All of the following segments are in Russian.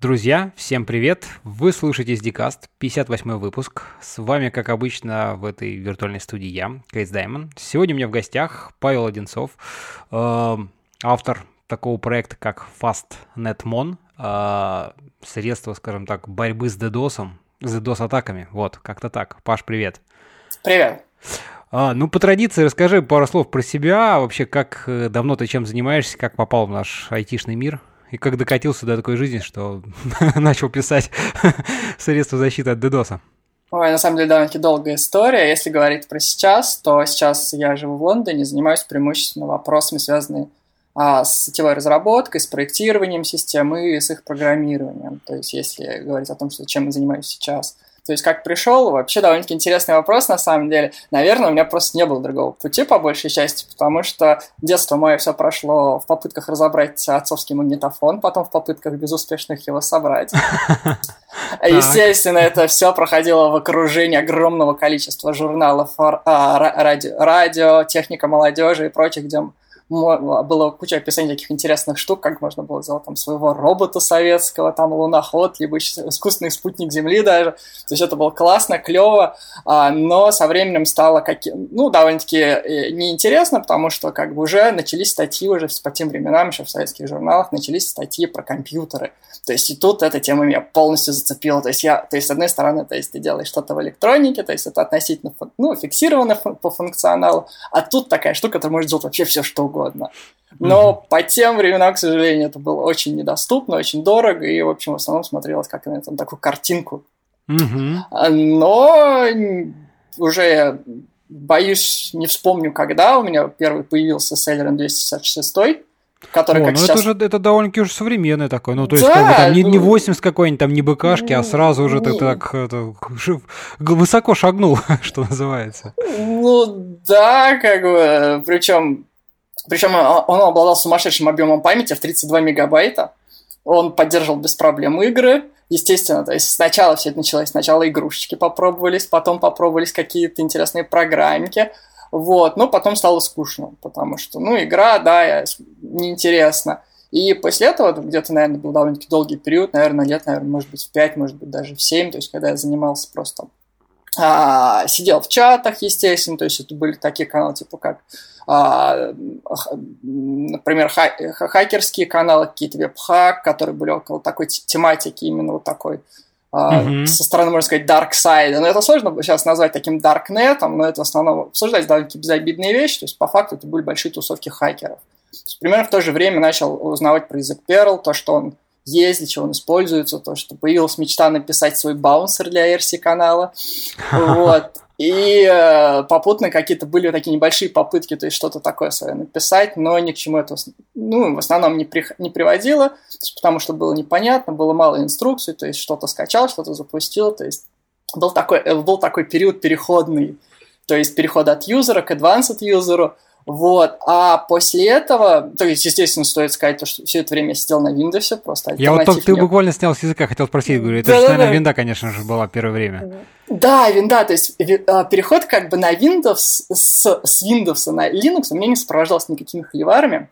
Друзья, всем привет! Вы слушаете SDCast, 58 выпуск. С вами, как обычно, в этой виртуальной студии я, Кейс Даймон. Сегодня у меня в гостях Павел Одинцов, э, автор такого проекта, как FastNetMon, э, средство, скажем так, борьбы с DDoS, с DDoS-атаками. Вот, как-то так. Паш, привет! Привет! А, ну, по традиции, расскажи пару слов про себя, вообще, как э, давно ты чем занимаешься, как попал в наш айтишный мир – и как докатился до такой жизни, что начал писать средства защиты от DDoS? Ой, на самом деле довольно-таки долгая история. Если говорить про сейчас, то сейчас я живу в Лондоне, занимаюсь преимущественно вопросами, связанными а, с сетевой разработкой, с проектированием системы и с их программированием. То есть, если говорить о том, что, чем я занимаюсь сейчас – то есть как пришел, вообще довольно-таки интересный вопрос на самом деле. Наверное, у меня просто не было другого пути по большей части, потому что детство мое все прошло в попытках разобрать отцовский магнитофон, потом в попытках безуспешных его собрать. Естественно, это все проходило в окружении огромного количества журналов а, радио, техника молодежи и прочих, где было куча описаний таких интересных штук, как можно было сделать там своего робота советского, там луноход, либо искусственный спутник Земли даже. То есть это было классно, клево, а, но со временем стало каким, ну, довольно-таки э, неинтересно, потому что как бы уже начались статьи уже по тем временам, еще в советских журналах, начались статьи про компьютеры. То есть и тут эта тема меня полностью зацепила. То есть я, то есть с одной стороны, то есть ты делаешь что-то в электронике, то есть это относительно, ну, фиксировано по функционалу, а тут такая штука, которая может делать вообще все, что угодно угодно. Но mm-hmm. по тем временам, к сожалению, это было очень недоступно, очень дорого, и, в общем, в основном смотрелось как на там, такую картинку. Mm-hmm. Но уже боюсь, не вспомню, когда у меня первый появился Celeron 266, который О, как ну сейчас... это же это довольно-таки уже современный такой. Ну, то есть, да, как бы там не, не 80 ну, какой-нибудь там, не БКшки, а сразу уже ты так это, высоко шагнул, что называется. Ну да, как бы, причем причем он обладал сумасшедшим объемом памяти в 32 мегабайта. Он поддерживал без проблем игры. Естественно, то есть сначала все это началось, сначала игрушечки попробовались, потом попробовались какие-то интересные программки. Вот, но потом стало скучно, потому что, ну, игра, да, неинтересно. И после этого, где-то, наверное, был довольно-таки долгий период, наверное, лет, наверное, может быть, в 5, может быть, даже в 7, то есть когда я занимался просто а, сидел в чатах, естественно, то есть это были такие каналы, типа как например, хакерские каналы, какие-то веб-хак, которые были около такой тематики, именно вот такой Uh-huh. со стороны, можно сказать, dark side. Но это сложно сейчас назвать таким darknet, но это в основном обсуждать довольно-таки безобидные вещи. То есть, по факту, это были большие тусовки хакеров. есть, примерно в то же время начал узнавать про язык Perl, то, что он есть, для чего он используется, то, что появилась мечта написать свой баунсер для RC канала. Вот. И э, попутно какие-то были такие небольшие попытки, то есть что-то такое свое написать, но ни к чему это ну, в основном не, при, не приводило, потому что было непонятно, было мало инструкций, то есть что-то скачал, что-то запустил, то есть был такой, э, был такой период переходный, то есть переход от юзера к advanced юзеру, вот. А после этого, то есть, естественно, стоит сказать, то, что все это время я сидел на Windows, просто Я вот только ты буквально снял с языка, хотел спросить, говорю, это да, же, да, наверное, да. винда, конечно же, была первое время. Да, винда, то есть а, переход как бы на Windows, с, с Windows на Linux у меня не сопровождался никакими холиварами.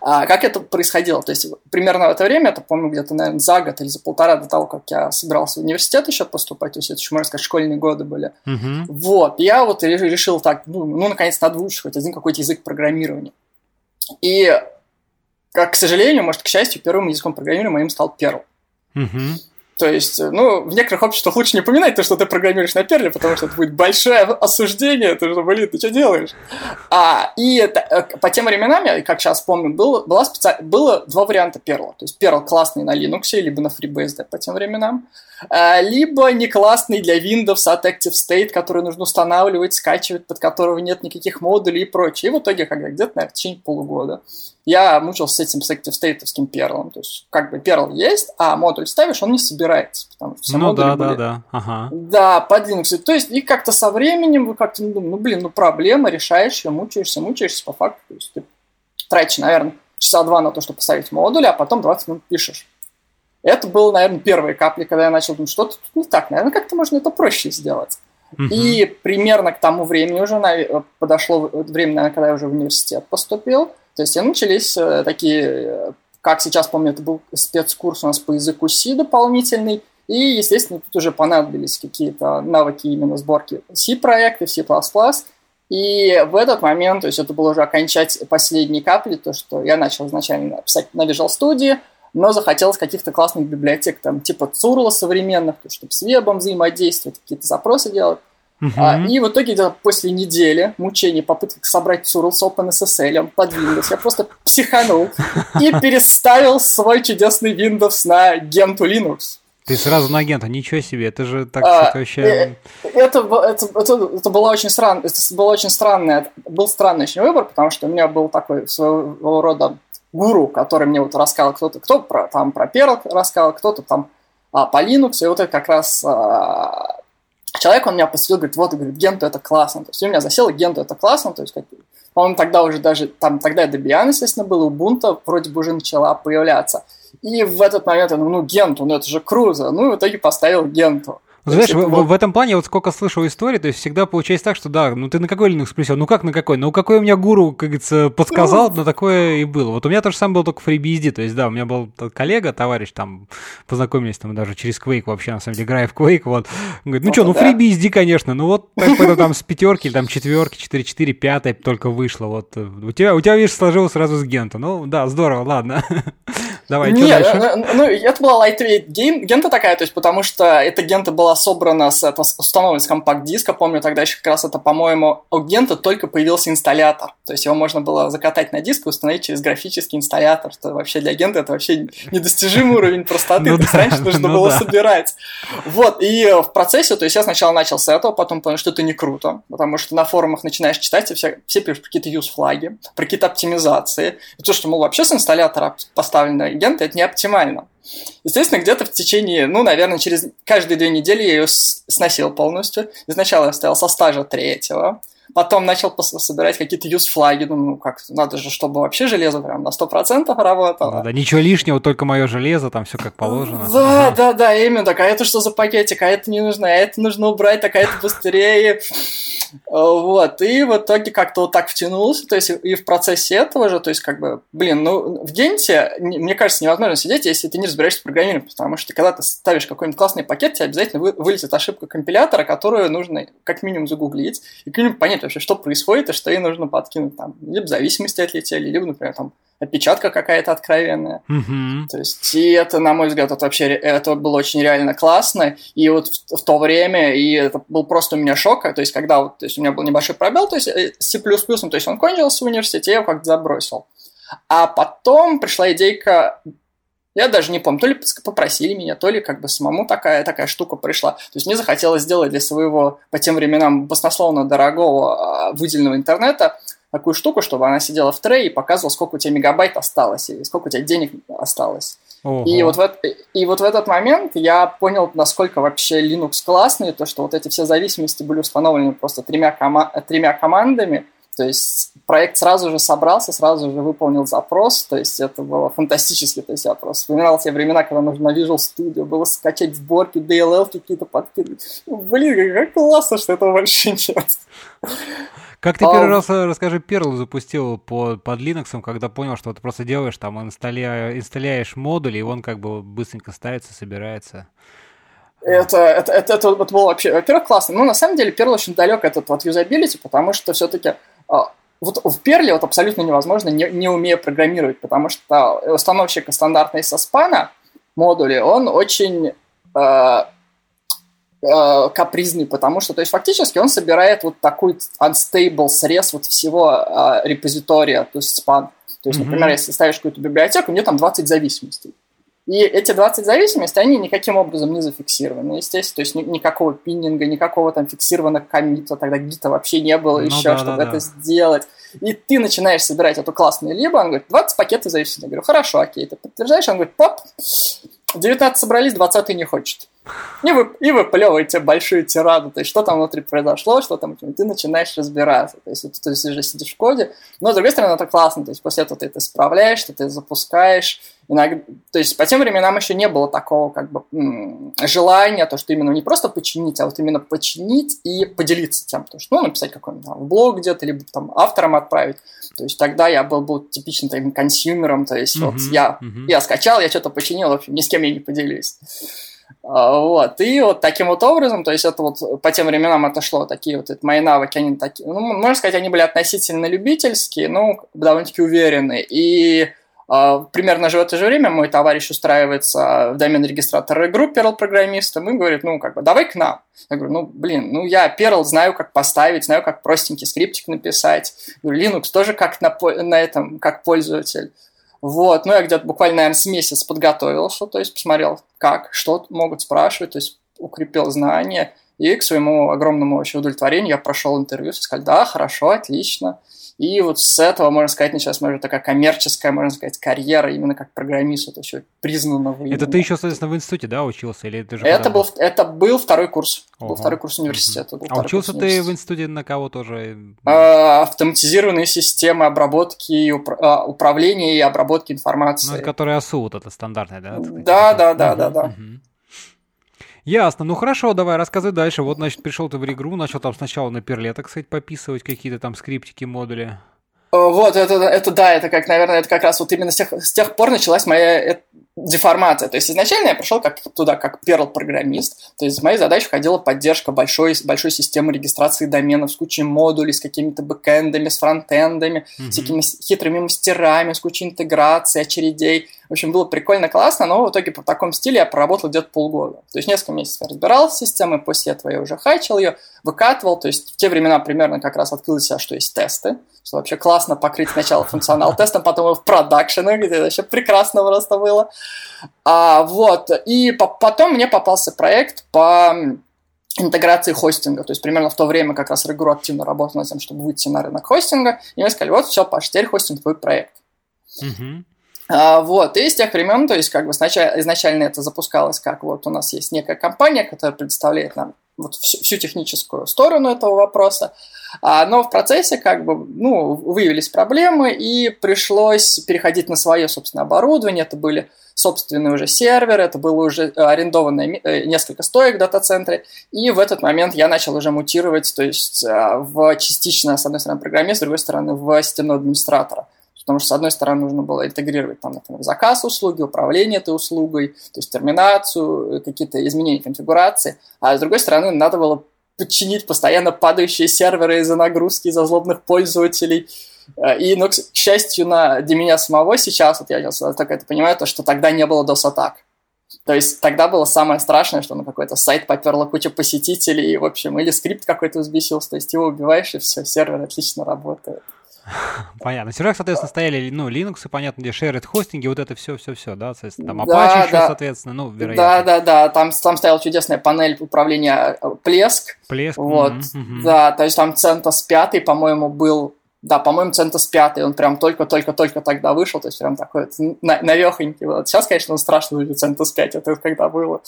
А как это происходило? То есть примерно в это время, это помню где-то, наверное, за год или за полтора до того, как я собирался в университет еще поступать, то есть это еще, можно сказать, школьные годы были. Uh-huh. Вот, я вот решил так, ну, ну наконец, надо выучить хоть один какой-то язык программирования. И, как, к сожалению, может, к счастью, первым языком программирования моим стал Perl. Uh-huh. То есть, ну, в некоторых обществах лучше не упоминать то, что ты программируешь на перле, потому что это будет большое осуждение, ты что, блин, ты что делаешь? А, и это, э, по тем временам, я как сейчас помню, было, была специ... было два варианта перла. То есть перл классный на Linux, либо на FreeBSD по тем временам, а, либо не классный для Windows от Active State, который нужно устанавливать, скачивать, под которого нет никаких модулей и прочее. И в итоге, когда где-то, наверное, в течение полугода я мучился с этим с ActiveState перлом. То есть, как бы перл есть, а модуль ставишь, он не собирается. Потому что ну да, были... да, да. Ага. Да, под Linux. То есть, и как-то со временем вы как-то ну, ну, блин, ну проблема, решаешь ее, мучаешься, мучаешься по факту. То есть, ты тратишь, наверное, часа два на то, чтобы поставить модуль, а потом 20 минут пишешь. Это было, наверное, первые капли, когда я начал думать, что-то тут не так, наверное, как-то можно это проще сделать. Uh-huh. И примерно к тому времени уже подошло время, наверное, когда я уже в университет поступил, то есть и начались э, такие э, как сейчас помню, это был спецкурс у нас по языку C дополнительный, и, естественно, тут уже понадобились какие-то навыки именно сборки C-проектов, C++, и в этот момент, то есть это было уже окончать последние капли, то, что я начал изначально писать на Visual Studio, но захотелось каких-то классных библиотек, там, типа Цурла современных, чтобы с вебом взаимодействовать, какие-то запросы делать. Uh-huh. А, и в итоге после недели мучений, попыток собрать Цурл с OpenSSL, он под Windows, я просто психанул и переставил свой чудесный Windows на Gentoo Linux. Ты сразу на агента, ничего себе, это же так а, это вообще... Э, это, это, это, это было очень странно, это было очень странное, был странный очень выбор, потому что у меня был такой своего рода гуру, который мне вот рассказал кто-то, кто про, там про Perl рассказал, кто-то там а, по Linux, и вот это как раз а, человек, он меня посвятил, говорит, вот, говорит, Генту это классно, то есть у меня засело Генту это классно, то есть, как, по-моему, тогда уже даже, там, тогда Debian, естественно, был, Ubuntu вроде бы уже начала появляться, и в этот момент я думаю, ну, Генту, ну, это же круто, ну, в итоге поставил Генту. Ну, знаешь, в, в, в этом плане вот сколько слышал истории, то есть всегда получается так, что да, ну ты на какой Linux присел? Ну как на какой? Ну какой у меня гуру, как говорится, подсказал, на такое и было. Вот у меня тоже сам был только FreeBSD, то есть да, у меня был коллега, товарищ, там, познакомились там даже через Quake вообще, на самом деле, играя в Quake, вот. Он говорит, ну что, ну FreeBSD, конечно, ну вот так там с пятерки, там четверки, 4-4, пятая только вышло, вот. У тебя, у тебя, видишь, сложилось сразу с Гента, ну да, здорово, ладно. Давай, Нет, что дальше? Ну, ну, это была lightweight game, гента такая, то есть потому что эта гента была собрана с, это, установлена с компакт-диска, помню тогда еще как раз это, по-моему, у гента только появился инсталлятор, то есть его можно было закатать на диск и установить через графический инсталлятор, что вообще для гента это вообще недостижимый уровень простоты, то есть раньше нужно было собирать. Вот, и в процессе, то есть я сначала начал с этого, потом понял, что это не круто, потому что на форумах начинаешь читать, и все, все пишут какие-то use-флаги, про какие-то оптимизации, и то, что, мол, вообще с инсталлятора поставлено агента, это не оптимально. Естественно, где-то в течение, ну, наверное, через каждые две недели я ее сносил полностью. Сначала я стоял со стажа третьего, потом начал собирать какие-то юз-флаги, ну, как, надо же, чтобы вообще железо прям на 100% работало. Да, да, ничего лишнего, только мое железо, там все как положено. Да, да, да, именно, так, а это что за пакетик, а это не нужно, а это нужно убрать, так, а это быстрее. Вот, и в итоге как-то вот так втянулся, то есть и в процессе этого же, то есть как бы, блин, ну в Генте, мне кажется, невозможно сидеть, если ты не разбираешься в программировании, потому что когда ты ставишь какой-нибудь классный пакет, тебе обязательно вылезет ошибка компилятора, которую нужно как минимум загуглить и как минимум понять вообще, что происходит и что ей нужно подкинуть там, либо зависимости отлетели, либо, например, там опечатка какая-то откровенная. Mm-hmm. То есть, и это, на мой взгляд, это вообще это было очень реально классно. И вот в, в то время, и это был просто у меня шок. То есть, когда вот, то есть, у меня был небольшой пробел, то есть, э, C++, то есть, он кончился в университете, я его как-то забросил. А потом пришла идейка, я даже не помню, то ли попросили меня, то ли как бы самому такая, такая штука пришла. То есть мне захотелось сделать для своего, по тем временам, баснословно дорогого а, выделенного интернета такую штуку, чтобы она сидела в трее и показывала, сколько у тебя мегабайт осталось, и сколько у тебя денег осталось. И вот, в, и вот в этот момент я понял, насколько вообще Linux классный, то, что вот эти все зависимости были установлены просто тремя, кома тремя командами, то есть проект сразу же собрался, сразу же выполнил запрос, то есть это было фантастически, то есть я просто вспоминал те времена, когда нужно на Visual Studio было скачать сборки, DLL какие-то подкидывать. Блин, как классно, что этого больше нет. Как ты первый раз, э, расскажи, Perl запустил по, под Linux, когда понял, что ты просто делаешь там, инсталля, инсталляешь модуль, и он как бы быстренько ставится, собирается? Это, это, это, это, это было вообще, во-первых, классно. Но на самом деле Perl очень далек от, от юзабилити, потому что все-таки а, вот в Perl вот абсолютно невозможно, не, не умея программировать, потому что установщик стандартной соспана модули, он очень э, э, капризный, потому что, то есть, фактически он собирает вот такой unstable срез вот всего э, репозитория, то есть span. То есть, mm-hmm. например, если ставишь какую-то библиотеку, у нее там 20 зависимостей. И эти 20 зависимостей, они никаким образом не зафиксированы, естественно. То есть ни, никакого пиннинга, никакого там фиксированного комита, тогда гита вообще не было ну, еще, да, чтобы да, это да. сделать. И ты начинаешь собирать эту классную либо, он говорит, 20 пакетов зависимости. Я говорю, хорошо, окей, ты подтверждаешь? Он говорит, поп, 19 собрались, 20 не хочет. И, вы, и выплевываете большую тираду, то есть что там внутри произошло, что там, ты начинаешь разбираться, то есть ты, ты уже сидишь в коде, но с другой стороны это классно, то есть после этого ты это исправляешь, что ты запускаешь, иногда, то есть по тем временам еще не было такого как бы желания, то, что именно не просто починить, а вот именно починить и поделиться тем, то что, ну, написать какой-нибудь там блог где-то, либо там авторам отправить, то есть тогда я был, был типичным таким консюмером, то есть uh-huh, вот я, uh-huh. я скачал, я что-то починил, в общем, ни с кем я не поделюсь. А, вот, и вот таким вот образом, то есть это вот по тем временам отошло, такие вот это мои навыки, они такие, ну, можно сказать, они были относительно любительские, но довольно-таки уверенные. И Uh, примерно же в это же время мой товарищ устраивается в домен регистратор игру Perl программистом и говорит, ну, как бы, давай к нам. Я говорю, ну, блин, ну, я Perl знаю, как поставить, знаю, как простенький скриптик написать. Говорю, Linux тоже как на, на этом, как пользователь. Вот, ну я где-то буквально, наверное, с месяц подготовился, то есть посмотрел, как, что могут спрашивать, то есть укрепил знания, и к своему огромному вообще удовлетворению я прошел интервью, сказали, да, хорошо, отлично. И вот с этого, можно сказать, началась моя такая коммерческая, можно сказать, карьера именно как программист, это еще признано. Это ты еще, соответственно, в институте, да, учился? Или ты же это, был, это был второй курс. Ого. Был второй курс университета. Был а учился ты в институте на кого тоже? А, автоматизированные системы обработки, а, управления и обработки информации. Ну, это который АСУ, вот это стандартное, да? Да, да, да, да, да. Ясно. Ну хорошо, давай рассказывай дальше. Вот, значит, пришел ты в игру, начал там сначала на перле, так сказать, пописывать какие-то там скриптики, модули. Вот, это, это да, это как, наверное, это как раз вот именно с тех, с тех пор началась моя э, деформация. То есть изначально я пришел как, туда как Perl-программист. То есть в моей задачи входила поддержка большой, большой системы регистрации доменов с кучей модулей, с какими-то бэкэндами, с фронтендами, mm-hmm. с какими хитрыми мастерами, с кучей интеграции, очередей. В общем, было прикольно, классно, но в итоге по таком стиле я проработал где-то полгода. То есть несколько месяцев я разбирался с системой, после этого я уже хачил ее, выкатывал. То есть в те времена примерно как раз открылось, что есть тесты что вообще классно покрыть сначала функционал тестом, потом его в продакшены, где вообще прекрасно просто было. А, вот, и по потом мне попался проект по интеграции хостинга. То есть примерно в то время как раз Регру активно работал над тем, чтобы выйти на рынок хостинга. И мы сказали, вот, все, Паш, теперь хостинг твой проект. А, вот, и с тех времен, то есть как бы сначала, изначально это запускалось как вот у нас есть некая компания, которая предоставляет нам вот всю, всю техническую сторону этого вопроса, но в процессе как бы, ну, выявились проблемы, и пришлось переходить на свое, собственно, оборудование. Это были собственные уже серверы, это было уже арендованное э, несколько стоек в дата-центре, и в этот момент я начал уже мутировать, то есть а, в частично, с одной стороны, программист, с другой стороны, в системного администратора. Потому что, с одной стороны, нужно было интегрировать, там, например, заказ услуги, управление этой услугой, то есть терминацию, какие-то изменения конфигурации, а с другой стороны, надо было подчинить постоянно падающие серверы из-за нагрузки, из-за злобных пользователей. Э, и, ну, к счастью, на, для меня самого сейчас, вот я сейчас так это понимаю, то, что тогда не было DOS-атак. То есть тогда было самое страшное, что на какой-то сайт поперла куча посетителей, и, в общем, или скрипт какой-то взбесился, то есть его убиваешь, и все, сервер отлично работает. Понятно. Серверах, соответственно, стояли, ну, Linux, понятно, где shared хостинги, вот это все-все-все, да, соответственно, там Apache да, еще, да. соответственно, ну, вероятно. Да, да, да, там, там стояла чудесная панель управления э, Плеск. Плеск. Вот, mm-hmm. да, то есть там CentOS 5, по-моему, был да, по-моему, CentOS 5, он прям только-только-только тогда вышел, то есть прям такой вот навехонький. Вот. Сейчас, конечно, он страшно выглядит CentOS 5, это когда было.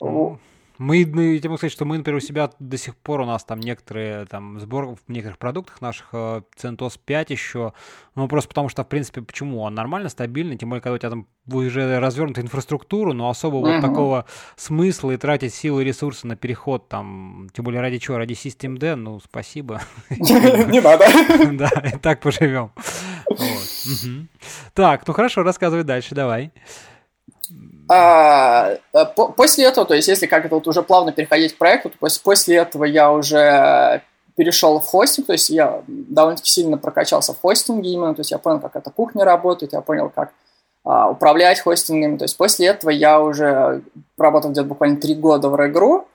Mm. Мы, я могу сказать, что мы, например, у себя до сих пор у нас там некоторые там сбор в некоторых продуктах наших э, CentOS 5 еще, ну просто потому что, в принципе, почему? Он нормально, стабильный, тем более, когда у тебя там уже развернутая инфраструктура, но особо uh-huh. вот такого смысла и тратить силы и ресурсы на переход там, тем более ради чего? Ради System D, ну спасибо. Не надо. Да, и так поживем. Так, ну хорошо, рассказывай дальше, давай. А, э, после этого, то есть если как это вот уже плавно переходить к проекту, то после, после этого я уже перешел в хостинг, то есть я довольно-таки сильно прокачался в хостинге именно, то есть я понял, как эта кухня работает, я понял, как а, управлять хостингами, то есть после этого я уже работал где-то буквально три года в Регру,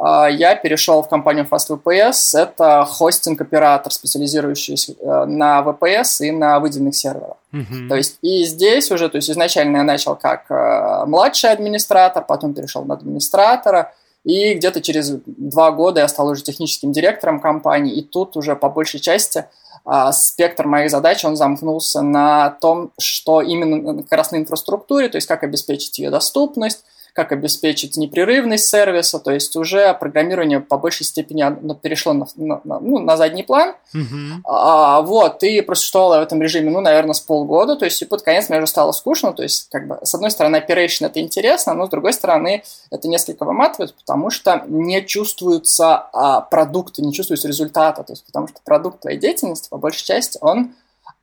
я перешел в компанию FastVPS. Это хостинг-оператор, специализирующийся э, на VPS и на выделенных серверах. Uh-huh. То есть и здесь уже, то есть изначально я начал как э, младший администратор, потом перешел на администратора, и где-то через два года я стал уже техническим директором компании, и тут уже по большей части а, спектр моих задач, он замкнулся на том, что именно как раз на инфраструктуре, то есть как обеспечить ее доступность, как обеспечить непрерывность сервиса, то есть уже программирование по большей степени перешло на, на, на, ну, на задний план. Мгм. А, вот, и просуществовала в этом режиме, ну, наверное, с полгода, то есть и под конец мне уже стало скучно, то есть, как бы, с одной стороны, operation это интересно, но с другой стороны, это несколько выматывает, потому что не чувствуются а, продукты, не чувствуется результата, то есть, потому что продукт твоей деятельности, по большей части, он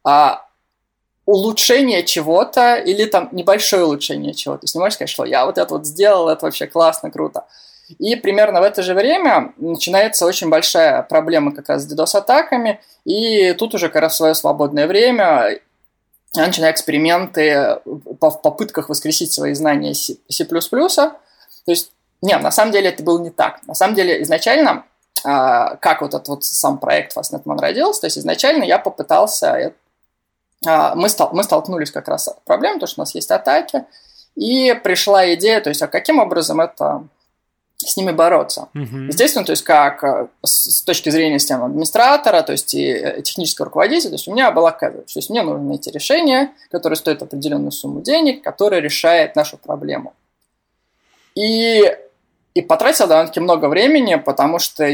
а, улучшение чего-то или там небольшое улучшение чего-то. То есть не можешь сказать, что я вот это вот сделал, это вообще классно, круто. И примерно в это же время начинается очень большая проблема как раз с DDoS-атаками, и тут уже как раз в свое свободное время я начинаю эксперименты в попытках воскресить свои знания C++. То есть, нет, на самом деле это было не так. На самом деле изначально, а, как вот этот вот сам проект Fastnetman родился, то есть изначально я попытался а, мы, стал, мы столкнулись как раз с проблемой, то, что у нас есть атаки, и пришла идея, то есть, а каким образом это с ними бороться. Мгм. Естественно, то есть как э, с точки зрения системы администратора, то есть и э, технического руководителя, то есть у меня была какая то есть мне нужно найти решение, которое стоит определенную сумму денег, которое решает нашу проблему. И, и потратил довольно-таки много времени, потому что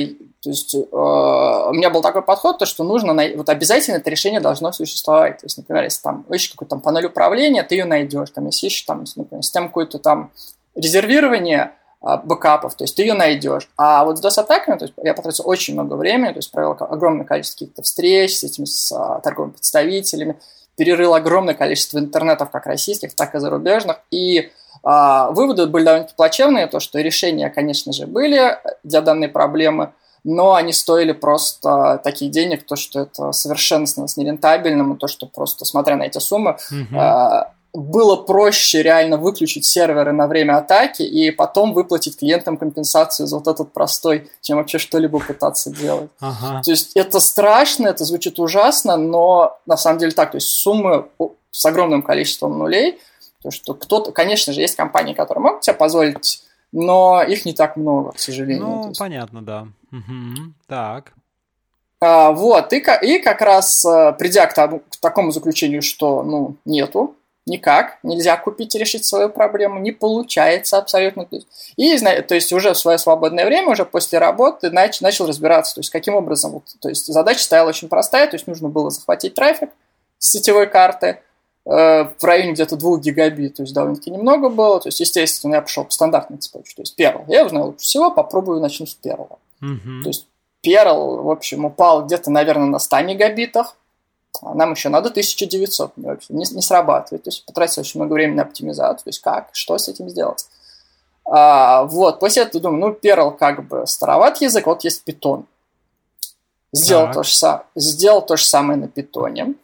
то есть, э, у меня был такой подход, то, что нужно, най- вот обязательно это решение должно существовать. То есть, например, если там ищешь какую-то там панель управления, ты ее найдешь. Там, если ищешь там, например, систему какое-то там резервирование а, бэкапов, то есть ты ее найдешь. А вот с DOS-атаками, то есть я потратил очень много времени, то есть провел огромное количество каких-то встреч с этими с, а, торговыми представителями, перерыл огромное количество интернетов, как российских, так и зарубежных, и выводы были довольно-таки плачевные, то, что решения, конечно же, были для данной проблемы, но они стоили просто таких денег, то, что это совершенно становилось нерентабельным, и то, что просто, смотря на эти суммы, а, было проще реально выключить серверы на время атаки и потом выплатить клиентам компенсацию за вот этот простой, чем вообще что-либо пытаться делать. Ага. То есть это страшно, это звучит ужасно, но на самом деле так, то есть суммы с огромным количеством нулей, то что кто-то, конечно же, есть компании, которые могут себе позволить, но их не так много, к сожалению. Ну, есть- понятно, да. Мгм. Так. А, вот, и, и как раз э, придя к, тому- к такому заключению, что, ну, нету, никак, нельзя купить и решить свою проблему, не получается абсолютно. И, то есть, уже в свое свободное время, уже после работы, нач- начал разбираться, то есть, каким образом, вот, то есть, задача стояла очень простая, то есть, нужно было захватить трафик с сетевой карты, в районе где-то 2 гигабит, то есть довольно-таки немного было, то есть, естественно, я пошел по стандартной цепочке, то есть, первое, я узнал лучше всего, попробую начну с первого. Мгм. То есть Перл, в общем, упал где-то, наверное, на 100 мегабитах, а нам еще надо 1900, мне вообще не, не срабатывает. То есть потратил очень много времени на оптимизацию, то есть как, что с этим сделать. А, вот, после этого думаю, ну, Перл как бы староват язык, вот есть Python. Сделал Так. то, же, сделал то же самое на питоне.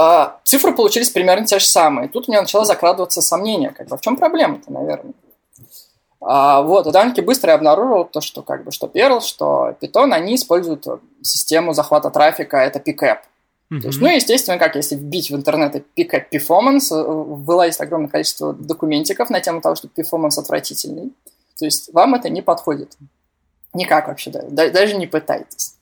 А, цифры получились примерно те же самые. Тут у меня начало закрадываться сомнение, как бы, в чем проблема-то, наверное. А, вот, и довольно-таки быстро я обнаружил то, что как бы что Perl, что Python, они используют систему захвата трафика, это PCAP. То есть, ну, естественно, как если вбить в интернет PCAP Performance, э, вылазит огромное количество документиков на тему того, что Performance отвратительный. То есть, вам это не подходит. Никак вообще, да, да- даже не пытайтесь.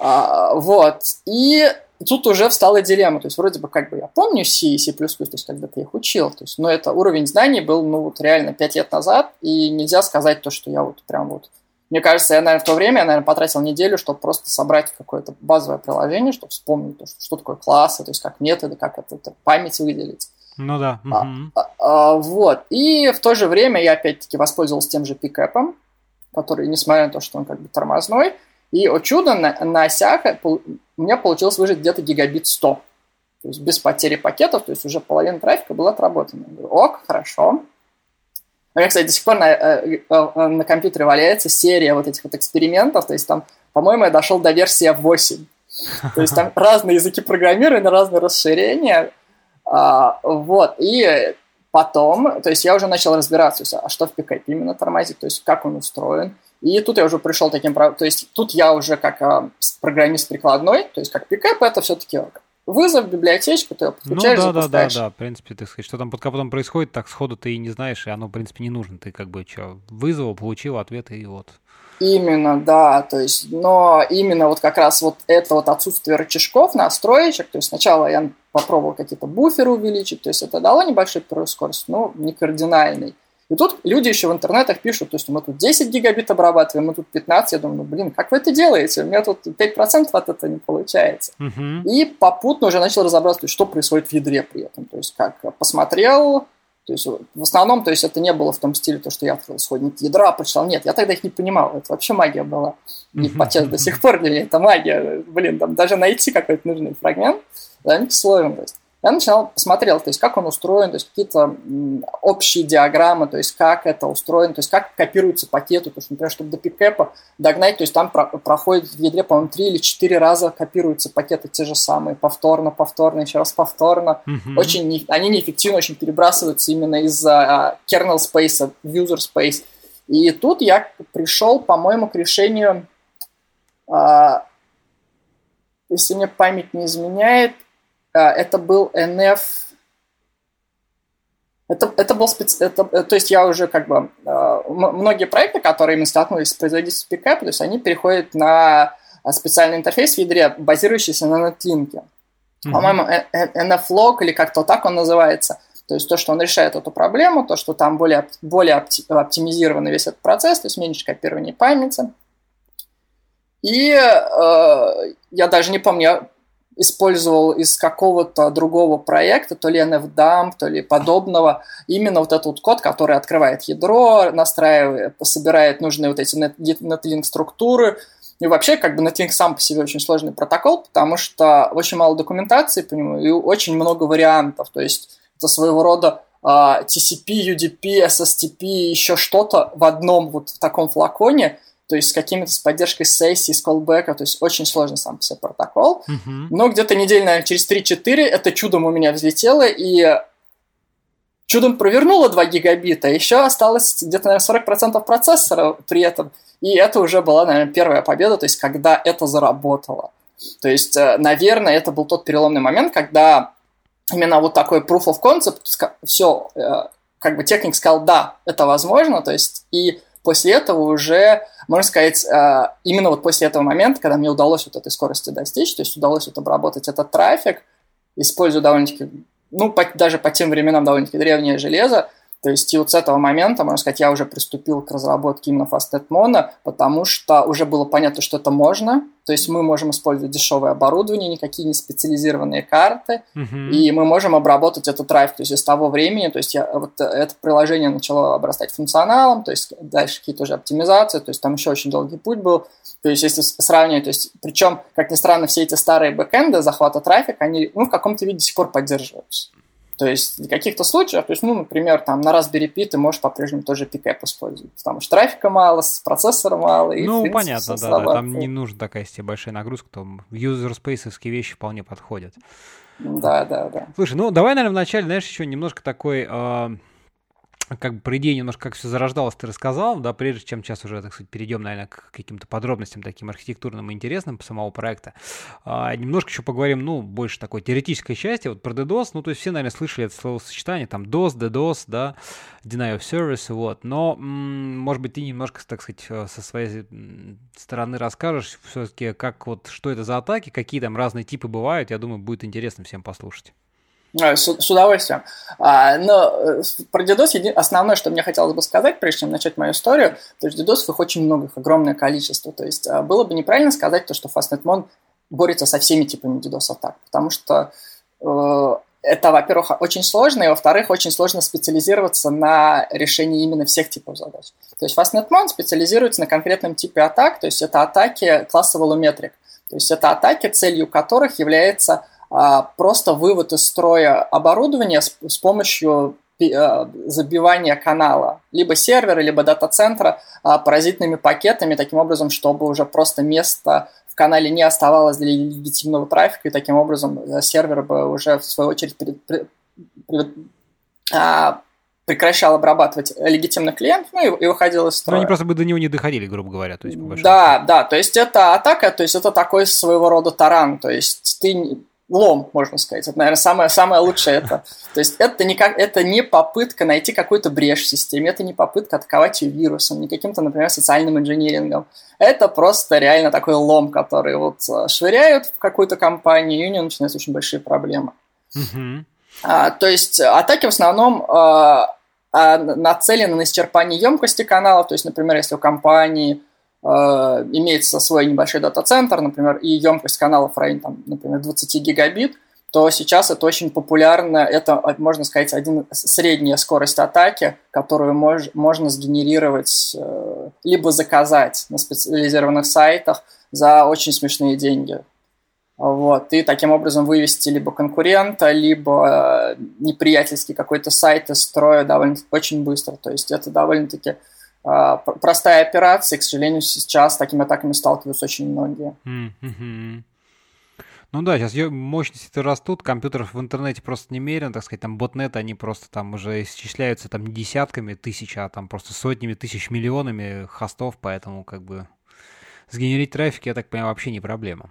А, вот, и тут уже встала дилемма, то есть вроде бы как бы я помню C и C++, то есть когда-то их учил, то есть, но это уровень знаний был, ну, вот реально 5 лет назад, и нельзя сказать то, что я вот прям вот мне кажется, я, наверное, в то время, я, наверное, потратил неделю, чтобы просто собрать какое-то базовое приложение, чтобы вспомнить, то, что, что такое классы, то есть как методы, как это, это память выделить. Ну да. А, а, а, вот. И в то же время я опять-таки воспользовался тем же пикэпом, который, несмотря на то, что он как бы тормозной, и, о чудо, на, на осях пол- у меня получилось выжить где-то гигабит 100. То есть без потери пакетов, то есть уже половина трафика была отработана. Я говорю, ок, хорошо. У меня, кстати, до сих пор на, э, э, на компьютере валяется серия вот этих вот экспериментов, то есть там, по-моему, я дошел до версии 8. То есть там разные языки программирования, разные расширения. А, вот, и потом, то есть я уже начал разбираться, то есть, а что в PKP именно тормозит, то есть как он устроен. И тут я уже пришел таким, то есть тут я уже как а, программист прикладной, то есть как пикап это все-таки вызов библиотечку, ты его Ну подключаешь, да, да, да, запускаешь. да, в принципе, так сказать, что там под капотом происходит, так сходу ты и не знаешь, и оно, в принципе, не нужно. Ты как бы что, вызвал, получил ответ, и вот. Именно, да, то есть, но именно вот как раз вот это вот отсутствие рычажков, настроечек, то есть сначала я попробовал какие-то буферы увеличить, то есть это дало небольшой скорость, но не кардинальный. И тут люди еще в интернетах пишут, то есть мы тут 10 гигабит обрабатываем, мы тут 15. Я думаю, ну, блин, как вы это делаете? У меня тут 5% от этого не получается. Uh-huh. И попутно уже начал разобраться, что происходит в ядре при этом. То есть как посмотрел, то есть в основном, то есть это не было в том стиле, то, что я открыл исходник ядра, прочитал. Нет, я тогда их не понимал. Это вообще магия была. И подчас до сих пор для меня это магия. Блин, там даже найти какой-то нужный фрагмент, да, не сложно. Я начинал, посмотрел, то есть как он устроен, то есть какие-то общие диаграммы, то есть как это устроено, то есть как копируются пакеты, то есть, например, чтобы до пикэпа догнать, то есть там про- проходит в ядре, по-моему, три или четыре раза копируются пакеты те же самые, повторно, повторно, еще раз повторно. Mm-hmm. Очень не, они неэффективно очень перебрасываются именно из-за uh, kernel space, user space. И тут я пришел, по-моему, к решению, uh, если мне память не изменяет, а, это был NF... Это, это был специ... это, то есть я уже как бы... А, многие проекты, которые мы столкнулись с производительностью пикапа, то есть они переходят на специальный интерфейс в ядре, базирующийся на нетлинке. Mm-hmm. По-моему, NFLog или как-то так он называется. То есть то, что он решает эту проблему, то, что там более, более оптимизированный весь этот процесс, то есть меньше копирования памяти. И э, я даже не помню, использовал из какого-то другого проекта, то ли NFDAMP, то ли подобного, именно вот этот вот код, который открывает ядро, настраивает, собирает нужные вот эти netlink структуры. И вообще, как бы Netlink сам по себе очень сложный протокол, потому что очень мало документации по нему и очень много вариантов. То есть это своего рода uh, TCP, UDP, SSTP, еще что-то в одном вот таком флаконе, то есть с какими-то с поддержкой сессий, с колбека, то есть очень сложный сам по себе протокол. Uh-huh. Но где-то недель, наверное, через 3-4 это чудом у меня взлетело, и чудом провернуло 2 гигабита, еще осталось где-то, наверное, 40% процессора при этом, и это уже была, наверное, первая победа, то есть когда это заработало. То есть, э, наверное, это был тот переломный момент, когда именно вот такой proof of concept, все, э, как бы техник сказал, да, это возможно, то есть, и после этого уже, можно сказать, э, именно вот после этого момента, когда мне удалось вот этой скорости достичь, то есть удалось вот обработать этот трафик, используя довольно-таки, ну, по, даже по тем временам довольно-таки древнее железо, то есть и вот с этого момента, можно сказать, я уже приступил к разработке именно Fastnet Mono, потому что уже было понятно, что это можно. То есть мы можем использовать дешевое оборудование, никакие не специализированные карты, uh-huh. и мы можем обработать этот трафик. То есть с того времени, то есть я, вот это приложение начало обрастать функционалом, то есть дальше какие-то уже оптимизации, то есть там еще очень долгий путь был. То есть если сравнивать, то есть причем, как ни странно, все эти старые бэкэнды захвата трафика, они ну, в каком-то виде до сих пор поддерживаются. То есть в каких-то случаях, то есть, ну, например, там на Raspberry Pi ты можешь по-прежнему тоже пикэп использовать, потому что трафика мало, процессора мало. И, ну, принципе, понятно, да, да, там не нужна такая себе большая нагрузка, там user space вещи вполне подходят. Да, да, да. Слушай, ну давай, наверное, вначале, знаешь, еще немножко такой... Э как бы про идею немножко как все зарождалось, ты рассказал, да, прежде чем сейчас уже, так сказать, перейдем, наверное, к каким-то подробностям таким архитектурным и интересным самого проекта. А, немножко еще поговорим, ну, больше такой теоретической части, вот про DDoS, ну, то есть все, наверное, слышали это словосочетание, там, DOS, DDoS, да, Deny of Service, вот, но, может быть, ты немножко, так сказать, э, со своей стороны расскажешь все-таки, как вот, что это за атаки, какие там разные типы бывают, я думаю, будет интересно всем послушать. С, с удовольствием. А, но э, про DDoS основное, что мне хотелось бы сказать, прежде чем начать мою историю, то есть DDoS их очень много, их огромное количество. То есть а, было бы неправильно сказать то, что FastNetMon борется со всеми типами DDoS-атак, потому что э, это, во-первых, очень сложно, и, во-вторых, очень сложно специализироваться на решении именно всех типов задач. То есть FastNetMon специализируется на конкретном типе атак, то есть это атаки класса Volumetric. То есть это атаки, целью которых является просто вывод из строя оборудования с, с помощью а, забивания канала либо сервера, либо дата-центра а, паразитными пакетами, таким образом, чтобы уже просто место в канале не оставалось для легитимного трафика, и таким образом э, сервер бы уже в свою очередь при, при, при, а, прекращал обрабатывать легитимных клиентов, ну и, и выходил из строя. Ну, они просто бы до него не доходили, грубо говоря. То есть, по да, да, то есть это атака, то есть это такой своего рода таран, то есть ты лом, можно сказать. Это, наверное, самое, самое лучшее это. То есть это не, как, это не попытка найти какую-то брешь в системе, это не попытка атаковать ее вирусом, не каким-то, например, социальным инженерингом. Это просто реально такой лом, который вот э, швыряют в какую-то компанию, и у нее начинаются очень большие проблемы. Mm-hmm. А, то есть атаки в основном а, а нацелены на исчерпание емкости каналов. То есть, например, если у компании э, имеется свой небольшой дата-центр, например, и емкость каналов в районе, там, например, 20 гигабит, то сейчас это очень популярно. Это, можно сказать, один средняя скорость атаки, которую мож, можно сгенерировать э, либо заказать на специализированных сайтах за очень смешные деньги. Вот, и таким образом вывести либо конкурента, либо э, неприятельский какой-то сайт из строя довольно очень быстро. То есть это довольно-таки э, простая операция, к сожалению, сейчас с такими атаками сталкиваются очень многие. Ну да, сейчас мощности растут, компьютеров в интернете просто немерено, так сказать, там ботнеты, они просто там уже исчисляются там десятками тысяч, а там просто сотнями тысяч, миллионами хостов, поэтому как бы сгенерить трафик, я так понимаю, вообще не проблема.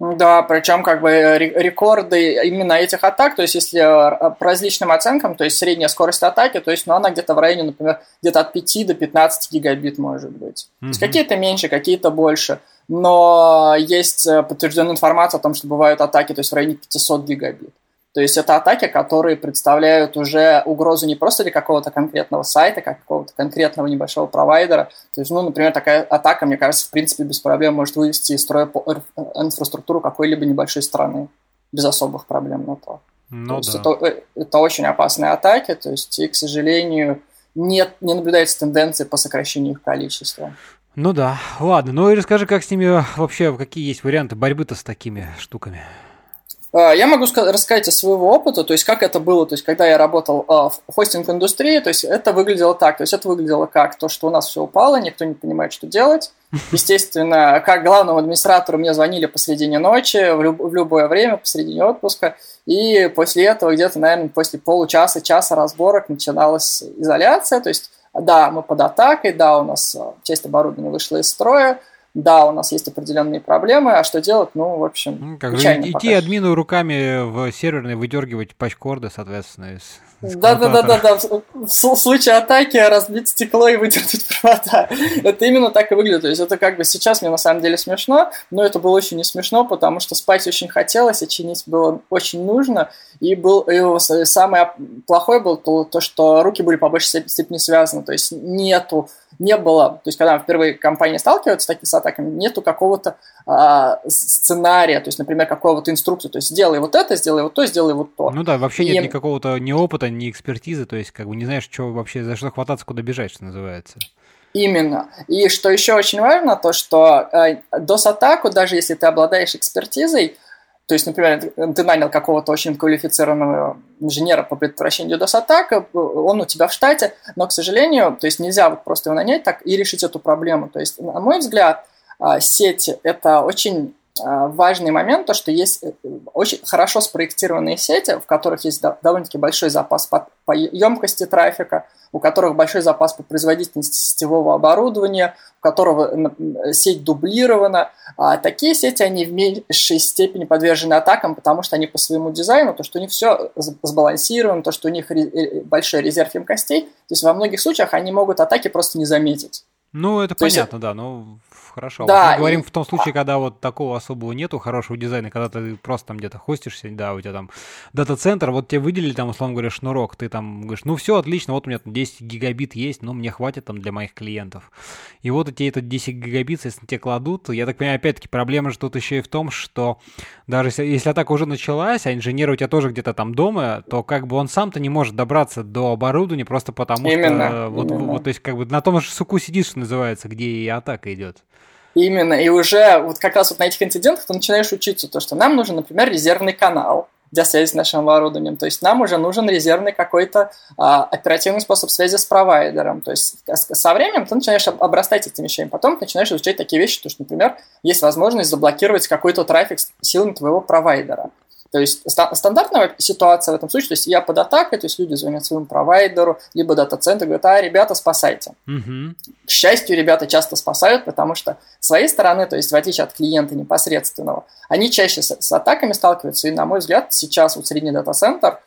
Да, причем как бы рекорды именно этих атак, то есть если э, по различным оценкам, то есть средняя скорость атаки, то есть ну, она где-то в районе, например, где-то от 5 до 15 гигабит может быть. Mm-hmm. То есть какие-то меньше, какие-то больше. Но есть э, подтвержденная информация о том, что бывают атаки, то есть в районе 500 гигабит. То есть это атаки, которые представляют уже угрозу не просто для какого-то конкретного сайта, как какого-то конкретного небольшого провайдера. То есть, ну, например, такая атака, мне кажется, в принципе, без проблем может вывести из строя инфраструктуру какой-либо небольшой страны без особых проблем на то. Ну, то да. это, э, это очень опасные атаки, то есть, и, к сожалению, нет, не наблюдается тенденции по сокращению их количества. Ну да, ладно. Ну и расскажи, как с ними вообще, какие есть варианты борьбы-то с такими штуками? А, я могу рассказать из своего опыта, то есть как это было, то есть когда я работал а, в хостинг-индустрии, то есть это выглядело так, то есть это выглядело как то, что у нас все упало, никто не понимает, что делать. Естественно, как главному администратору мне звонили посредине ночи, в, люб- в любое время, посредине отпуска, и после этого где-то, наверное, после получаса, часа разборок начиналась изоляция, то есть да, мы под атакой, да, у нас а, часть оборудования вышла из строя, да, у нас есть определенные проблемы, а что делать, ну, в общем, ну, как же идти админу руками в серверный выдергивать патчкорды, соответственно, из да, да, да, да, да. В случае атаки разбить стекло и выдернуть провода. Это именно так и выглядит. То есть это как бы сейчас мне на самом деле смешно, но это было очень не смешно, потому что спать очень хотелось, и чинить было очень нужно. И был и самое плохое было то, то, что руки были по большей степени связаны. То есть нету, не было, то есть когда впервые компания сталкивается с такими с атаками, нету какого-то а, сценария, то есть, например, какого-то инструкции, то есть сделай вот это, сделай вот то, сделай вот то. Ну да, вообще и... нет никакого-то ни опыта, ни экспертизы, то есть как бы не знаешь, что вообще, за что хвататься, куда бежать, что называется. Именно. И что еще очень важно, то что э, DOS-атаку, даже если ты обладаешь экспертизой, то есть, например, ты нанял какого-то очень квалифицированного инженера по предотвращению DOS-атак, он у тебя в штате, но, к сожалению, то есть нельзя вот просто его нанять так и решить эту проблему. То есть, на мой взгляд, а, сети – это очень а, важный момент, то, что есть э, очень хорошо спроектированные сети, в которых есть довольно-таки большой запас по емкости трафика, у которых большой запас по производительности сетевого оборудования, у которого сеть дублирована. А такие сети, они в меньшей степени подвержены атакам, потому что они по своему дизайну, то, что у них все сбалансировано, то, что у них э, большой резерв емкостей, то есть во многих случаях они могут атаки просто не заметить. Ну, это то понятно, есть, да, но хорошо. Да, мы говорим и... в том случае, когда вот такого особого нету, хорошего дизайна, когда ты просто там где-то хостишься, да, у тебя там дата-центр, вот тебе выделили там, условно говоря, шнурок, ты там говоришь, ну все, отлично, вот у меня там 10 гигабит есть, но мне хватит там для моих клиентов. И вот эти это 10 гигабит, если тебе кладут, я так понимаю, опять-таки проблема же тут еще и в том, что даже если, если атака уже началась, а инженер у тебя тоже где-то там дома, то как бы он сам-то не может добраться до оборудования просто потому именно, что вот, именно. вот, то есть как бы на том же суку сидишь, что называется, где и атака идет. Именно, и уже вот как раз вот на этих инцидентах ты начинаешь учиться, то, что нам нужен, например, резервный канал для связи с нашим оборудованием, то есть нам уже нужен резервный какой-то а, оперативный способ связи с провайдером, то есть со временем ты начинаешь обрастать этими вещами, потом ты начинаешь изучать такие вещи, то, что, например, есть возможность заблокировать какой-то трафик силами твоего провайдера. То есть стандартная ситуация в этом случае, то есть я под атакой, то есть люди звонят своему провайдеру, либо дата-центру, говорят, а, ребята, спасайте. Угу. К счастью, ребята часто спасают, потому что с своей стороны, то есть в отличие от клиента непосредственного, они чаще с, с атаками сталкиваются, и, на мой взгляд, сейчас вот средний дата-центр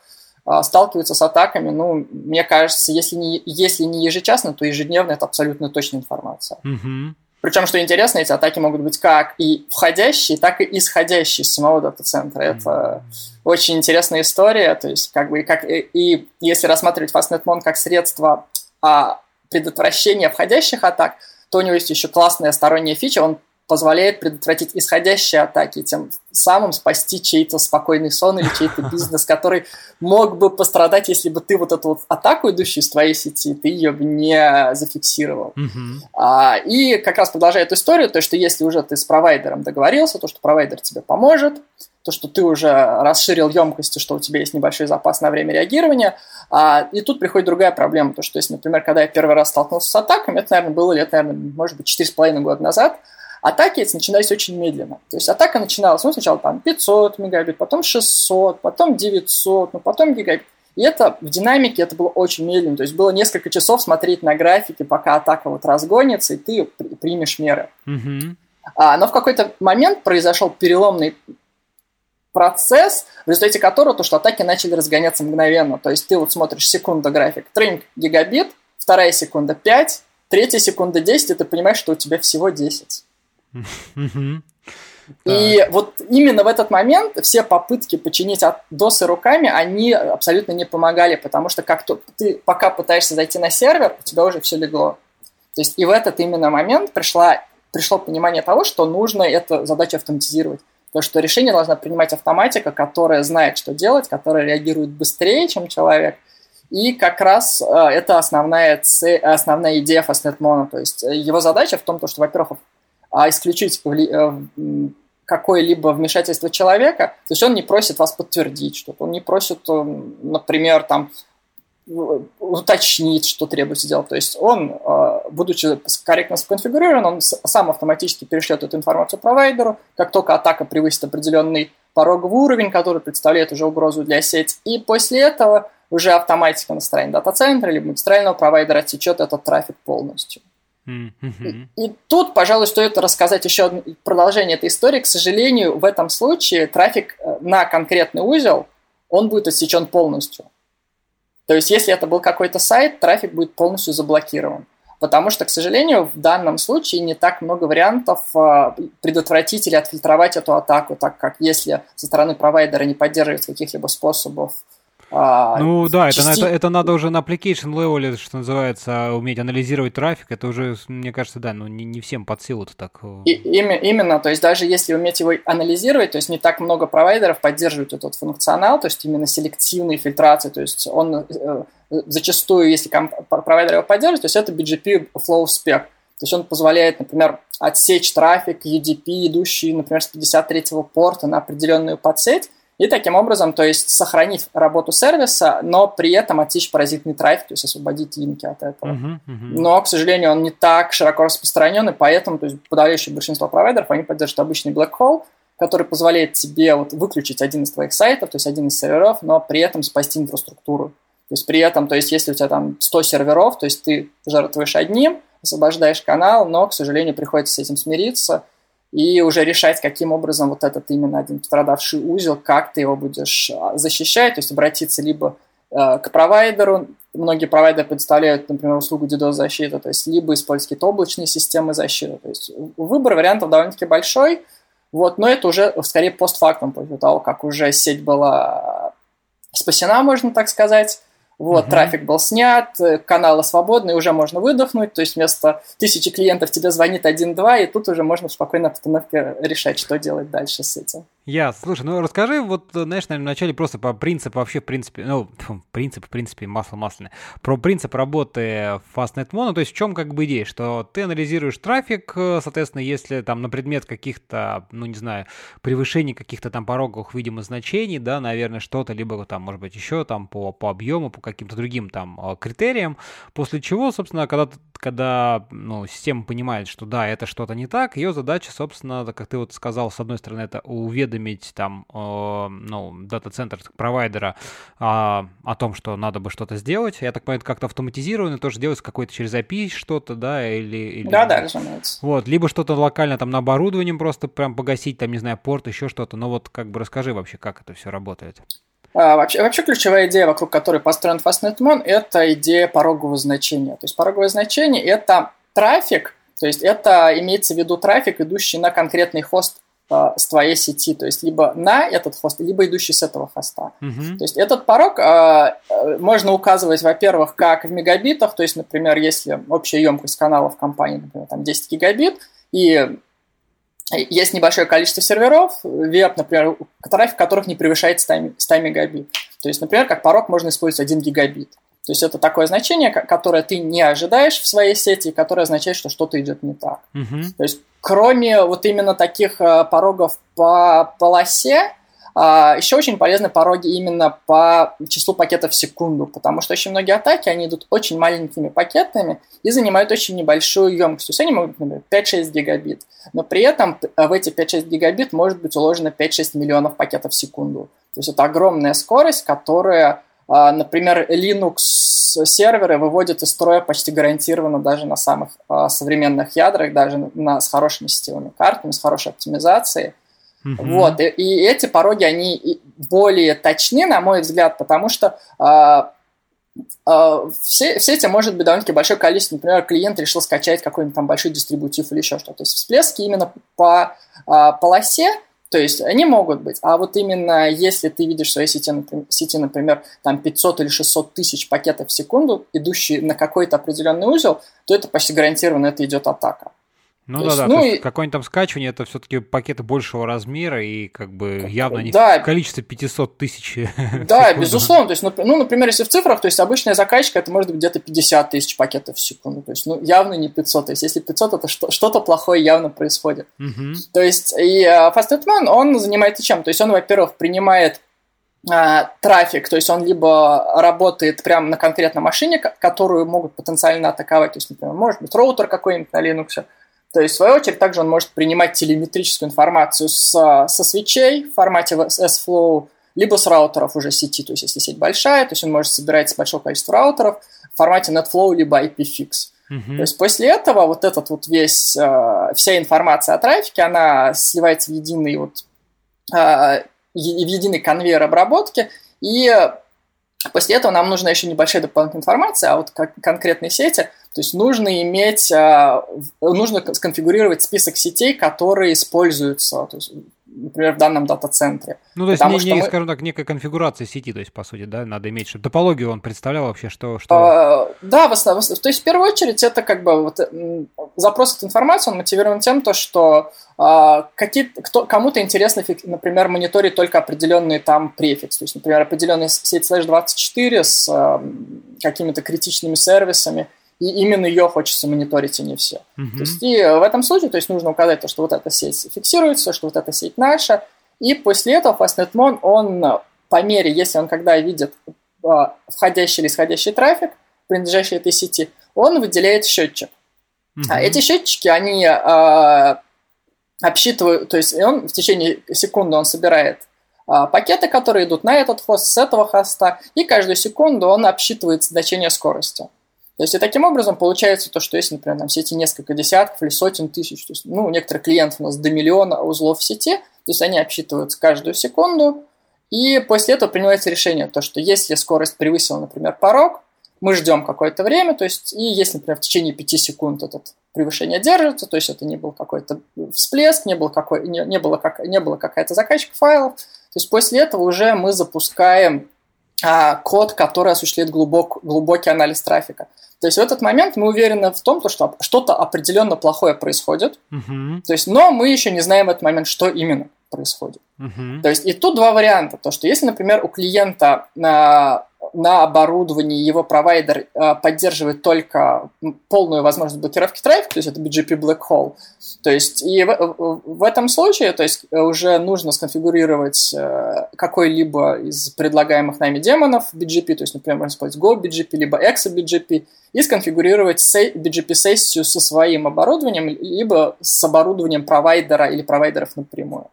а, сталкиваются с атаками, ну, мне кажется, если не, если не ежечасно, то ежедневно это абсолютно точная информация. Угу. Причем, что интересно, эти атаки могут быть как и входящие, так и исходящие из самого дата-центра. Это очень интересная история. То есть, как бы, как, и, и если рассматривать FastNetMon как средство а, предотвращения входящих атак, то у него есть еще классная сторонняя фича. Он позволяет предотвратить исходящие атаки, тем самым спасти чей-то спокойный сон или чей-то бизнес, который мог бы пострадать, если бы ты вот эту вот атаку, идущую из твоей сети, ты ее бы не зафиксировал. Мгм. А, и как раз продолжает историю, то, что если уже ты с провайдером договорился, то, что провайдер тебе поможет, то, что ты уже расширил емкости, что у тебя есть небольшой запас на время реагирования. А, и тут приходит другая проблема, то, что если, например, когда я первый раз столкнулся с атаками, это, наверное, было лет, наверное, может быть, 4,5 года назад, атаки начинались очень медленно. То есть атака начиналась, ну, сначала там 500 мегабит, потом 600, потом 900, ну, потом гигабит. И это в динамике это было очень медленно. То есть было несколько часов смотреть на графике, пока атака вот разгонится, и ты при- примешь меры. Мгм. А, но в какой-то момент произошел переломный процесс, в результате которого то, что атаки начали разгоняться мгновенно. То есть ты вот смотришь секунда график, тренинг гигабит, вторая секунда 5, третья секунда 10, и ты понимаешь, что у тебя всего 10. И вот именно в этот момент все попытки починить досы руками, они абсолютно не помогали, потому что как то ты пока пытаешься зайти на сервер, у тебя уже все легло. То есть и в этот именно момент пришла, пришло понимание того, что нужно эту задачу автоматизировать. То, что решение должна принимать автоматика, которая знает, что делать, которая реагирует быстрее, чем человек. И как раз э, это основная, цель, основная идея FastNetMono. То есть э, его задача в том, то, что, во-первых, а исключить э, какое-либо вмешательство человека, то есть он не просит вас подтвердить что-то, он не просит, э, например, там уточнить, что требуется сделать. То есть он, э, будучи корректно сконфигурирован, он сам автоматически перешлет эту информацию провайдеру, как только атака превысит определенный пороговый уровень, который представляет уже угрозу для сети, и после этого уже автоматика на стороне дата-центра либо магистрального провайдера отсечет этот трафик полностью. Мгм. И тут, пожалуй, стоит рассказать еще продолжение этой истории. К сожалению, в этом случае трафик э, на конкретный узел, он будет отсечен полностью. То есть, если это был какой-то сайт, трафик будет полностью заблокирован. Потому что, к сожалению, в данном случае не так много вариантов э, предотвратить или отфильтровать эту атаку, так как если со стороны провайдера не поддерживается каких-либо способов а, Ну да, это, части- это, это надо уже на application level, что называется, уметь анализировать трафик. Это уже, мне кажется, да, ну не, не всем под силу-то так. э, И, именно, то есть даже если уметь его анализировать, то есть не так много провайдеров поддерживают этот функционал, то есть именно селективные фильтрации, то есть он э, зачастую, если провайдер его поддерживает, то есть это BGP Flow Spec, то есть он позволяет, например, отсечь трафик UDP, идущий, например, с 53-го порта на определенную подсеть, и таким образом, то есть сохранить работу сервиса, но при этом отсечь паразитный трафик, то есть освободить линки от этого. мгм, мгм. Но, к сожалению, он не так широко распространен, и поэтому то есть, подавляющее большинство провайдеров, они поддерживают обычный black hole, который позволяет тебе вот, выключить один из твоих сайтов, то есть один из серверов, но при этом спасти инфраструктуру. То есть при этом, то есть если у тебя там 100 серверов, то есть ты жертвуешь одним, освобождаешь канал, но, к сожалению, приходится с этим смириться и уже решать, каким образом вот этот именно один пострадавший узел, как ты его будешь а, защищать, то есть обратиться либо э, к провайдеру, многие провайдеры предоставляют, например, услугу DDoS-защиты, то есть либо использовать какие-то облачные системы защиты. То есть выбор вариантов довольно-таки большой, вот, но это уже скорее постфактум, после того, как уже сеть была спасена, можно так сказать. Вот, Мгм. трафик был снят, э, каналы свободны, уже можно выдохнуть, то есть вместо тысячи клиентов тебе звонит один-два, и тут уже можно в спокойной обстановке решать, что делать дальше с этим. Я, слушай, ну расскажи, вот, знаешь, наверное, вначале просто по принципу, вообще, в принципе, ну, фу, принцип, в принципе, масло масляное, про принцип работы Fastnet Mono, то есть в чем как бы идея, что ты анализируешь трафик, э, соответственно, если там на предмет каких-то, ну, не знаю, превышений каких-то там пороговых, видимо, значений, да, наверное, что-то, либо там, может быть, еще там по, по объему, по каким-то другим там э, критериям, после чего, собственно, когда, когда ну, система понимает, что да, это что-то не так, ее задача, собственно, как ты вот сказал, с одной стороны, это уведомить там, э, ну, дата-центр провайдера а, о том, что надо бы что-то сделать. Я так понимаю, это как-то автоматизировано, тоже делается какой-то через API что-то, да, или... или- Да, да, разумеется. Вот, либо что-то локально там на оборудованием просто прям погасить, там, не знаю, порт, еще что-то. Но вот как бы расскажи вообще, как это все работает. А, вообще, вообще ключевая идея, вокруг которой построен FastNetMon, это идея порогового значения. То есть пороговое значение – это трафик, то есть это имеется в виду трафик, идущий на конкретный хост э, с твоей сети, то есть либо на этот хост, либо идущий с этого хоста. Uh-huh. То есть этот порог э, можно указывать, во-первых, как в мегабитах, то есть, например, если общая емкость каналов компании, например, там 10 гигабит, и есть небольшое количество серверов, веб, например, трафик которых не превышает 100, 100 мегабит. То есть, например, как порог можно использовать 1 гигабит. То есть это такое значение, которое ты не ожидаешь в своей сети, и которое означает, что что-то идет не так. Uh-huh. То есть кроме вот именно таких э, порогов по полосе, еще очень полезны пороги именно по числу пакетов в секунду, потому что очень многие атаки, они идут очень маленькими пакетами и занимают очень небольшую емкость. То есть они могут, например, 5-6 гигабит, но при этом в эти 5-6 гигабит может быть уложено 5-6 миллионов пакетов в секунду. То есть это огромная скорость, которая, а, например, Linux серверы выводят из строя почти гарантированно даже на самых а, современных ядрах, даже на, с хорошими сетевыми картами, с хорошей оптимизацией. Uh-huh. Вот, и, и эти пороги, они более точны, на мой взгляд, потому что а, а, все эти может быть довольно-таки большое количество. Например, клиент решил скачать какой-нибудь там большой дистрибутив или еще что-то. То есть всплески именно по а, полосе, то есть они могут быть. А вот именно если ты видишь в своей сети, например, сети, например там 500 или 600 тысяч пакетов в секунду, идущие на какой-то определенный узел, то это почти гарантированно это идет атака. Ну то да, есть, да, ну, и... какое-нибудь там скачивание, это все-таки пакеты большего размера и как бы явно не да. количество 500 тысяч. Да, безусловно. То есть, ну, например, если в цифрах, то есть обычная закачка, это может быть где-то 50 тысяч пакетов в секунду. То есть, ну, явно не 500. То есть, если 500, это что-то плохое явно происходит. Угу. То есть, и uh, FastNetMan, он занимается чем? То есть, он, во-первых, принимает uh, трафик, то есть он либо работает прямо на конкретной машине, которую могут потенциально атаковать, то есть, например, может быть роутер какой-нибудь на Linux, то есть, в свою очередь, также он может принимать телеметрическую информацию с, со свечей в формате S-Flow, либо с раутеров уже сети. То есть, если сеть большая, то есть он может собирать с большого количества раутеров в формате NetFlow либо IPFix. Uh-huh. То есть после этого вот этот вот весь, э, вся информация о трафике, она сливается в единый вот э, в единый конвейер обработки, и после этого нам нужна еще небольшая дополнительная информация, а вот конкретной сети – то есть нужно иметь, а, нужно сконфигурировать список сетей, которые используются. То есть например, в данном дата-центре. Ну, то есть, не, не, мы... скажем так, некая конфигурация сети, то есть, по сути, да, надо иметь, чтобы топологию он представлял вообще, что... что... А, да, в основном, то есть, в первую очередь, это как бы вот, запрос от информации, он мотивирован тем, то, что а, какие, кто, кому-то интересно, например, мониторить только определенные там префиксы, то есть, например, определенная сеть slash 24 с а, какими-то критичными сервисами, и именно ее хочется мониторить, а не все. Uh-huh. То есть, и в этом случае то есть, нужно указать то, что вот эта сеть фиксируется, что вот эта сеть наша, и после этого FastNetMon, он по мере, если он когда видит э, входящий или исходящий трафик, принадлежащий этой сети, он выделяет счетчик. Uh-huh. А эти счетчики, они э, обсчитывают, то есть он в течение секунды он собирает э, пакеты, которые идут на этот хост, с этого хоста, и каждую секунду он обсчитывает значение скорости. То есть и таким образом получается то, что если, например, там в сети несколько десятков или сотен тысяч, то есть, ну, некоторых клиентов у нас до миллиона узлов в сети, то есть они обсчитываются каждую секунду, и после этого принимается решение, то, что если скорость превысила, например, порог, мы ждем какое-то время, то есть, и если, например, в течение 5 секунд это превышение держится, то есть это не был какой-то всплеск, не было, какой, не, не было, как, не было какая-то закачка файлов, то есть после этого уже мы запускаем код, который осуществляет глубок, глубокий анализ трафика. То есть в этот момент мы уверены в том, что что-то определенно плохое происходит, uh-huh. то есть, но мы еще не знаем в этот момент, что именно происходит. Uh-huh. То есть и тут два варианта. То, что если, например, у клиента на оборудовании его провайдер э, поддерживает только полную возможность блокировки трафика, то есть это BGP Black Hole. То есть и в, в этом случае, то есть уже нужно сконфигурировать э, какой-либо из предлагаемых нами демонов BGP, то есть, например, можно использовать Go BGP, либо Exa BGP, и сконфигурировать BGP-сессию со своим оборудованием, либо с оборудованием провайдера или провайдеров напрямую.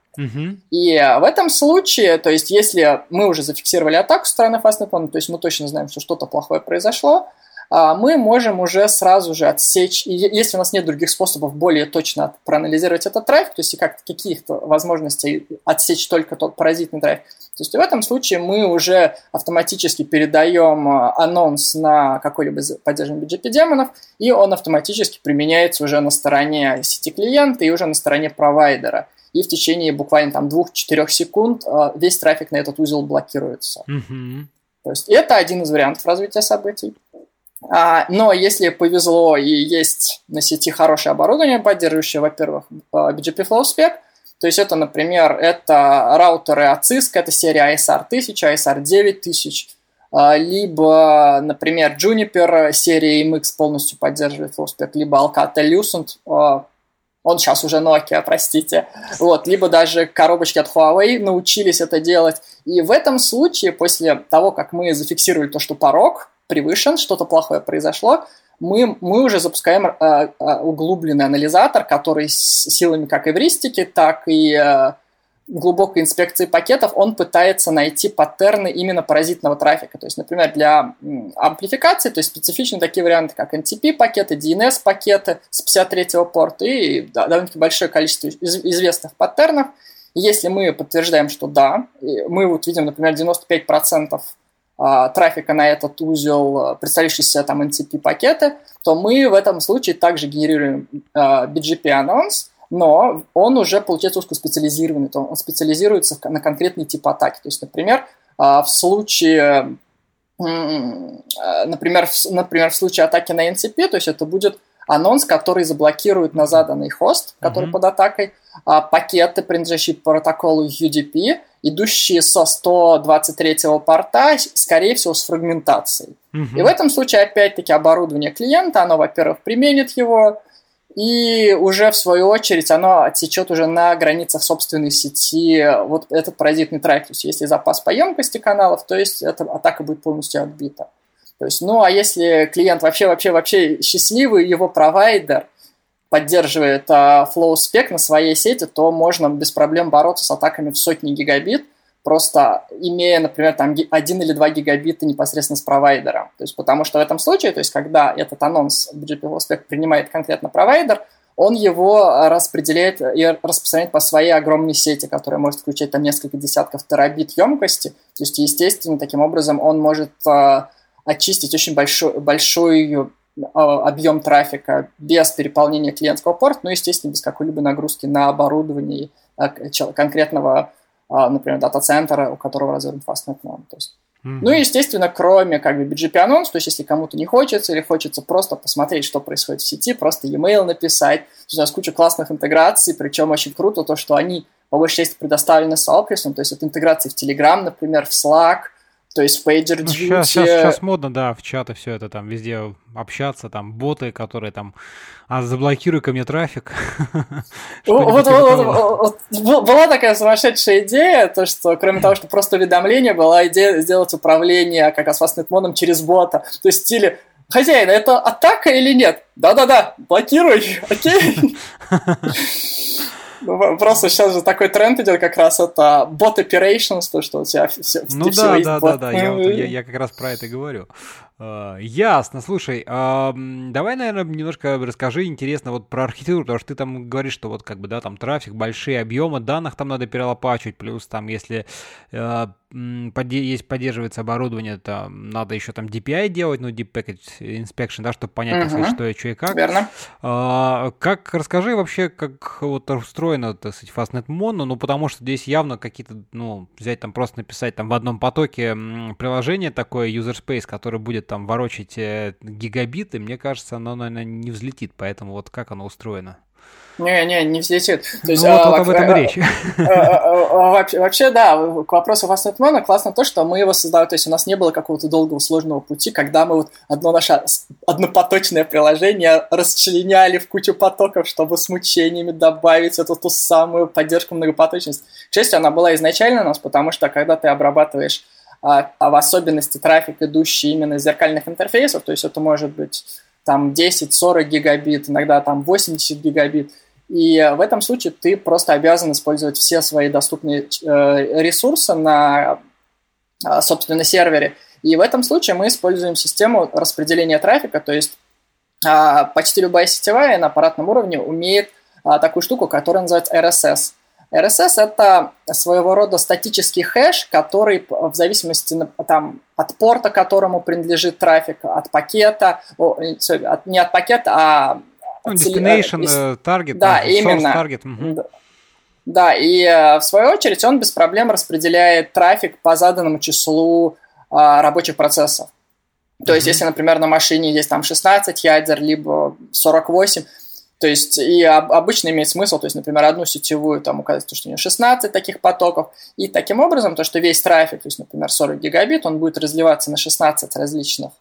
И в этом случае, то есть если мы уже зафиксировали атаку со стороны FastNet, то есть мы точно знаем, что что-то плохое произошло, а, мы можем уже сразу же отсечь, если у нас нет других способов более точно проанализировать этот трафик, то есть как каких-то возможностей отсечь только тот паразитный трафик, то есть в этом случае мы уже автоматически передаем а, анонс на какой-либо поддержанный BGP демонов, и он автоматически применяется уже на стороне сети клиента и уже на стороне провайдера. И в течение буквально там 2-4 секунд а, весь трафик на этот узел блокируется. Mm-hmm. То есть это один из вариантов развития событий. А, но если повезло и есть на сети хорошее оборудование, поддерживающее, во-первых, BGP Flow Spec, то есть это, например, это раутеры от Cisco, это серия ISR 1000, ISR 9000, либо, например, Juniper серия MX полностью поддерживает Flow Spec, либо Alcatel Lucent, а, он сейчас уже Nokia, простите, вот, либо даже коробочки от Huawei научились это делать. И в этом случае, после того, как мы зафиксировали то, что порог превышен, что-то плохое произошло, мы, мы уже запускаем э, э, углубленный анализатор, который с силами как эвристики, так и э, глубокой инспекции пакетов, он пытается найти паттерны именно паразитного трафика. То есть, например, для амплификации, то есть специфичны такие варианты, как NTP-пакеты, DNS-пакеты с 53-го порта и довольно-таки большое количество из, известных паттернов. если мы подтверждаем, что да, мы вот видим, например, 95% а, трафика на этот узел, а, представляющийся там NTP-пакеты, то мы в этом случае также генерируем а, BGP-анонс, но он уже получается узкоспециализированный, то он специализируется на конкретный тип атаки. То есть, например, в случае например, в, например, в случае атаки на NCP, то есть это будет анонс, который заблокирует на заданный хост, который mm-hmm. под атакой, а, пакеты, принадлежащие протоколу UDP, идущие со 123 порта, скорее всего, с фрагментацией. Mm-hmm. И в этом случае, опять-таки, оборудование клиента, оно, во-первых, применит его, и уже в свою очередь оно отсечет уже на границах собственной сети вот этот паразитный трафик. То есть если запас по емкости каналов, то есть эта атака будет полностью отбита. То есть, ну а если клиент вообще, вообще, вообще счастливый, его провайдер поддерживает а, Flow Spec на своей сети, то можно без проблем бороться с атаками в сотни гигабит, просто имея, например, там 1 или 2 гигабита непосредственно с провайдером. То есть, потому что в этом случае, то есть, когда этот анонс BGP Spec принимает конкретно провайдер, он его распределяет и распространяет по своей огромной сети, которая может включать там несколько десятков терабит емкости. То есть, естественно, таким образом он может а, очистить очень большой, большой э, объем трафика без переполнения клиентского порта, но, естественно, без какой-либо нагрузки на оборудование э, конкретного, например, дата-центра, у которого развернут Fastnet Node. То есть Mm-hmm. Ну и, естественно, кроме как бы BGP-анонс, то есть если кому-то не хочется или хочется просто посмотреть, что происходит в сети, просто e-mail написать. У нас куча классных интеграций, причем очень круто то, что они по большей части предоставлены сообществом, то есть это интеграции в Telegram, например, в Slack, то есть PagerDuty... Ну, сейчас, сейчас, сейчас модно, да, в чаты все это там везде общаться, там боты, которые там, а заблокируй ко мне трафик. Вот, вот, была такая сумасшедшая идея, то что кроме того, что просто уведомление, была идея сделать управление как раз фастнетмоном через бота. То есть в стиле Хозяин, это атака или нет? Да-да-да, блокируй, окей. Ну, просто сейчас же такой тренд идет как раз это bot operations, то, что у тебя все, ну, да, да, да, да, я, как раз про это говорю. Uh, ясно, слушай, uh, давай, наверное, немножко расскажи, интересно, вот про архитектуру, потому что ты там говоришь, что вот как бы, да, там трафик, большие объемы данных там надо перелопачивать, плюс там, если uh, есть поддерживается оборудование, то надо еще там DPI делать, ну, Deep Package Inspection, да, чтобы понять, uh-huh. что и что и как. Верно. А, как, расскажи вообще, как вот устроено, так сказать, Fastnet Mono, ну, потому что здесь явно какие-то, ну, взять там просто написать там в одном потоке приложение такое, user space, которое будет там ворочать э, гигабиты, мне кажется, оно, наверное, не взлетит, поэтому вот как оно устроено? Не, не, не взлетит. То есть, ну, вот, а, вот об этом а, речь. А, а, вообще, вообще, да, к вопросу Fastnet классно то, что мы его создали, то есть у нас не было какого-то долгого сложного пути, когда мы вот одно наше однопоточное приложение расчленяли в кучу потоков, чтобы с мучениями добавить эту ту самую поддержку многопоточности. К счастью, она была изначально у нас, потому что когда ты обрабатываешь а, а в особенности трафик, идущий именно из зеркальных интерфейсов, то есть это может быть там 10-40 гигабит, иногда там 80 гигабит, и в этом случае ты просто обязан использовать все свои доступные э, ресурсы на, э, собственно, сервере. И в этом случае мы используем систему распределения трафика, то есть а, почти любая сетевая на аппаратном уровне умеет а, такую штуку, которая называется RSS. RSS – это своего рода статический хэш, который в зависимости там, от порта, которому принадлежит трафик, от пакета, от, не от пакета, а... Ну, destination, э, target, да, именно. Target. Угу. Да, и э, в свою очередь он без проблем распределяет трафик по заданному числу а, рабочих процессов. То есть, если, например, на машине есть там 16 ядер, либо 48, то есть, и обычно имеет смысл, то есть, например, одну сетевую там указать, то, что у нее 16 таких потоков, и таким образом, то, что весь трафик, то есть, например, 40 гигабит, он будет разливаться на 16 различных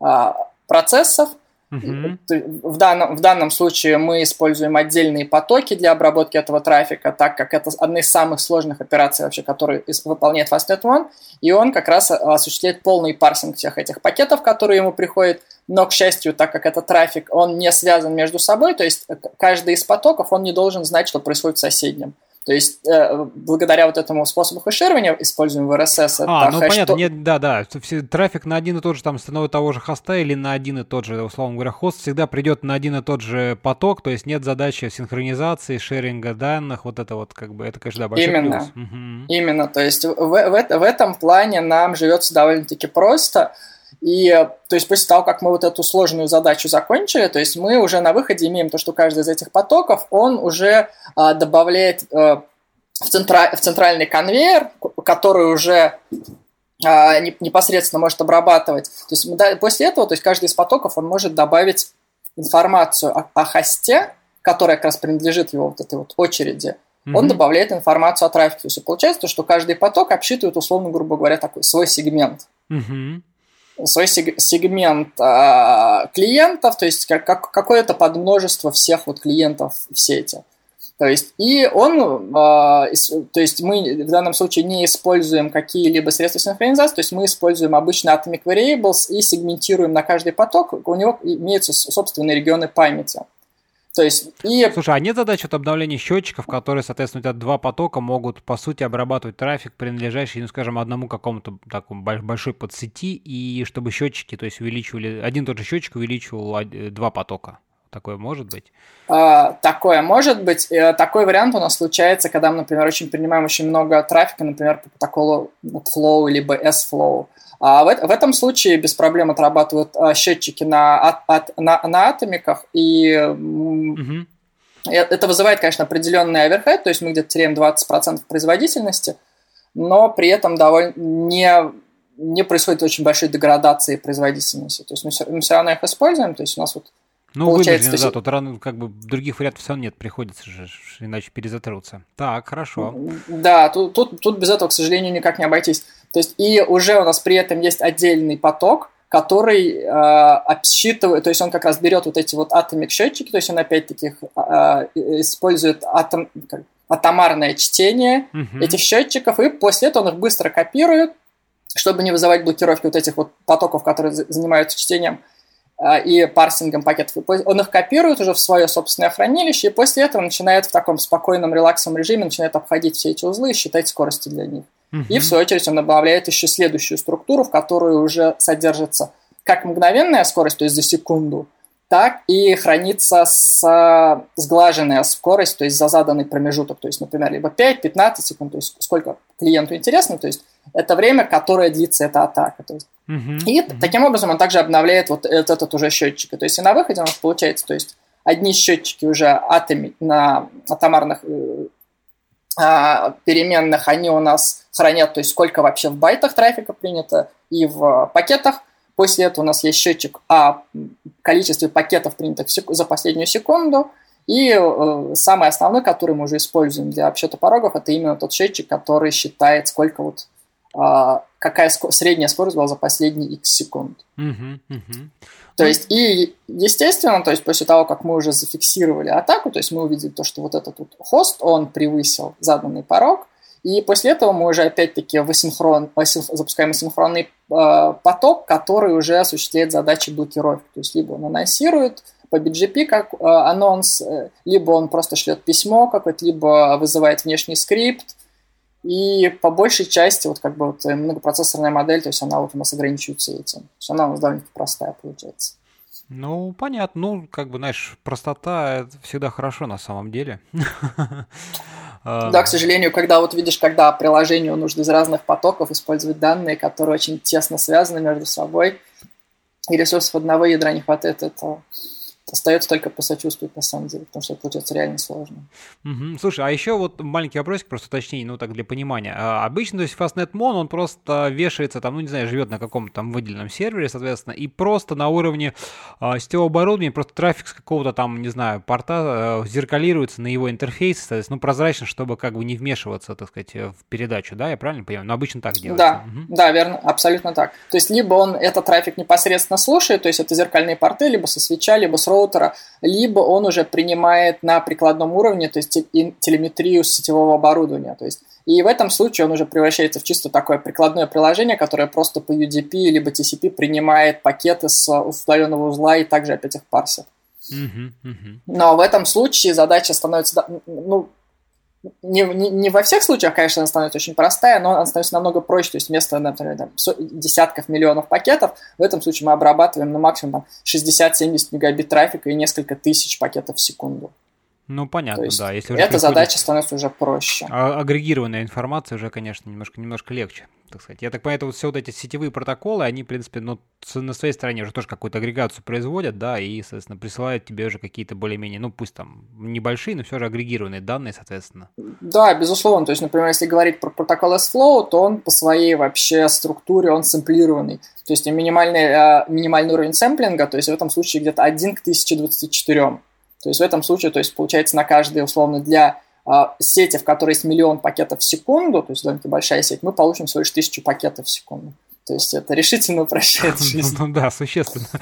а, процессов, в, данном, в данном случае мы используем отдельные потоки для обработки этого трафика, так как это одна из самых сложных операций вообще, которые выполняет Fastnet One, и он как раз осуществляет полный парсинг всех этих пакетов, которые ему приходят, но, к счастью, так как это трафик, он не связан между собой, то есть каждый из потоков, он не должен знать, что происходит в соседнем. То есть э, благодаря вот этому способу хэширования используем в RSS. А, ну хэш понятно, нет, да, да, трафик на один и тот же там с одного того же хоста или на один и тот же, условно говоря, хост всегда придет на один и тот же поток, то есть нет задачи синхронизации, шеринга данных, вот это вот как бы, это, конечно, да, большой Именно, плюс. Угу. именно, то есть в, в, в этом плане нам живется довольно-таки просто, и то есть после того, как мы вот эту сложную задачу закончили, то есть мы уже на выходе имеем то, что каждый из этих потоков, он уже а, добавляет а, в, центра, в центральный конвейер, который уже а, непосредственно может обрабатывать. То есть да, после этого, то есть каждый из потоков, он может добавить информацию о, о хосте, которая как раз принадлежит его вот этой вот очереди, mm-hmm. он добавляет информацию о трафике. То есть получается, что каждый поток обсчитывает, условно, грубо говоря, такой свой сегмент. Mm-hmm свой сегмент а, клиентов, то есть как, как, какое-то подмножество всех вот клиентов в сети. То есть, и он, э, то есть мы в данном случае не используем какие-либо средства синхронизации, то есть мы используем обычно atomic variables и сегментируем на каждый поток, у него имеются собственные регионы памяти. То есть, и... Слушай, а нет задачи вот обновления счетчиков, которые, соответственно, у два потока могут, по сути, обрабатывать трафик, принадлежащий, ну, скажем, одному какому-то такому большой подсети, и чтобы счетчики, то есть увеличивали, один тот же счетчик увеличивал два потока? Такое может быть? А, такое может быть. Э, такой вариант у нас случается, когда мы, например, очень принимаем очень много трафика, например, по протоколу Flow либо S-Flow. А в, в этом случае без проблем отрабатывают а, счетчики на, от, от, на, на атомиках, и угу. это вызывает, конечно, определенный оверхед, то есть мы где-то теряем 20% производительности, но при этом довольно не, не происходит очень большой деградации производительности. То есть мы все, мы все равно их используем, то есть у нас вот ну, получается, вынуждены, да, тут рано, как бы других вариантов все равно нет, приходится же, иначе перезатрутся. Так, хорошо. Да, тут, тут, тут без этого, к сожалению, никак не обойтись. То есть и уже у нас при этом есть отдельный поток, который э, обсчитывает, то есть он как раз берет вот эти вот атомик счетчики, то есть он опять-таки э, использует атом, атомарное чтение угу. этих счетчиков, и после этого он их быстро копирует, чтобы не вызывать блокировки вот этих вот потоков, которые занимаются чтением э, и парсингом пакетов. Он их копирует уже в свое собственное хранилище, и после этого начинает в таком спокойном, релаксовом режиме, начинает обходить все эти узлы и считать скорости для них. И в свою очередь он добавляет еще следующую структуру, в которой уже содержится как мгновенная скорость, то есть за секунду, так и хранится с, сглаженная скорость, то есть за заданный промежуток, то есть, например, либо 5-15 секунд, то есть сколько клиенту интересно, то есть это время, которое длится эта атака. То есть. Uh-huh, и uh-huh. таким образом он также обновляет вот этот, этот уже счетчик. То есть и на выходе у нас получается, то есть одни счетчики уже атоми, на атомарных э, переменных, они у нас хранят, то есть сколько вообще в байтах трафика принято и в пакетах. После этого у нас есть счетчик о количестве пакетов, принятых за последнюю секунду. И э, самый основной, который мы уже используем для обсчета порогов, это именно тот счетчик, который считает, сколько вот э, какая средняя скорость была за последние x секунд. Uh-huh, uh-huh. То есть, и естественно, то есть после того, как мы уже зафиксировали атаку, то есть мы увидели то, что вот этот вот хост, он превысил заданный порог, и после этого мы уже опять-таки асинхрон, запускаем асинхронный э, поток, который уже осуществляет задачи блокировки. То есть либо он анонсирует по BGP как э, анонс, э, либо он просто шлет письмо какое-то, либо вызывает внешний скрипт, И по большей части вот как бы вот многопроцессорная модель, то есть она вот у нас ограничивается этим. То есть она у нас довольно-таки простая получается. Ну, понятно. Ну, как бы, знаешь, простота – это всегда хорошо на самом деле. А, да, к сожалению, когда вот видишь, когда приложению нужно из разных потоков использовать данные, которые очень тесно связаны между собой, и ресурсов одного ядра не хватает, это Остается только посочувствовать, на самом деле, потому что это получается реально сложно. Угу. Слушай, а еще вот маленький вопросик, просто точнее, ну так для понимания. А, обычно, то есть FastNetMon, он просто вешается там, ну не знаю, живет на каком-то там выделенном сервере, соответственно, и просто на уровне а, сетевого оборудования, просто трафик с какого-то там, не знаю, порта а, зеркалируется на его интерфейс, соответственно, ну прозрачно, чтобы как бы не вмешиваться, так сказать, в передачу, да, я правильно понимаю? Но обычно так делается. Да, угу. да, верно, абсолютно так. То есть либо он этот трафик непосредственно слушает, то есть это зеркальные порты, либо со свеча, либо с роутера, либо он уже принимает на прикладном уровне, то есть телеметрию сетевого оборудования. То есть, и в этом случае он уже превращается в чисто такое прикладное приложение, которое просто по UDP либо TCP принимает пакеты с удаленного узла и также опять их парсит. Но в этом случае задача становится, ну, не, не, не во всех случаях, конечно, она становится очень простая, но она становится намного проще. То есть вместо, например, там, десятков миллионов пакетов, в этом случае мы обрабатываем на максимум 60-70 мегабит трафика и несколько тысяч пакетов в секунду. Ну, понятно, есть да. Если уже эта задача становится уже проще. А агрегированная информация уже, конечно, немножко, немножко легче, так сказать. Я так понимаю, вот все вот эти сетевые протоколы, они, в принципе, ну, на своей стороне уже тоже какую-то агрегацию производят, да, и, соответственно, присылают тебе уже какие-то более-менее, ну, пусть там небольшие, но все же агрегированные данные, соответственно. Да, безусловно. То есть, например, если говорить про протокол S-Flow, то он по своей вообще структуре, он сэмплированный. То есть минимальный, э, минимальный уровень сэмплинга, то есть в этом случае где-то 1 к 1024. То есть в этом случае, то есть получается на каждый, условно, для э, сети, в которой есть миллион пакетов в секунду, то есть довольно большая сеть, мы получим всего лишь тысячу пакетов в секунду. То есть это решительно упрощает жизнь. Ну да, существенно.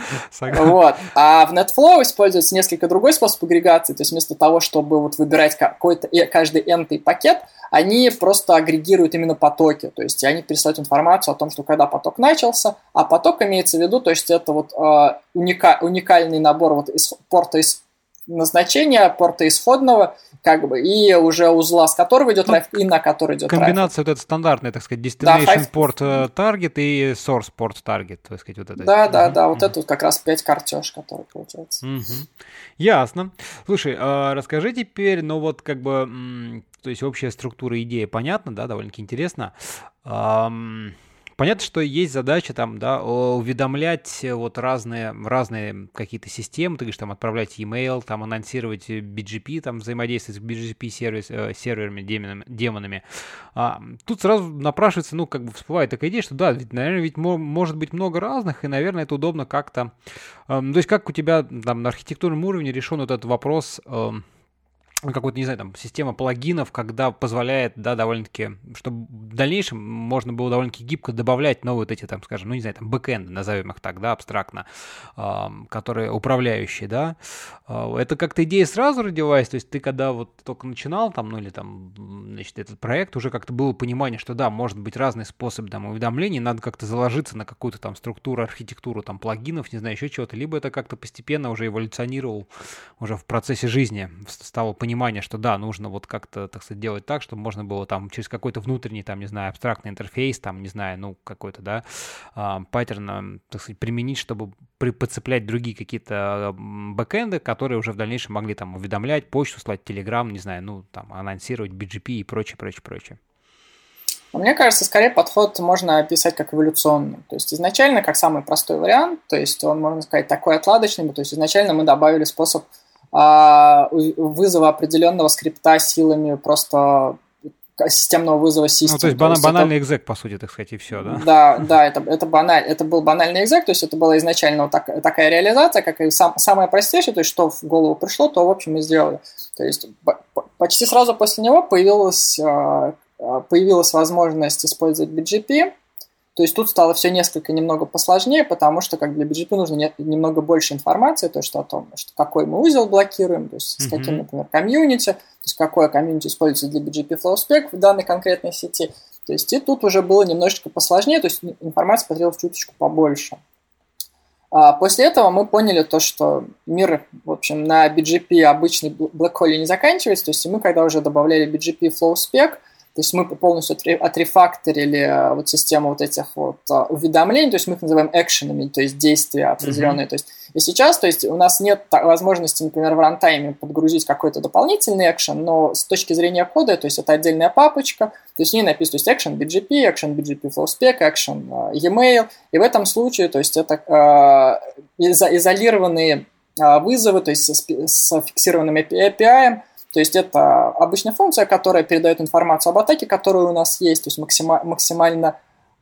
Вот. А в NetFlow используется несколько другой способ агрегации. То есть вместо того, чтобы вот выбирать какой-то каждый n пакет, они просто агрегируют именно потоки. То есть они пересылают информацию о том, что когда поток начался, а поток имеется в виду, то есть это вот э, уника, уникальный набор вот из порта из назначения порта исходного, как бы, и уже узла, с которого идет ну, трафик, и на который идет Комбинация трафик. вот эта стандартная, так сказать, destination да, port э, target и source port target, так сказать, вот это. Да, да, да, вот это вот как раз 5 картеж, который получается. Ясно. Слушай, а расскажи теперь, ну вот как бы, то есть общая структура идеи понятна, да, довольно-таки интересно. Понятно, что есть задача там, да, уведомлять э, вот разные, разные какие-то системы, ты говоришь, там, отправлять e-mail, там, анонсировать BGP, там, взаимодействовать с BGP сервис, э, серверами, демонами. демонами. А, тут сразу напрашивается, ну, как бы всплывает такая идея, что да, ведь, наверное, ведь может быть много разных, и, наверное, это удобно как-то... Э, то есть как у тебя там на архитектурном уровне решен вот этот вопрос... Э, какой-то, не знаю, там, система плагинов, когда позволяет, да, довольно-таки, чтобы в дальнейшем можно было довольно-таки гибко добавлять новые вот эти, там, скажем, ну, не знаю, там, бэкэнды, назовем их так, да, абстрактно, э, которые управляющие, да. Э, это как-то идея сразу родилась, то есть ты когда вот только начинал там, ну, или там, значит, этот проект, уже как-то было понимание, что да, может быть разный способ там уведомлений, надо как-то заложиться на какую-то там структуру, архитектуру там плагинов, не знаю, еще чего-то, либо это как-то постепенно уже эволюционировал уже в процессе жизни, стало понимать понимание, что да, нужно вот как-то, так сказать, делать так, чтобы можно было там через какой-то внутренний, там, не знаю, абстрактный интерфейс, там, не знаю, ну, какой-то, да, паттерн, так сказать, применить, чтобы при, подцеплять другие какие-то бэкэнды, которые уже в дальнейшем могли там уведомлять, почту слать, телеграм, не знаю, ну, там, анонсировать BGP и прочее, прочее, прочее. Мне кажется, скорее подход можно описать как эволюционный. То есть изначально, как самый простой вариант, то есть он, можно сказать, такой отладочный, то есть изначально мы добавили способ а, вызова определенного скрипта силами просто системного вызова системы. Ну, то есть, то есть банальный это... экзек, по сути, так сказать, и все, да? Да, да, это, это, баналь, это был банальный экзек, то есть это была изначально вот так, такая реализация, как и сам, самая простейшая, то есть что в голову пришло, то, в общем, мы сделали. То есть почти сразу после него появилась, а, а, появилась возможность использовать BGP, то есть тут стало все несколько немного посложнее, потому что как для BGP нужно не, немного больше информации, то есть о том, что какой мы узел блокируем, то есть с каким, например, комьюнити, то есть какое комьюнити используется для BGP Flow Spec в данной конкретной сети. То есть и тут уже было немножечко посложнее, то есть информации потребовалось чуточку побольше. А после этого мы поняли то, что мир, в общем, на BGP обычный Black Hole не заканчивается, то есть мы когда уже добавляли BGP Flow Spec, То есть мы полностью отрефакторили э, вот систему вот этих вот э, уведомлений, то есть мы их называем экшенами, то есть действия определенные. Mm-hmm. То есть и сейчас, то есть у нас нет возможности, например, в рантайме подгрузить какой-то дополнительный экшен, но с точки зрения кода, то есть это отдельная папочка, то есть в ней написано, то есть action BGP, action BGP FlowSpec, action e-mail, и в этом случае, то есть это э, изолированные э, вызовы, то есть с, с фиксированным API, то есть это обычная функция, которая передает информацию об атаке, которая у нас есть, то есть максима- максимально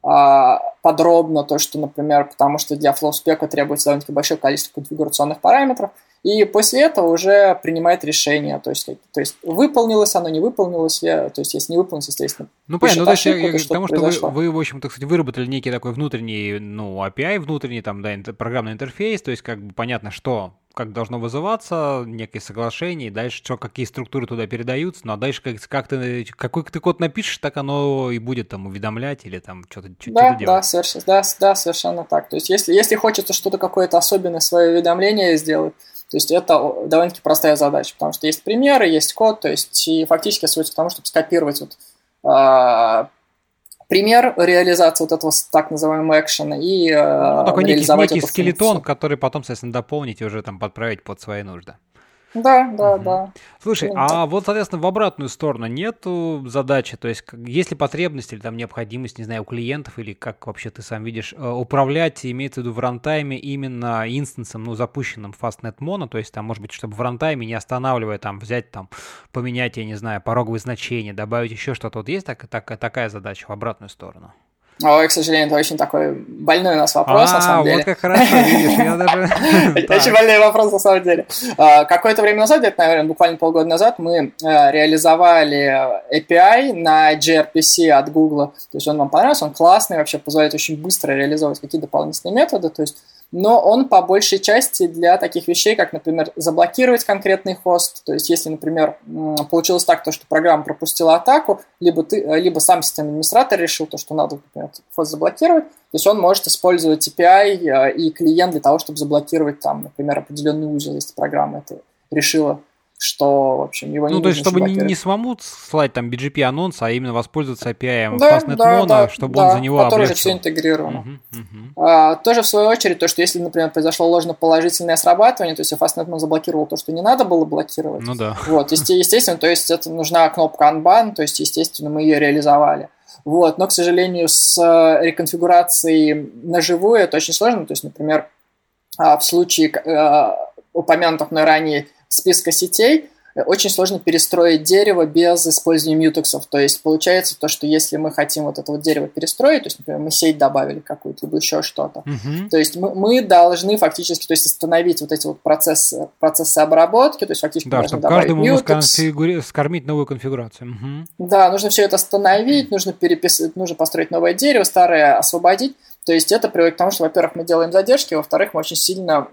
а, подробно, то, что, например, потому что для FlowSpec требуется довольно-таки большое количество конфигурационных параметров, и после этого уже принимает решение, то есть, то есть выполнилось оно, не выполнилось, то есть если не выполнилось, естественно. Ну, понятно, ну, то есть я, я к тому, что вы, вы, в общем-то, кстати, выработали некий такой внутренний, ну, API, внутренний там, да, программный интерфейс, то есть как бы понятно, что как должно вызываться, некие соглашения, и дальше что, какие структуры туда передаются, ну а дальше как, как ты, какой ты код напишешь, так оно и будет там уведомлять или там что-то, что да, делать. Да, совершенно, да, да, совершенно так. То есть если, если хочется что-то какое-то особенное свое уведомление сделать, то есть это довольно-таки простая задача, потому что есть примеры, есть код, то есть и фактически сводится к тому, чтобы скопировать вот, а, пример реализации вот этого так называемого экшена и э, ну, такой реализовать некий, некий скелетон, функцию. который потом, соответственно, дополнить и уже там подправить под свои нужды. Да, да, угу. да. Слушай, ну, а вот, соответственно, в обратную сторону нету задачи, то есть есть ли потребность или там необходимость, не знаю, у клиентов или как вообще ты сам видишь, э, управлять, имеется в виду в рантайме именно инстансом, ну, запущенным Fastnet Mono, то есть там, может быть, чтобы в рантайме, не останавливая, там, взять, там, поменять, я не знаю, пороговые значения, добавить еще что-то. Вот есть так, так, такая задача в обратную сторону? Ой, к сожалению, это очень такой больной у нас вопрос, а, на самом деле. вот как хорошо, видишь, я даже... Очень больной вопрос, на самом деле. А, какое-то время назад, где-то, наверное, буквально полгода назад, мы э, реализовали API на gRPC от Google. То есть он нам понравился, он классный, вообще позволяет очень быстро реализовывать какие-то дополнительные методы. То есть но он по большей части для таких вещей, как, например, заблокировать конкретный хост. То есть, если, например, получилось так, то, что программа пропустила атаку, либо, ты, либо сам системный администратор решил, то, что надо, например, хост заблокировать, то есть он может использовать API э, и клиент для того, чтобы заблокировать, там, например, определенный узел, если программа это решила что, в общем, его не Ну, то есть, чтобы не, не самому слать там BGP анонс, а именно воспользоваться API да, Fastnet да, Mono, да, чтобы да, он за него который же все интегрировано. Угу, угу. А, тоже, в свою очередь, то, что если, например, произошло ложноположительное срабатывание, то есть Fastnet Mono заблокировал то, что не надо было блокировать. Ну да. Вот, естественно, то есть это нужна кнопка Unban, то есть, естественно, мы ее реализовали. Вот, но, к сожалению, с э, реконфигурацией на живую это очень сложно. То есть, например, а, в случае э, упомянутых мной ранее списка сетей, очень сложно перестроить дерево без использования мьютексов. То есть получается то, что если мы хотим вот это вот дерево перестроить, то есть, например, мы сеть добавили какую-то, либо еще что-то, uh-huh. то есть мы, мы должны фактически, то есть остановить вот эти вот процессы, процессы обработки, то есть фактически да, чтобы каждому mutex. скормить новую конфигурацию. Uh-huh. Да, нужно все это остановить, нужно переписать, нужно построить новое дерево, старое освободить. То есть это приводит к тому, что, во-первых, мы делаем задержки, во-вторых, мы очень сильно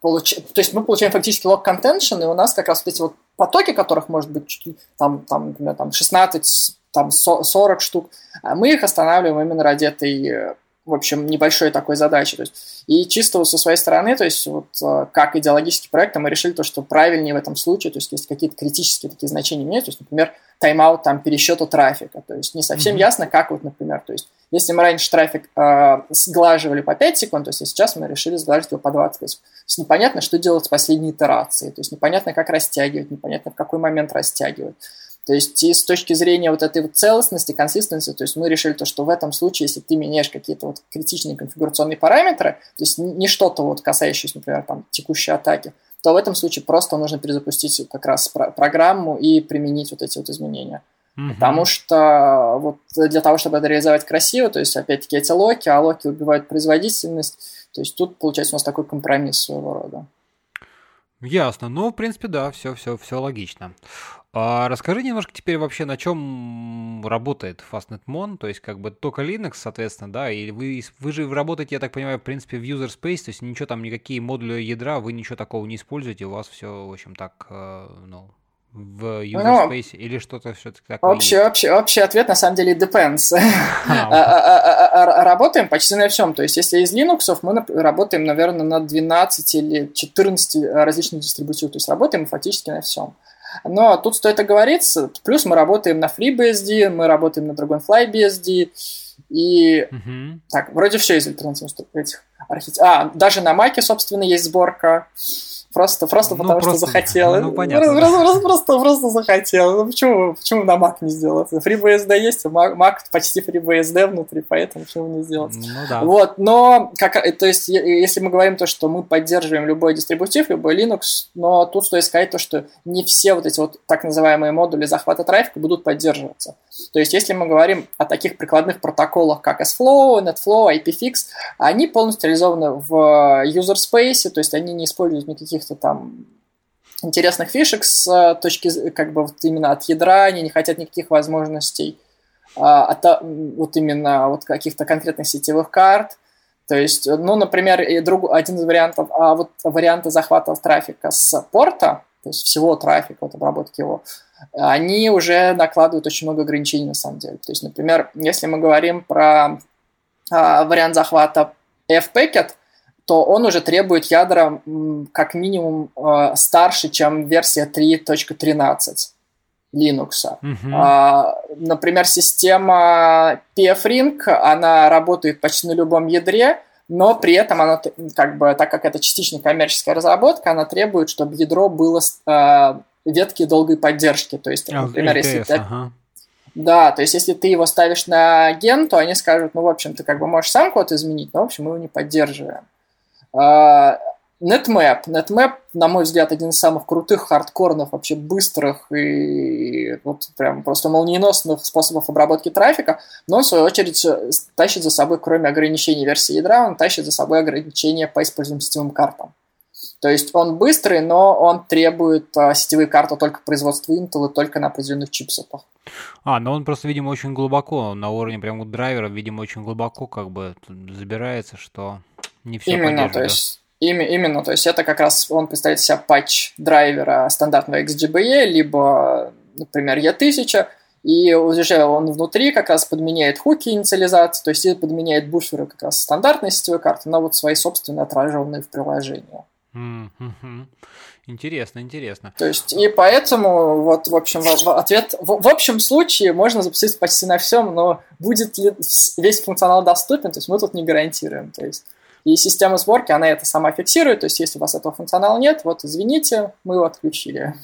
получаем, то есть мы получаем фактически лог контеншн, и у нас как раз вот эти вот потоки, которых может быть там, там, например, там 16, там 40 штук, а мы их останавливаем именно ради этой в общем, небольшой такой задачи. То есть, и чисто вот со своей стороны, то есть вот э, как идеологический проект, мы решили то, что правильнее в этом случае, то есть есть какие-то критические такие значения нет, то есть, например, тайм-аут там пересчета трафика, то есть не совсем mm-hmm. ясно, как вот, например, то есть если мы раньше трафик э, сглаживали по 5 секунд, то есть сейчас мы решили сглаживать его по 20. То есть, то есть непонятно, что делать с последней итерацией, то есть непонятно, как растягивать, непонятно, в какой момент растягивать. То есть и с точки зрения вот этой вот целостности, консистенции, то есть мы решили то, что в этом случае, если ты меняешь какие-то вот критичные конфигурационные параметры, то есть не что-то вот касающееся, например, там текущей атаки, то в этом случае просто нужно перезапустить как раз программу и применить вот эти вот изменения. Угу. Потому что вот для того, чтобы это реализовать красиво, то есть опять-таки эти локи, а локи убивают производительность, то есть тут получается у нас такой компромисс своего рода. Ясно. Ну, в принципе, да, все, все, все логично. А расскажи немножко теперь вообще, на чем работает Fastnet Mon, то есть как бы только Linux, соответственно, да, и вы, вы же работаете, я так понимаю, в принципе, в user space, то есть ничего там, никакие модули ядра, вы ничего такого не используете, у вас все, в общем, так, э, ну, в user ну, space или что-то все-таки такое? Общий, общий, общий ответ на самом деле depends. А, а, а, работаем почти на всем. То есть, если из Linux, мы работаем, наверное, на 12 или 14 различных дистрибутивов. То есть, работаем фактически на всем. Но тут стоит оговориться, плюс мы работаем на FreeBSD, мы работаем на DragonFlyBSD, и угу. так, вроде все из альтернативных этих архитектур. А, даже на Маке, собственно, есть сборка. Просто, просто ну, потому просто, что захотел. Ну, понятно. Просто, просто, просто, просто захотел. Ну, почему, почему на Mac не сделать? FreeBSD есть, а Mac, Mac почти FreeBSD внутри, поэтому почему не сделать? Ну, да. Вот, но, как, то есть, если мы говорим то, что мы поддерживаем любой дистрибутив, любой Linux, но тут стоит сказать то, что не все вот эти вот так называемые модули захвата трафика будут поддерживаться. То есть, если мы говорим о таких прикладных протоколах, как SFlow, NetFlow, IPFix, они полностью реализованы в user space, то есть они не используют никаких каких-то там интересных фишек с э, точки, как бы вот именно от ядра, они не хотят никаких возможностей а, от, вот именно вот каких-то конкретных сетевых карт. То есть, ну, например, и друг, один из вариантов, а вот варианты захвата трафика с порта, то есть всего трафика, вот обработки его, они уже накладывают очень много ограничений на самом деле. То есть, например, если мы говорим про а, вариант захвата F-Packet, то он уже требует ядра как минимум э, старше, чем версия 3.13 Linux. А, например, система PFRing, она работает почти на любом ядре, но при этом она, как бы, так как это частично коммерческая разработка, она требует, чтобы ядро было э, ветки долгой поддержки. То есть, а, например, LTS, если ты... Ага. Да, то есть если ты его ставишь на ген, то они скажут, ну, в общем, ты как бы можешь сам код изменить, но, в общем, мы его не поддерживаем. А, NetMap. NetMap, на мой взгляд, один из самых крутых, хардкорных, вообще быстрых и вот прям просто молниеносных способов обработки трафика, но в свою очередь, тащит за собой, кроме ограничений версии ядра, он тащит за собой ограничения по используемым сетевым картам. То есть он быстрый, но он требует а, сетевые карты только производства Intel и только на определенных чипсетах. А, но он просто, видимо, очень глубоко, на уровне прям драйвера, видимо, очень глубоко как бы забирается, что не все Именно, то есть Ими, именно, то есть это как раз он представляет себя патч драйвера стандартного XGBE, либо, например, E1000, и уже он внутри как раз подменяет хуки инициализации, то есть подменяет буферы как раз стандартной сетевой карты, но вот свои собственные отраженные в приложение. Mm-hmm. Интересно, интересно. То есть, и поэтому, вот, в общем, в, в ответ, в, в общем случае можно запустить почти на всем, но будет ли весь функционал доступен, то есть мы тут не гарантируем. То есть, и система сборки, она это сама фиксирует, то есть если у вас этого функционала нет, вот извините, мы его отключили.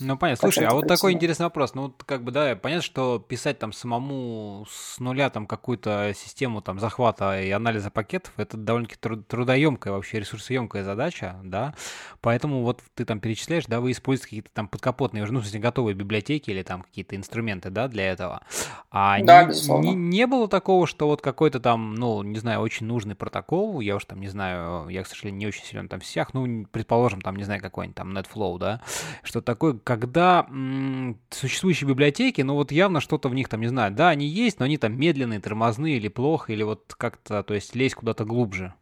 Ну, понятно. Слушай, а вот такой интересный вопрос. Ну, вот как бы, да, понятно, что писать там самому с нуля там какую-то систему там захвата и анализа пакетов, это довольно-таки трудоемкая, вообще ресурсоемкая задача, да. Поэтому вот ты там перечисляешь, да, вы используете какие-то там подкапотные, ну, в смысле, готовые библиотеки или там какие-то инструменты, да, для этого. А да, не, не, не было такого, что вот какой-то там, ну, не знаю, очень нужный протокол, я уж там не знаю, я, к сожалению, не очень силен там в сетях, ну, предположим, там, не знаю, какой-нибудь там NetFlow, да, что такое когда м- существующие библиотеки, ну вот явно что-то в них там, не знаю, да, они есть, но они там медленные, тормозные или плохо, или вот как-то, то есть лезть куда-то глубже.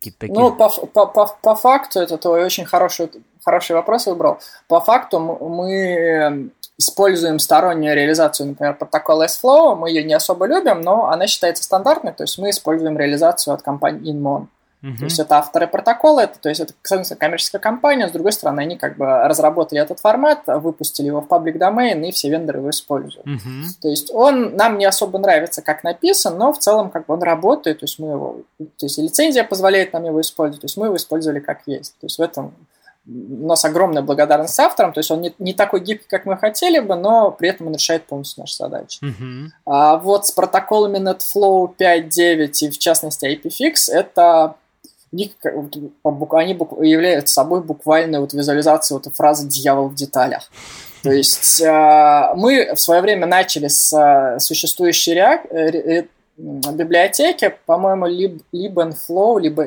Такие... Ну, по, по, по, по факту, это твой очень хороший, хороший вопрос выбрал. По факту мы используем стороннюю реализацию, например, протокола S-Flow, мы ее не особо любим, но она считается стандартной, то есть мы используем реализацию от компании Inmon. Uh-huh. То есть это авторы протокола, это, то есть это коммерческая компания, с другой стороны, они как бы разработали этот формат, выпустили его в паблик домен, и все вендоры его используют. Uh-huh. То есть он нам не особо нравится, как написан, но в целом как бы он работает, то есть мы его, то есть лицензия позволяет нам его использовать, то есть мы его использовали как есть. То есть в этом у нас огромная благодарность авторам, то есть он не, не такой гибкий, как мы хотели бы, но при этом он решает полностью наши задачи. Uh-huh. А вот с протоколами NetFlow 5.9 и в частности IPFix это них, они являются собой буквально вот визуализацию вот фразы «дьявол в деталях». То есть э, мы в свое время начали с э, существующей э, библиотеки, по-моему, либо, либо Flow, либо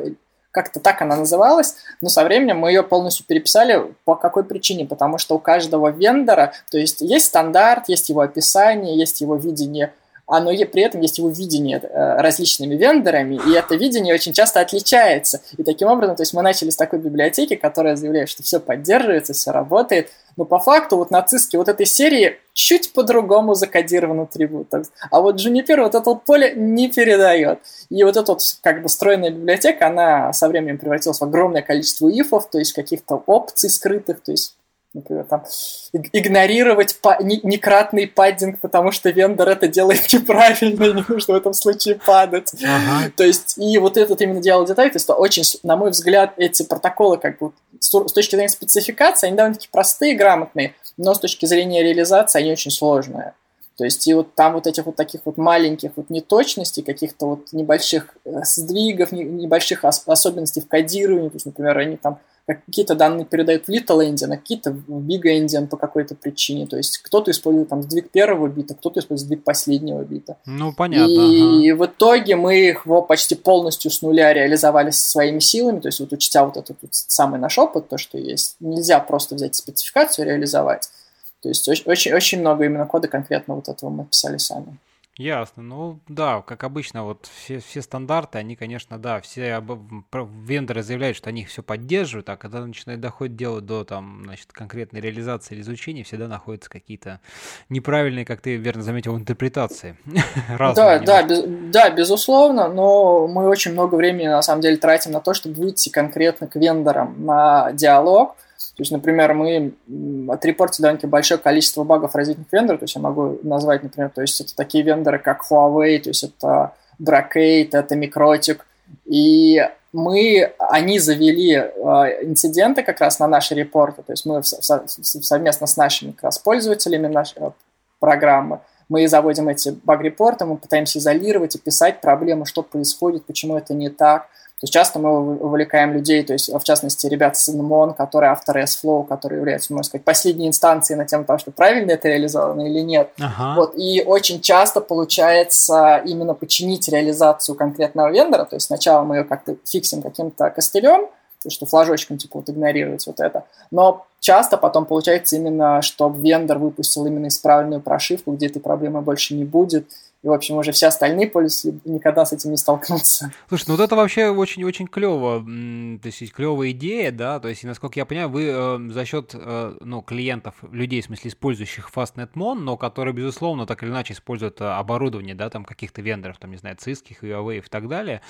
как-то так она называлась, но со временем мы ее полностью переписали. По какой причине? Потому что у каждого вендора, то есть есть стандарт, есть его описание, есть его видение оно при этом есть его видение э, различными вендорами, и это видение очень часто отличается. И таким образом, то есть мы начали с такой библиотеки, которая заявляет, что все поддерживается, все работает, но по факту вот нацистский вот этой серии чуть по-другому закодирован атрибут. А вот Juniper вот это поле не передает. И вот эта вот как бы стройная библиотека, она со временем превратилась в огромное количество ифов, то есть каких-то опций скрытых, то есть там, игнорировать па- некратный паддинг, потому что вендор это делает неправильно, и не нужно в этом случае падать. Ага. То есть, и вот этот именно диалог деталей, то есть, очень, на мой взгляд, эти протоколы, как бы, с точки зрения спецификации, они довольно-таки простые, грамотные, но с точки зрения реализации они очень сложные. То есть и вот там вот этих вот таких вот маленьких вот неточностей, каких-то вот небольших э, сдвигов, небольших особенностей в кодировании, то есть, например, они там какие-то данные передают в Little Endian, а какие-то в Big Endian по какой-то причине. То есть кто-то использует там сдвиг первого бита, кто-то использует сдвиг последнего бита. Ну, понятно. И ага. в итоге мы его почти полностью с нуля реализовали со своими силами, то есть вот учтя вот этот вот самый наш опыт, то, что есть, нельзя просто взять спецификацию и реализовать. То есть очень, очень много именно кода конкретно вот этого мы писали сами. Ясно. Ну да, как обычно, вот все, все стандарты, они, конечно, да, все об... вендоры заявляют, что они их все поддерживают, а когда начинает доходить дело до там, значит, конкретной реализации или изучения, всегда находятся какие-то неправильные, как ты верно заметил, интерпретации. да, да, без, да, безусловно, но мы очень много времени на самом деле тратим на то, чтобы выйти конкретно к вендорам на диалог, то есть, например, мы отрепортили довольно большое количество багов различных вендоров, то есть я могу назвать, например, то есть это такие вендоры, как Huawei, то есть это Brocade, это Microtic, и мы, они завели э, инциденты как раз на наши репорты, то есть мы в, в, совместно с нашими как раз пользователями нашей э, программы, мы заводим эти баг-репорты, мы пытаемся изолировать и писать проблему, что происходит, почему это не так – то есть часто мы увлекаем людей, то есть в частности ребят с NMON, которые авторы S-Flow, которые являются, можно сказать, последней инстанцией на тему того, что правильно это реализовано или нет. Ага. Вот, и очень часто получается именно починить реализацию конкретного вендора, то есть сначала мы ее как-то фиксим каким-то костылем, то есть что флажочком типа вот игнорировать вот это, но часто потом получается именно, чтобы вендор выпустил именно исправленную прошивку, где этой проблемы больше не будет, и, в общем, уже все остальные пользователи никогда с этим не столкнутся. Слушай, ну вот это вообще очень-очень клево. То есть клевая идея, да, то есть, насколько я понимаю, вы э, за счет э, ну, клиентов, людей, в смысле, использующих FastNetMon, но которые, безусловно, так или иначе используют э, оборудование, да, там каких-то вендоров, там, не знаю, Cisco, Huawei и так далее,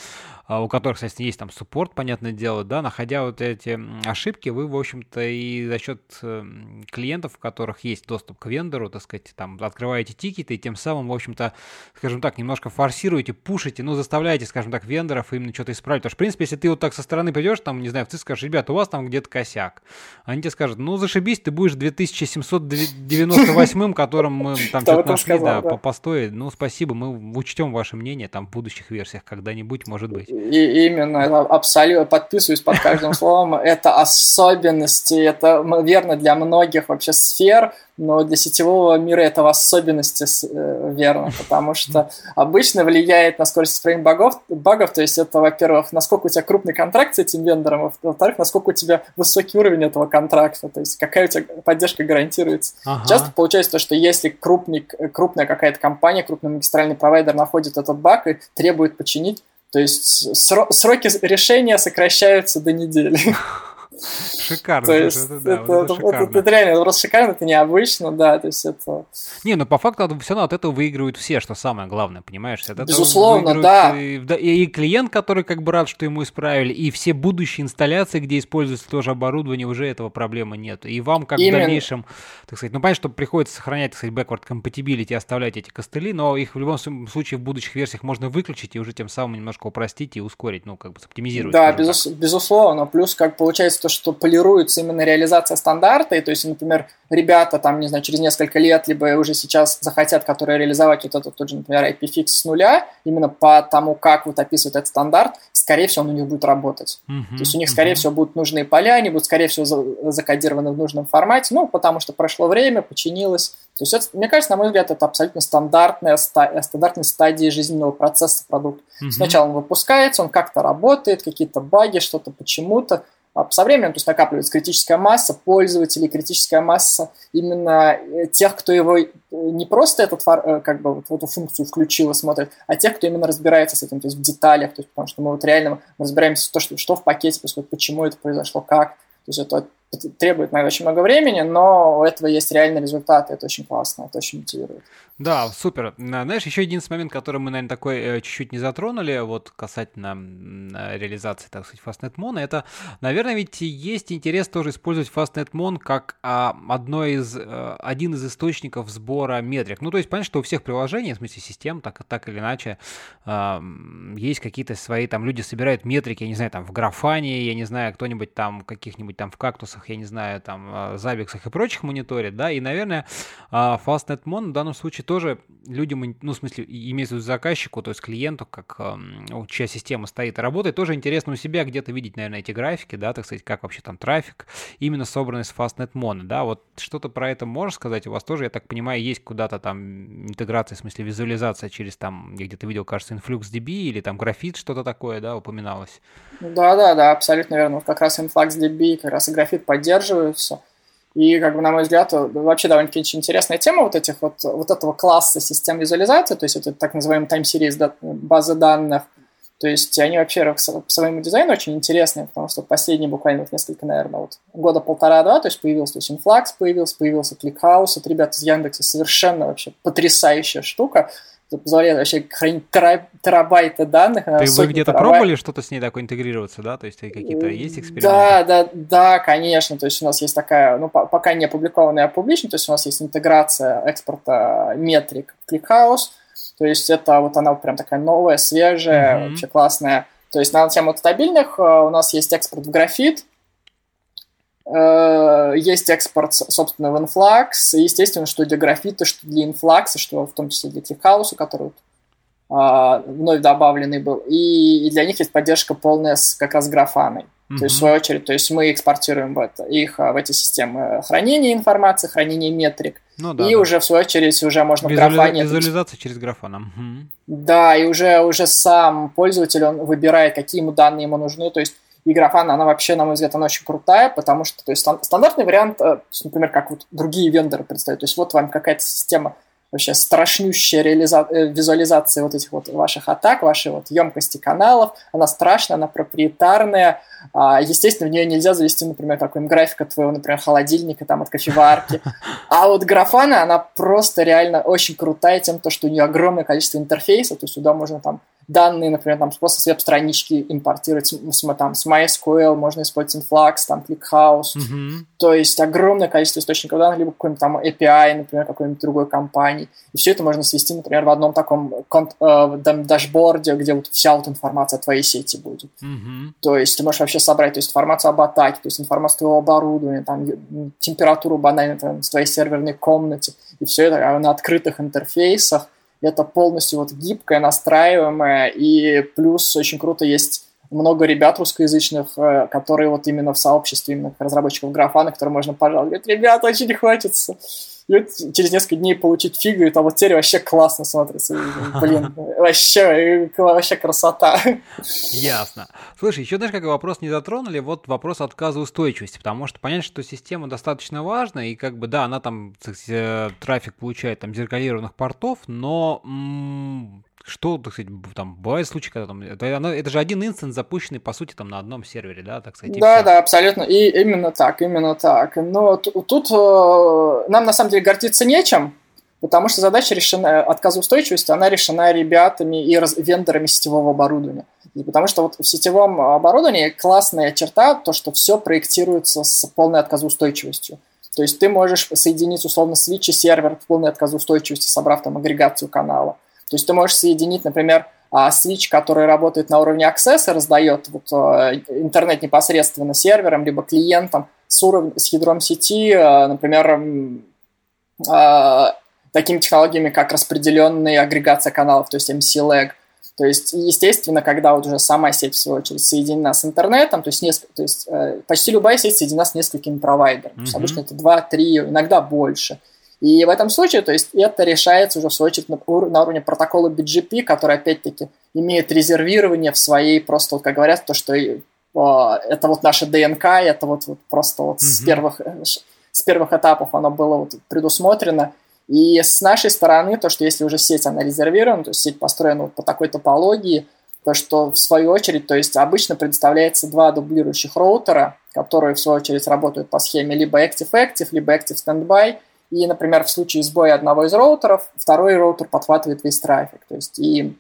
э, у которых, кстати, есть там суппорт, понятное дело, да, находя вот эти ошибки, вы, в общем-то, и за счет э, клиентов, у которых есть доступ к вендору, так сказать, там, открываете тикеты, и тем самым, в общем-то, скажем так, немножко форсируете, пушите, ну, заставляете, скажем так, вендоров именно что-то исправить. Потому что, в принципе, если ты вот так со стороны придешь, там, не знаю, ты скажешь, ребята, у вас там где-то косяк. Они тебе скажут, ну, зашибись, ты будешь 2798, которым мы там что-то нашли, да, по постой. Ну, спасибо, мы учтем ваше мнение там в будущих версиях когда-нибудь, может быть. И именно, абсолютно подписываюсь под каждым словом. Это особенности, это верно для многих вообще сфер, но для сетевого мира это в особенности э, верно, потому что обычно влияет на скорость исправления багов, багов, то есть это, во-первых, насколько у тебя крупный контракт с этим вендором, во-вторых, насколько у тебя высокий уровень этого контракта, то есть какая у тебя поддержка гарантируется. Ага. Часто получается то, что если крупный, крупная какая-то компания, крупный магистральный провайдер находит этот баг и требует починить, то есть сроки решения сокращаются до недели. Шикарно. То есть, это, да, это, это, это, это, это реально это просто шикарно, это необычно, да, то есть это... Не, ну по факту все равно от этого выигрывают все, что самое главное, понимаешь? От Безусловно, да. И, и клиент, который как бы рад, что ему исправили, и все будущие инсталляции, где используется тоже оборудование, уже этого проблемы нет. И вам как Именно. в дальнейшем, так сказать, ну понятно, что приходится сохранять, так сказать, backward compatibility, оставлять эти костыли, но их в любом случае в будущих версиях можно выключить и уже тем самым немножко упростить и ускорить, ну как бы оптимизировать. Да, безус- безусловно. Плюс как получается то, что полируется именно реализация стандарта, и то есть, например, ребята там, не знаю, через несколько лет, либо уже сейчас захотят, которые реализовать вот этот тот же, например, IPFix с нуля, именно по тому, как вот описывает этот стандарт, скорее всего, он у них будет работать. Uh-huh, то есть у них, скорее uh-huh. всего, будут нужные поля, они будут, скорее всего, закодированы в нужном формате, ну, потому что прошло время, починилось. То есть, это, мне кажется, на мой взгляд, это абсолютно стандартная, стандартная стадия жизненного процесса продукта. Uh-huh. Сначала он выпускается, он как-то работает, какие-то баги, что-то почему-то, со временем то есть накапливается критическая масса пользователей, критическая масса именно э, тех, кто его э, не просто этот, э, как бы, вот, эту функцию включил и смотрит, а тех, кто именно разбирается с этим, то есть в деталях, то есть, потому что мы вот реально разбираемся в том, что, что в пакете происходит, почему это произошло, как. То есть это требует, наверное, очень много времени, но у этого есть реальный результат, и это очень классно, это очень мотивирует. Да, супер. Знаешь, еще единственный момент, который мы, наверное, такой э, чуть-чуть не затронули, вот касательно э, реализации, так сказать, Fastnet Mon, это, наверное, ведь есть интерес тоже использовать Fastnet Mon как а, одно из, а, один из источников сбора метрик. Ну, то есть, понятно, что у всех приложений, в смысле систем, так, так или иначе, а, есть какие-то свои, там, люди собирают метрики, я не знаю, там, в графане, я не знаю, кто-нибудь там, каких-нибудь там в кактусах, я не знаю, там, забиксах и прочих мониторит, да, и, наверное, Fastnet Mon в данном случае тоже людям, ну, в смысле, имеется в виду заказчику, то есть клиенту, как чья система стоит и работает, тоже интересно у себя где-то видеть, наверное, эти графики, да, так сказать, как вообще там трафик, именно собранный с Fastnet Mono, да, вот что-то про это можешь сказать? У вас тоже, я так понимаю, есть куда-то там интеграция, в смысле визуализация через там, я где-то видел, кажется, InfluxDB или там графит, что-то такое, да, упоминалось? Да-да-да, абсолютно верно. Как раз InfluxDB, как раз и графит поддерживаются. И, как бы, на мой взгляд, вообще довольно-таки интересная тема вот этих вот, вот этого класса систем визуализации, то есть это так называемый time series базы данных. То есть они вообще по своему дизайну очень интересные, потому что последние буквально вот несколько, наверное, вот года полтора-два, то есть появился, то есть Influx появился, появился ClickHouse, это ребята из Яндекса совершенно вообще потрясающая штука позволяет вообще хранить терабайты данных. Ты вы где-то терабайт. пробовали что-то с ней такое интегрироваться, да? То есть какие-то есть эксперименты? Да, да, да, конечно. То есть у нас есть такая, ну, пока не опубликованная, а публичная, то есть у нас есть интеграция экспорта метрик ClickHouse, то есть это вот она прям такая новая, свежая, mm-hmm. вообще классная. То есть на тему стабильных э, у нас есть экспорт в графит, есть экспорт, собственно, в Influx, и, естественно, что для графита, что для Influx, что в том числе для Clickhouse, который вот, а, вновь добавленный был, и, для них есть поддержка полная с как раз графаной. Mm-hmm. То есть, в свою очередь, то есть мы экспортируем в это, их а, в эти системы хранения информации, хранения метрик, ну, да, и да. уже, в свою очередь, уже можно Визуали... в графане... Визуализация через графана. Угу. Да, и уже, уже сам пользователь, он выбирает, какие ему данные ему нужны, то есть и Grafana, она вообще, на мой взгляд, она очень крутая, потому что, то есть, стандартный вариант, э, например, как вот другие вендоры представляют, то есть, вот вам какая-то система вообще страшнющая реализа... Э, визуализация вот этих вот ваших атак, вашей вот емкости каналов, она страшная, она проприетарная, а, естественно, в нее нельзя завести, например, какой-нибудь графика твоего, например, холодильника, там, от кофеварки. А вот графана, она просто реально очень крутая тем, то, что у нее огромное количество интерфейсов, то есть сюда можно там данные, например, там просто с веб-странички импортировать с, с, там, с MySQL, можно использовать Influx, там, ClickHouse. Mm-hmm. То есть огромное количество источников данных, либо какой-нибудь там API, например, какой-нибудь другой компании. И все это можно свести, например, в одном таком конт, э, дашборде, где вот вся вот информация о твоей сети будет. Mm-hmm. То есть ты можешь вообще собрать то есть, информацию об атаке, то есть информацию твоего оборудования, там, температуру банально там, в твоей серверной комнате. И все это на открытых интерфейсах – это полностью вот гибкое, настраиваемое, и плюс очень круто есть много ребят русскоязычных, э, которые вот именно в сообществе именно разработчиков графана, которые можно пожаловать. Говорят, ребята, очень хочется. И вот через несколько дней получить фигу, и там вот теперь вообще классно смотрится. Блин, вообще, вообще красота. Ясно. Слушай, еще знаешь, как вопрос не затронули, вот вопрос отказа устойчивости, потому что понятно, что система достаточно важна, и как бы, да, она там, э, трафик получает там зеркалированных портов, но что, так сказать, там бывают случаи, когда там это, это же один инстанс, запущенный по сути там на одном сервере, да, так сказать. Да, да, абсолютно. И именно так, именно так. Но тут э, нам на самом деле гордиться нечем, потому что задача решена, отказоустойчивости, она решена ребятами и раз, вендорами сетевого оборудования. И потому что вот в сетевом оборудовании классная черта, то, что все проектируется с полной отказоустойчивостью. То есть ты можешь соединить условно свитч и сервер в полной отказоустойчивости, собрав там агрегацию канала. То есть ты можешь соединить, например, switch, а, который работает на уровне и раздает вот, а, интернет непосредственно серверам, либо клиентам с, уровнем, с ядром сети, а, например, такими технологиями, как распределенная агрегация каналов, то есть MC-lag. То есть, естественно, когда вот уже сама сеть, в свою очередь, соединена с интернетом, то есть, несколько, то есть э, почти любая сеть соединена с несколькими провайдерами. Mm-hmm. То есть, обычно это 2-3, иногда больше. И в этом случае, то есть это решается уже в свою очередь на, на уровне протокола BGP, который опять-таки имеет резервирование в своей просто, вот как говорят, то, что э, это вот наша ДНК, это вот, вот просто вот mm-hmm. с, первых, э, с первых этапов оно было вот предусмотрено. И с нашей стороны, то, что если уже сеть, она резервирована, то есть сеть построена вот по такой топологии, то, что в свою очередь, то есть обычно предоставляется два дублирующих роутера, которые в свою очередь работают по схеме либо Active-Active, либо Active-Standby, и, например, в случае сбоя одного из роутеров, второй роутер подхватывает весь трафик. То есть и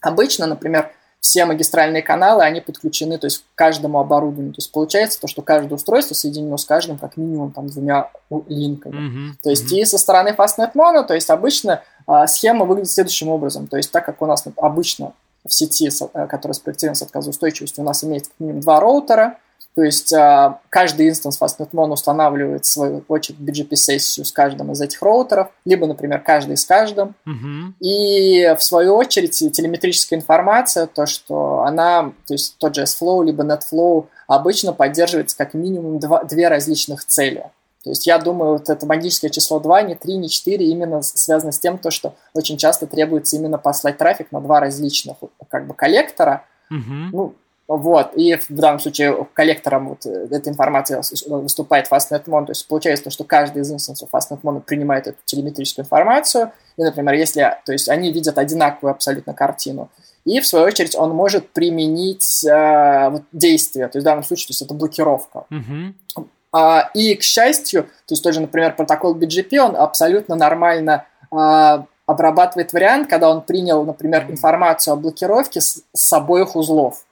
обычно, например, все магистральные каналы, они подключены, то есть к каждому оборудованию. То есть получается то, что каждое устройство соединено с каждым как минимум там двумя линками. Mm-hmm. То есть mm-hmm. и со стороны Fastnet Mono, то есть обычно а, схема выглядит следующим образом. То есть так как у нас обычно в сети, э, которая спроектирована с отказоустойчивостью, у нас имеется как минимум два роутера, то есть а, каждый инстанс FastNetMon устанавливает свою очередь BGP-сессию с каждым из этих роутеров, либо, например, каждый с каждым. Uh-huh. И в свою очередь телеметрическая информация, то, что она, то есть тот же S-Flow, либо NetFlow, обычно поддерживается как минимум два, две различных цели. То есть я думаю, вот это магическое число 2, не 3, не 4, именно связано с тем, то, что очень часто требуется именно послать трафик на два различных как бы коллектора. Uh-huh. Ну, вот, и в данном случае коллектором вот э, этой информации выступает FastNetMon, то есть получается, что каждый из инстансов FastNetMon принимает эту телеметрическую информацию, и, например, если, то есть они видят одинаковую абсолютно картину, и, в свою очередь, он может применить э, вот, действие, то есть в данном случае, то есть это блокировка. Uh-huh. А, и, к счастью, то есть тоже, например, протокол BGP, он абсолютно нормально а, обрабатывает вариант, когда он принял, например, информацию о блокировке с, с обоих узлов.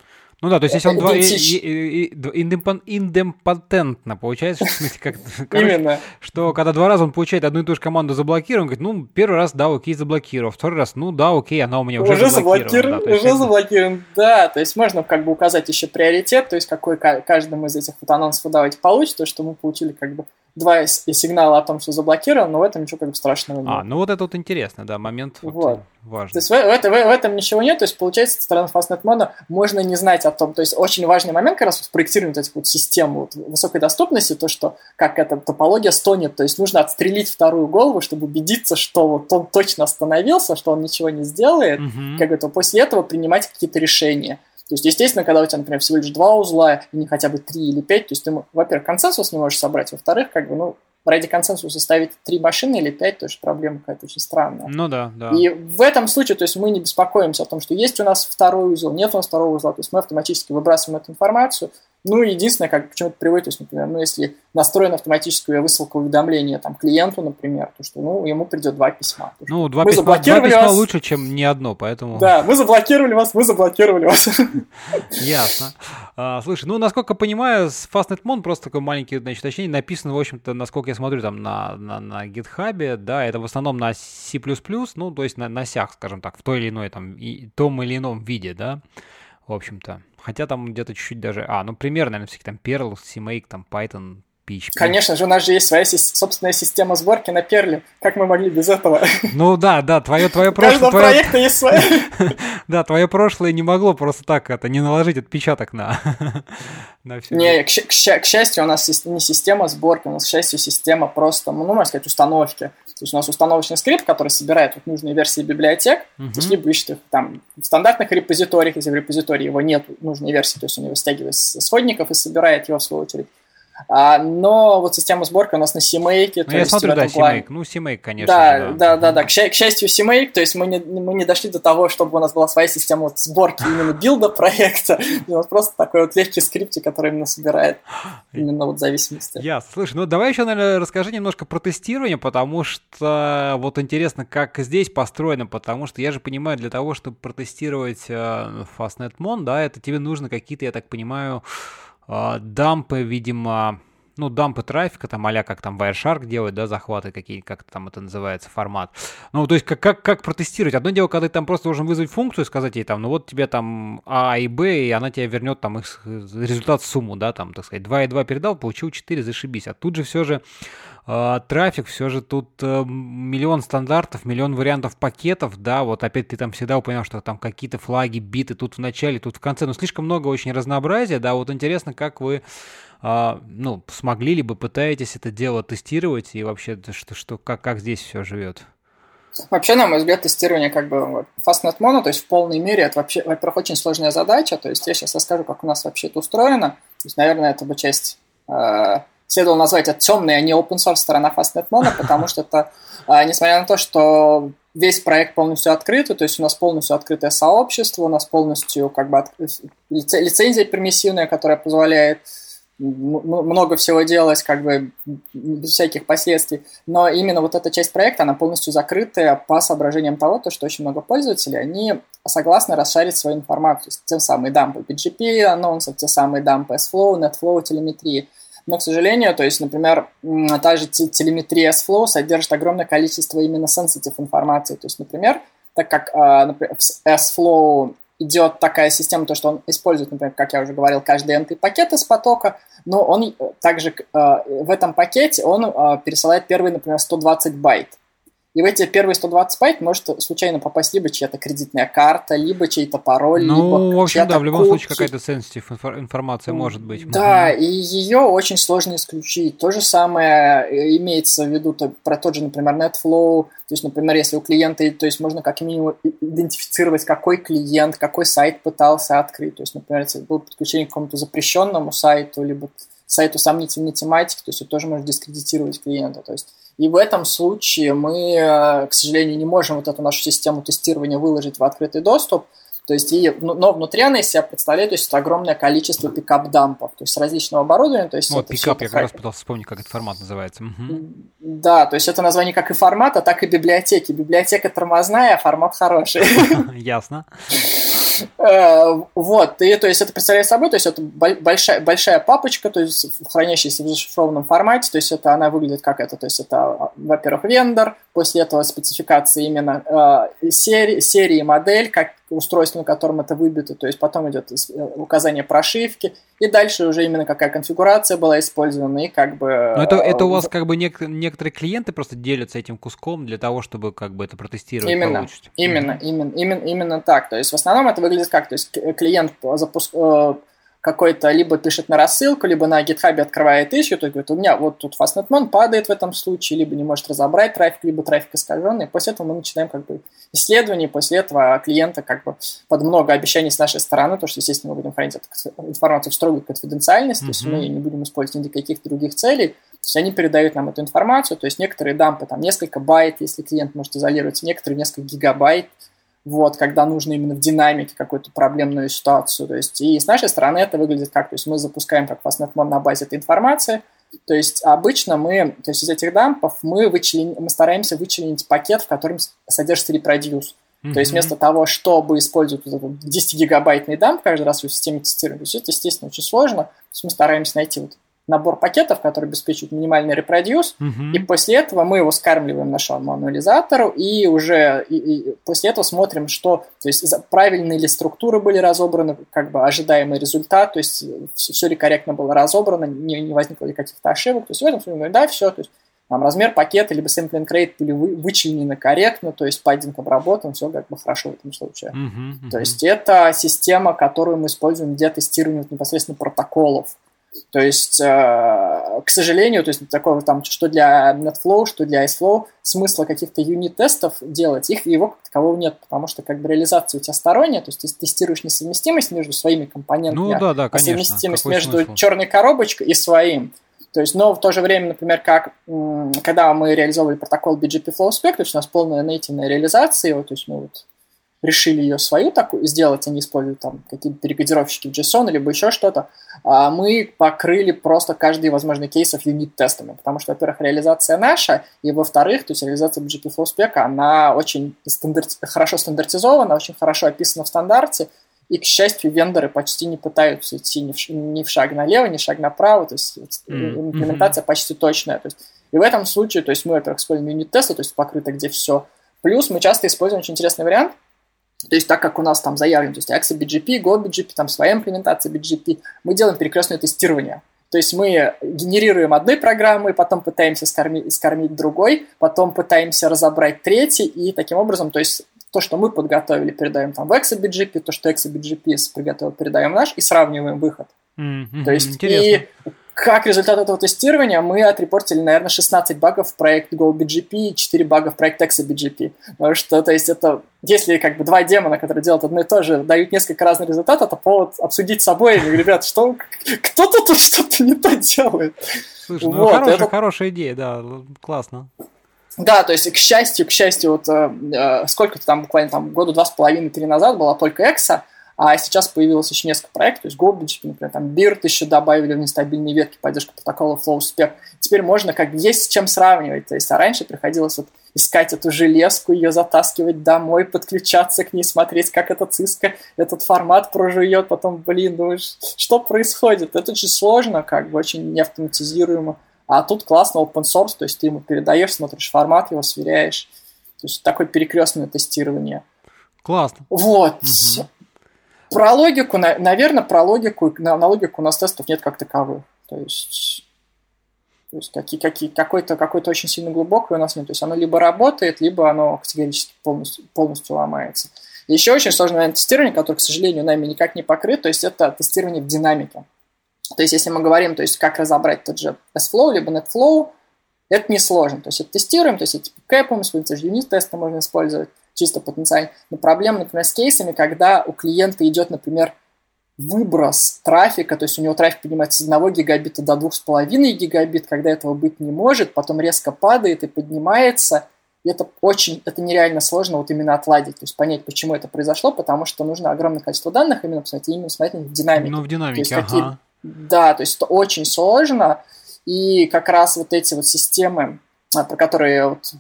Ну да, то есть если он два, индемпотентно получается, в смысле, как, короче, Именно. что когда два раза он получает одну и ту же команду заблокирован, говорит, ну, первый раз, да, окей, заблокировал, второй раз, ну, да, окей, она у меня уже, уже заблокирована. Да, уже заблокирован, да, то есть можно как бы указать еще приоритет, то есть какой каждому из этих вот анонсов выдавать получит, то, что мы получили как бы два сигнала о том, что заблокирован, но в этом ничего как бы страшного нет. А, ну вот это вот интересно, да, момент вот. важный. То есть в, в, в, в этом ничего нет, то есть получается, со стороны Fastnet Mono можно не знать о том, то есть очень важный момент как раз вот в проектировании вот этих вот высокой доступности, то, что как эта топология стонет, то есть нужно отстрелить вторую голову, чтобы убедиться, что вот он точно остановился, что он ничего не сделает, угу. как это после этого принимать какие-то решения. То есть, естественно, когда у тебя, например, всего лишь два узла, и не хотя бы три или пять, то есть ты, во-первых, консенсус не можешь собрать, во-вторых, как бы, ну, ради консенсуса ставить три машины или пять, то есть проблема какая-то очень странная. Ну да, да. И в этом случае, то есть мы не беспокоимся о том, что есть у нас второй узел, нет у нас второго узла, то есть мы автоматически выбрасываем эту информацию, ну, единственное, как к чему-то приводит, то есть, например, ну, если настроена автоматическая высылка уведомления там, клиенту, например, то что, ну, ему придет два письма. Ну, два письма, два письма вас. лучше, чем ни одно, поэтому... Да, мы заблокировали вас, мы заблокировали вас. Ясно. А, слушай, ну, насколько понимаю, с FastNetMon просто такое маленькое, значит, уточнение написано, в общем-то, насколько я смотрю там на, на, на GitHub, да, это в основном на C++, ну, то есть на, на сях, скажем так, в той или иной там, и, том или ином виде, да, в общем-то. Хотя там где-то чуть-чуть даже... А, ну, примерно, наверное, всякие там Perl, CMake, там Python, PHP. Конечно же, у нас же есть своя собственная система сборки на Perl. Как мы могли без этого? Ну да, да, твое, твое прошлое... Каждого твое... проекта есть своя. Да, твое прошлое не могло просто так это, не наложить отпечаток на, на все. Не, к, к, к счастью, у нас не система сборки, у нас, к счастью, система просто, ну, можно сказать, установки. То есть у нас установочный скрипт, который собирает вот нужные версии библиотек, uh-huh. то есть либо ищет их там в стандартных репозиториях, если в репозитории его нет нужной версии, то есть он его стягивает с исходников и собирает его в свою очередь. А, но вот система сборки у нас на CMake. Ну, я смотрю, да, CMake. Ну, CMake, конечно. Да, да, да, да, да. К, к счастью, CMake, то есть мы не, мы не дошли до того, чтобы у нас была своя система вот сборки именно билда проекта. У нас просто такой вот легкий скриптик, который именно собирает именно вот зависимости. Ясно. Слушай, ну давай еще, наверное, расскажи немножко про тестирование, потому что вот интересно, как здесь построено, потому что я же понимаю, для того, чтобы протестировать э, FastNetMon, да, это тебе нужно какие-то, я так понимаю, дампы, видимо, ну, дампы трафика, там, а как там Wireshark делает, да, захваты какие, как там это называется, формат. Ну, то есть, как, как, как протестировать? Одно дело, когда ты там просто должен вызвать функцию, сказать ей там, ну, вот тебе там А и Б, и она тебе вернет там их результат сумму, да, там, так сказать, 2 и 2 передал, получил 4, зашибись. А тут же все же э, трафик, все же тут э, миллион стандартов, миллион вариантов пакетов, да, вот опять ты там всегда упоминал, что там какие-то флаги, биты тут в начале, тут в конце, но слишком много очень разнообразия, да, вот интересно, как вы а, ну, смогли ли бы, пытаетесь это дело тестировать? И вообще, что, что, как, как здесь все живет? Вообще, на мой взгляд, тестирование как бы вот, Fastnet Mono, то есть в полной мере, это вообще, во-первых, очень сложная задача, то есть я сейчас расскажу, как у нас вообще это устроено, то есть, наверное, это бы часть э, следовало назвать это темной, а не open source сторона Fastnet Mono, потому что это, а, несмотря на то, что весь проект полностью открытый, то есть у нас полностью открытое сообщество, у нас полностью как бы лицензия пермиссивная, которая позволяет много всего делать, как бы без всяких последствий. Но именно вот эта часть проекта, она полностью закрытая по соображениям того, то, что очень много пользователей, они согласны расшарить свою информацию. Тем самые дампы PGP анонсов, те самые дампы S-Flow, NetFlow, телеметрии. Но, к сожалению, то есть, например, та же телеметрия S-Flow содержит огромное количество именно sensitive информации. То есть, например, так как э, в sFlow идет такая система, то, что он использует, например, как я уже говорил, каждый n пакет из потока, но он также э, в этом пакете он э, пересылает первый, например, 120 байт. И в эти первые 120 байт может случайно попасть либо чья-то кредитная карта, либо чей-то пароль, ну, либо в общем, да, в любом случае какая-то sensitive информация может быть. Да, и ее очень сложно исключить. То же самое э, имеется в виду то, про тот же, например, NetFlow. То есть, например, если у клиента, то есть можно как минимум идентифицировать, какой клиент, какой сайт пытался открыть. То есть, например, если было подключение к какому-то запрещенному сайту, либо сайту сомнительной тематики, то есть это тоже может дискредитировать клиента. То есть и в этом случае мы, э, к сожалению, не можем вот эту нашу систему тестирования выложить в открытый доступ, то есть, и, ну, но внутри она из себя представляет то есть, это огромное количество пикап-дампов, то есть различного оборудования. То есть вот, пикап, я как раз пытался вспомнить, как этот формат называется. Угу. Да, то есть это название как и формата, так и библиотеки. Библиотека тормозная, а формат хороший. Ясно. Э, вот, и то есть это представляет собой, то есть это большая, большая папочка, то есть хранящаяся в зашифрованном формате, то есть это она выглядит как это, то есть это, во-первых, вендор, после этого спецификация именно э, серии, серии модель, как устройство, на котором это выбито, то есть потом идет э, указание прошивки, и дальше уже именно какая конфигурация была использована, и как бы... Но это, это у вас как бы нек- некоторые клиенты просто делятся этим куском для того, чтобы как бы это протестировать, именно, получить. Именно, mm-hmm. именно, именно, именно так. То есть в основном это выглядит как, то есть клиент запуск э, какой-то либо пишет на рассылку, либо на GitHub открывает issue, то говорит, у меня вот тут FastNetMon падает в этом случае, либо не может разобрать трафик, либо трафик искаженный. После этого мы начинаем как бы исследование, после этого клиента как бы под много обещаний с нашей стороны, то что, естественно, мы будем хранить эту информацию в строгой конфиденциальности, mm-hmm. то есть мы не будем использовать ни для каких других целей, то есть они передают нам эту информацию, то есть некоторые дампы там несколько байт, если клиент может изолировать, некоторые несколько гигабайт, вот, когда нужно именно в динамике какую-то проблемную ситуацию. То есть, и с нашей стороны это выглядит как, то есть мы запускаем как FastNetMon на базе этой информации, то есть обычно мы, то есть из этих дампов мы, вычленим, мы стараемся вычленить пакет, в котором содержится репродюс. Mm-hmm. То есть вместо того, чтобы использовать вот этот 10-гигабайтный дамп каждый раз в системе тестирования, то есть это, естественно, очень сложно. То есть мы стараемся найти вот набор пакетов, который обеспечивает минимальный репродюс, uh-huh. и после этого мы его скармливаем нашему мануализатору, и уже и, и после этого смотрим, что, то есть правильные ли структуры были разобраны, как бы ожидаемый результат, то есть все, все ли корректно было разобрано, не, не возникло ли каких-то ошибок, то есть в этом случае, да, все, то есть там размер пакета либо sampling rate были вы, вычленены корректно, то есть паддинг обработан, все как бы хорошо в этом случае. Uh-huh, uh-huh. То есть это система, которую мы используем для тестирования непосредственно протоколов. То есть, э, к сожалению, то есть такого там, что для NetFlow, что для IceFlow, смысла каких-то юнит-тестов делать, их его как такового нет, потому что как бы реализация у тебя сторонняя, то есть ты тестируешь несовместимость между своими компонентами, ну, да, да, а совместимость Какой между смысл? черной коробочкой и своим. То есть, но в то же время, например, как когда мы реализовывали протокол BGP Flow Spec, то есть у нас полная нейтивная реализация его, то есть мы вот решили ее свою такую сделать, они используют там какие-то перекодировщики в JSON, либо еще что-то, а мы покрыли просто каждый возможный кейсов юнит-тестами, потому что, во-первых, реализация наша, и, во-вторых, то есть реализация BGP Flow Spec, она очень стандарт... хорошо стандартизована, очень хорошо описана в стандарте, и, к счастью, вендоры почти не пытаются идти ни в, ни в шаг налево, ни в шаг направо, то есть mm-hmm. имплементация почти точная. То есть, и в этом случае, то есть мы, во-первых, используем юнит-тесты, то есть покрыто где все, Плюс мы часто используем очень интересный вариант – то есть так как у нас там заявлено, то есть AXA BGP, Go BGP, там своя имплементация BGP, мы делаем перекрестное тестирование. То есть мы генерируем одной программы, потом пытаемся скормить, скормить другой, потом пытаемся разобрать третий, и таким образом, то есть то, что мы подготовили, передаем там в ExaBGP, то, что ExaBGP приготовил, передаем наш, и сравниваем выход. Mm-hmm, то есть, и как результат этого тестирования мы отрепортили, наверное, 16 багов в проект GoBGP и 4 бага в проект ExaBGP. Потому что, то есть, это, если как бы два демона, которые делают одно и то же, дают несколько разных результатов, это повод обсудить с собой, ребят, что, кто-то тут что-то не то делает. Слушай, ну вот, хорошая, это... хорошая идея, да, классно. Да, то есть, к счастью, к счастью, вот э, э сколько-то там, буквально там года два с половиной, три назад была только Экса, а сейчас появилось еще несколько проектов, то есть GoBridge, например, там BIRT еще добавили в нестабильные ветки, поддержка протокола FlowSpec. Теперь можно как есть с чем сравнивать. То есть, а раньше приходилось вот искать эту железку, ее затаскивать домой, подключаться к ней, смотреть, как эта циска этот формат прожует, потом, блин, думаешь, что происходит? Это очень сложно, как бы очень неавтоматизируемо. А тут классно open source, то есть ты ему передаешь, смотришь формат, его сверяешь. То есть такое перекрестное тестирование. Классно. Вот. Угу. Про логику, наверное, про логику, на, на логику у нас тестов нет как таковых. То есть, то есть какие, какие, какой-то, какой-то очень сильно глубокий у нас нет. То есть оно либо работает, либо оно категорически полностью, полностью ломается. Еще очень сложное наверное, тестирование, которое, к сожалению, нами никак не покрыто, то есть это тестирование в динамике. То есть если мы говорим, то есть как разобрать тот же S-Flow, либо NetFlow, это несложно. То есть это тестируем, то есть это кэпом, же юнит-тесты можно использовать чисто потенциально. Но проблема, например, с кейсами, когда у клиента идет, например, выброс трафика, то есть у него трафик поднимается с 1 гигабита до 2,5 гигабит, когда этого быть не может, потом резко падает и поднимается, и это очень, это нереально сложно вот именно отладить, то есть понять, почему это произошло, потому что нужно огромное количество данных именно посмотреть, именно смотреть в динамике. Ну, в динамике, есть, ага. Какие, да, то есть это очень сложно, и как раз вот эти вот системы, а, про которые вот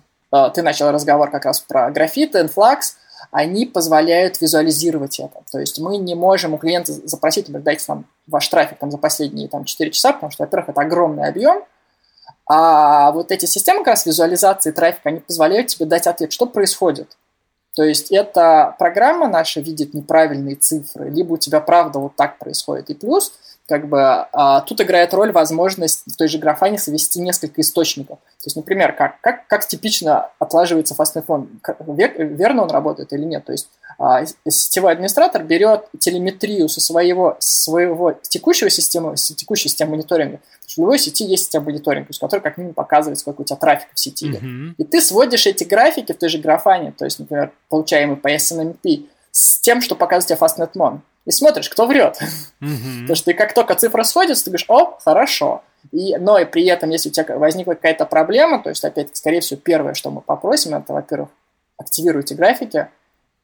ты начал разговор как раз про графит, Influx, они позволяют визуализировать это. То есть мы не можем у клиента запросить, например, дайте нам ваш трафик там, за последние там, 4 часа, потому что, во-первых, это огромный объем, а вот эти системы как раз визуализации трафика, они позволяют тебе дать ответ, что происходит. То есть эта программа наша видит неправильные цифры, либо у тебя правда вот так происходит. И плюс как бы а, тут играет роль возможность в той же графане совести несколько источников. То есть, например, как, как, как типично отлаживается фастнет-фон, верно он работает или нет. То есть а, сетевой администратор берет телеметрию со своего, своего текущего системы, с текущей системы мониторинга. В любой сети есть система мониторинга, то есть, который как минимум показывает, сколько у тебя трафика в сети Uh-huh. И ты сводишь эти графики в той же графане, то есть, например, получаемый по SNMP, с тем, что показывает тебе FastNetMon и смотришь, кто врет. Mm-hmm. Потому что ты как только цифра сходится, ты говоришь, о, хорошо. И, но и при этом, если у тебя возникла какая-то проблема, то есть, опять, скорее всего, первое, что мы попросим, это, во-первых, активируйте графики,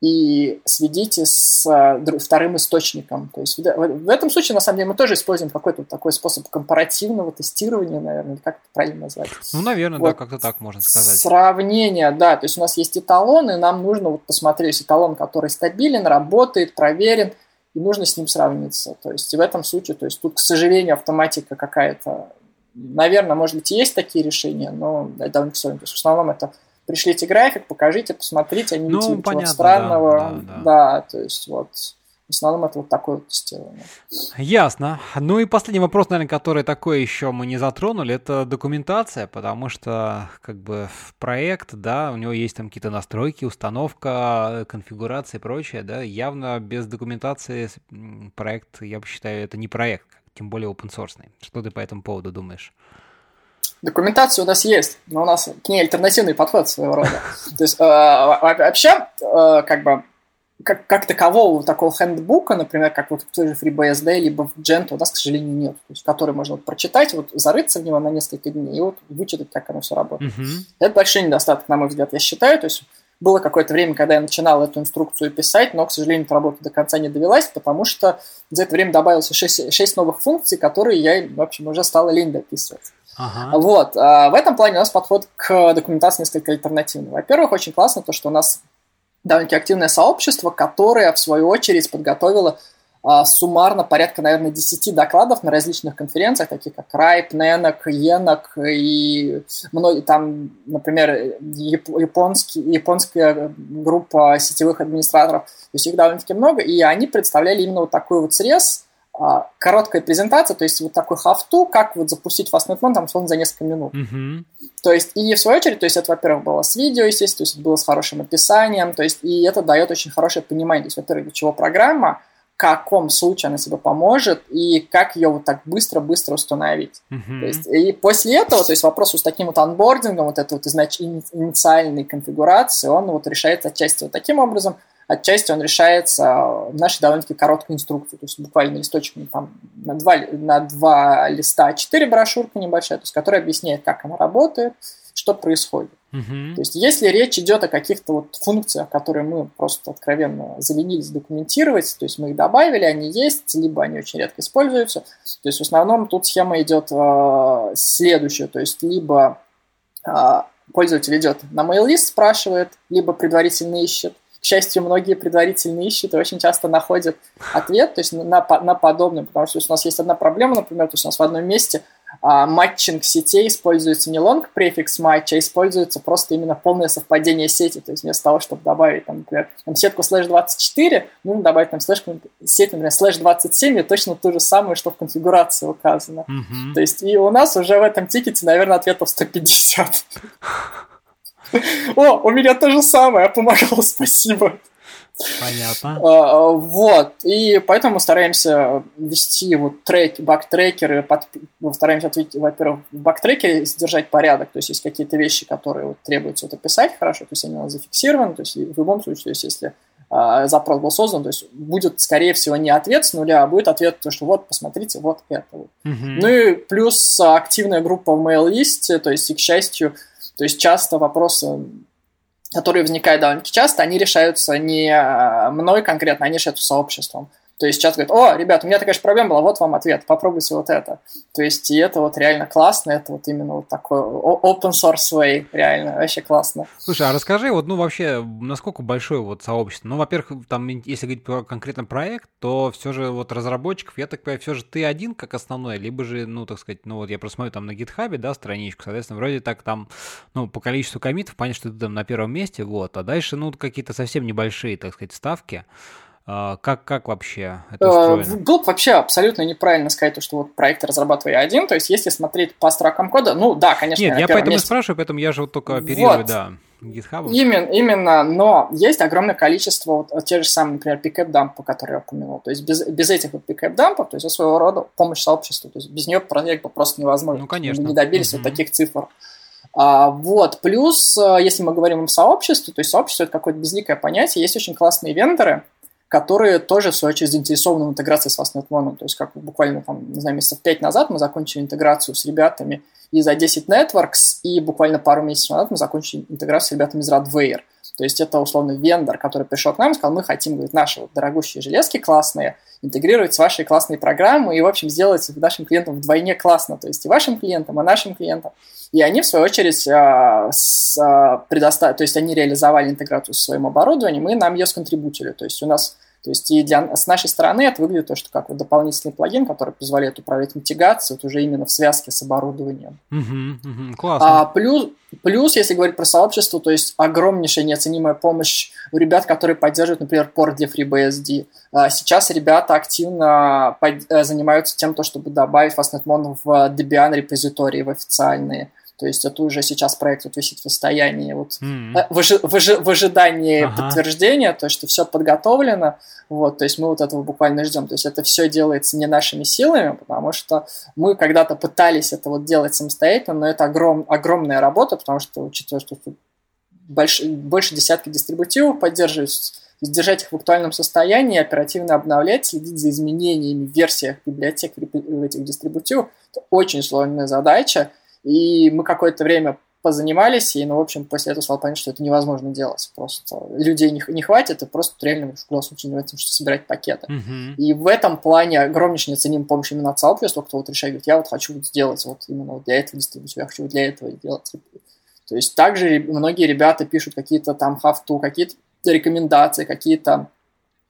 и сведите с э, вторым источником. То есть в, в этом случае, на самом деле, мы тоже используем какой-то такой способ компаративного тестирования, наверное, как это правильно назвать. Ну, наверное, вот. да, как-то так можно сказать. Сравнение, да, то есть у нас есть эталон, и нам нужно вот посмотреть эталон, который стабилен, работает, проверен, и нужно с ним сравниться. То есть в этом случае, то есть тут, к сожалению, автоматика какая-то, наверное, может быть, есть такие решения, но это довольно сложно. То есть в основном это пришлите график, покажите, посмотрите, а не ну, видите ничего странного. Да, да. да, то есть вот в основном это вот такое вот тестирование. Ясно. Ну и последний вопрос, наверное, который такой еще мы не затронули, это документация, потому что как бы проект, да, у него есть там какие-то настройки, установка, конфигурация и прочее, да, явно без документации проект, я бы считаю, это не проект, тем более open source. Что ты по этому поводу думаешь? Документация у нас есть, но у нас к ней альтернативный подход своего рода. То есть э, вообще, э, как бы, как, как такового такого хендбука, например, как вот в той же FreeBSD, либо в Gent, у нас, к сожалению, нет. То есть, который можно вот прочитать, вот зарыться в него на несколько дней и вот вычитать, как оно все работает. Uh-huh. Это большой недостаток, на мой взгляд, я считаю. То есть было какое-то время, когда я начинал эту инструкцию писать, но, к сожалению, эта работа до конца не довелась, потому что за это время добавилось 6, 6 новых функций, которые я, в общем, уже стала лень дописывать. Ага. Вот. А в этом плане у нас подход к документации несколько альтернативный. Во-первых, очень классно то, что у нас довольно-таки активное сообщество, которое, в свою очередь, подготовило а, суммарно порядка, наверное, 10 докладов на различных конференциях, таких как RIPE, NENOC, ENOC и многие там, например, японский, японская группа сетевых администраторов. То есть их довольно-таки много, и они представляли именно вот такой вот срез короткая презентация, то есть вот такой хафту, как вот запустить FastNet там, условно, за несколько минут. Mm-hmm. То есть, и в свою очередь, то есть это, во-первых, было с видео, естественно, то есть это было с хорошим описанием, то есть, и это дает очень хорошее понимание, то есть, во-первых, для чего программа, каком случае она себе поможет и как ее вот так быстро-быстро установить. Mm-hmm. То есть, и после этого, то есть вопрос с таким вот анбордингом, вот этой вот изнач... инициальной конфигурации, он вот решается отчасти вот таким образом, отчасти он решается в нашей довольно-таки короткой инструкции, то есть буквально листочками там на два, на два листа четыре брошюрка небольшая, то есть которая объясняет, как она работает, что происходит. Uh-huh. То есть, если речь идет о каких-то вот функциях, которые мы просто откровенно заленились документировать, то есть мы их добавили, они есть, либо они очень редко используются. То есть, в основном тут схема идет э, следующая, то есть, либо э, пользователь идет на mail list, спрашивает, либо предварительно ищет. К счастью, многие предварительно ищут и очень часто находят ответ, то есть на, на подобное, потому что у нас есть одна проблема, например, то есть у нас в одном месте а, matching сетей используется не longest prefix match, а используется просто именно полное совпадение сети. То есть вместо того, чтобы добавить, там, например, там, сетку слэш 24, нужно добавить там слэш, сеть, например, слэш 27, и точно то же самое, что в конфигурации указано. Mm-hmm. То есть и у нас уже в этом тикете, наверное, ответов 150. О, у меня то же самое, помогало, спасибо. Понятно. А, вот, и поэтому мы стараемся вести вот треки, бактрекеры, под, мы стараемся ответить, во-первых, в бактрекере сдержать порядок, то есть есть какие-то вещи, которые вот требуется вот описать хорошо, то есть они у нас зафиксированы, то есть в любом случае, то есть если а, запрос был создан, то есть будет, скорее всего, не ответ с нуля, а будет ответ, то, что вот, посмотрите, вот это вот. Uh-huh. Ну и плюс активная группа в mail-листе, то есть, и, к счастью, то есть часто вопросы которые возникают довольно часто, они решаются не э, мной конкретно, они решаются сообществом. То есть сейчас говорят, о, ребят, у меня такая же проблема была, вот вам ответ, попробуйте вот это. То есть и это вот реально классно, это вот именно вот такой open source way, реально, вообще классно. Слушай, а расскажи, вот, ну, вообще, насколько большое вот сообщество? Ну, во-первых, там, если говорить про конкретно проект, то все же вот разработчиков, я так понимаю, все же ты один как основной, либо же, ну, так сказать, ну, вот я просмотрю там на GitHub, да, страничку, соответственно, вроде так там, ну, по количеству комитов, понятно, что ты там на первом месте, вот, а дальше, ну, какие-то совсем небольшие, так сказать, ставки. А, как, как вообще это э, устроено? Было бы вообще абсолютно неправильно сказать, что вот проект разрабатываю я один. То есть, если смотреть по строкам кода, ну да, конечно. Нет, я поэтому месте... спрашиваю, поэтому я же вот только оперирую, вот. да. GitHub. Именно, именно, но есть огромное количество вот те же самые, например, пикап дампы, которые я упомянул. То есть без, без этих вот пикап дампов, то есть своего рода помощь сообществу, то есть без нее проект бы просто невозможно. Ну, конечно. Мы не добились mm-hmm. вот таких цифр. А, вот, плюс, э, если мы говорим о сообществе, то есть сообщество это какое-то безликое понятие, есть очень классные вендоры, которые тоже, в свою очередь, заинтересованы в интеграции с Fastnet One. То есть, как буквально, там, не знаю, месяцев пять назад мы закончили интеграцию с ребятами из A10 Networks, и буквально пару месяцев назад мы закончили интеграцию с ребятами из Radware. То есть, это, условно, вендор, который пришел к нам и сказал, мы хотим, говорит, наши вот дорогущие железки классные, интегрировать с вашей классной программой и, в общем, сделать нашим клиентам вдвойне классно. То есть, и вашим клиентам, и нашим клиентам. И они, в свою очередь, а, а, предоставили, то есть они реализовали интеграцию со своим оборудованием, и нам ее сконтрибутили. То есть у нас то есть и для, с нашей стороны это выглядит то, что как вот дополнительный плагин, который позволяет управлять митигацией, вот уже именно в связке с оборудованием. Угу, угу, классно. А, плюс, плюс, если говорить про сообщество, то есть огромнейшая неоценимая помощь у ребят, которые поддерживают, например, порт для FreeBSD. А, сейчас ребята активно под, э, занимаются тем, то, чтобы добавить FastNetMon в Debian репозитории, в официальные. То есть это уже сейчас проект вот висит в состоянии вот mm-hmm. в, ожи, в, ожи, в ожидании ага. подтверждения, то что все подготовлено, вот, то есть мы вот этого буквально ждем. То есть это все делается не нашими силами, потому что мы когда-то пытались это вот делать самостоятельно, но это огром, огромная работа, потому что учитывая, что тут больше, больше десятки дистрибутивов поддерживаются, держать их в актуальном состоянии, оперативно обновлять, следить за изменениями в версиях библиотек этих дистрибутивов, это очень сложная задача, и мы какое-то время позанимались, и, ну, в общем, после этого стало понятно, что это невозможно делать. Просто людей не, не хватит, и просто реально любом случае в этом, что собирать пакеты. Uh-huh. И в этом плане огромнейший неоценим помощь именно от сообщества, кто вот решает, говорит, я вот хочу вот сделать вот именно вот для этого дистрибуцию, я хочу вот для этого делать. То есть также многие ребята пишут какие-то там have-to, какие-то рекомендации, какие-то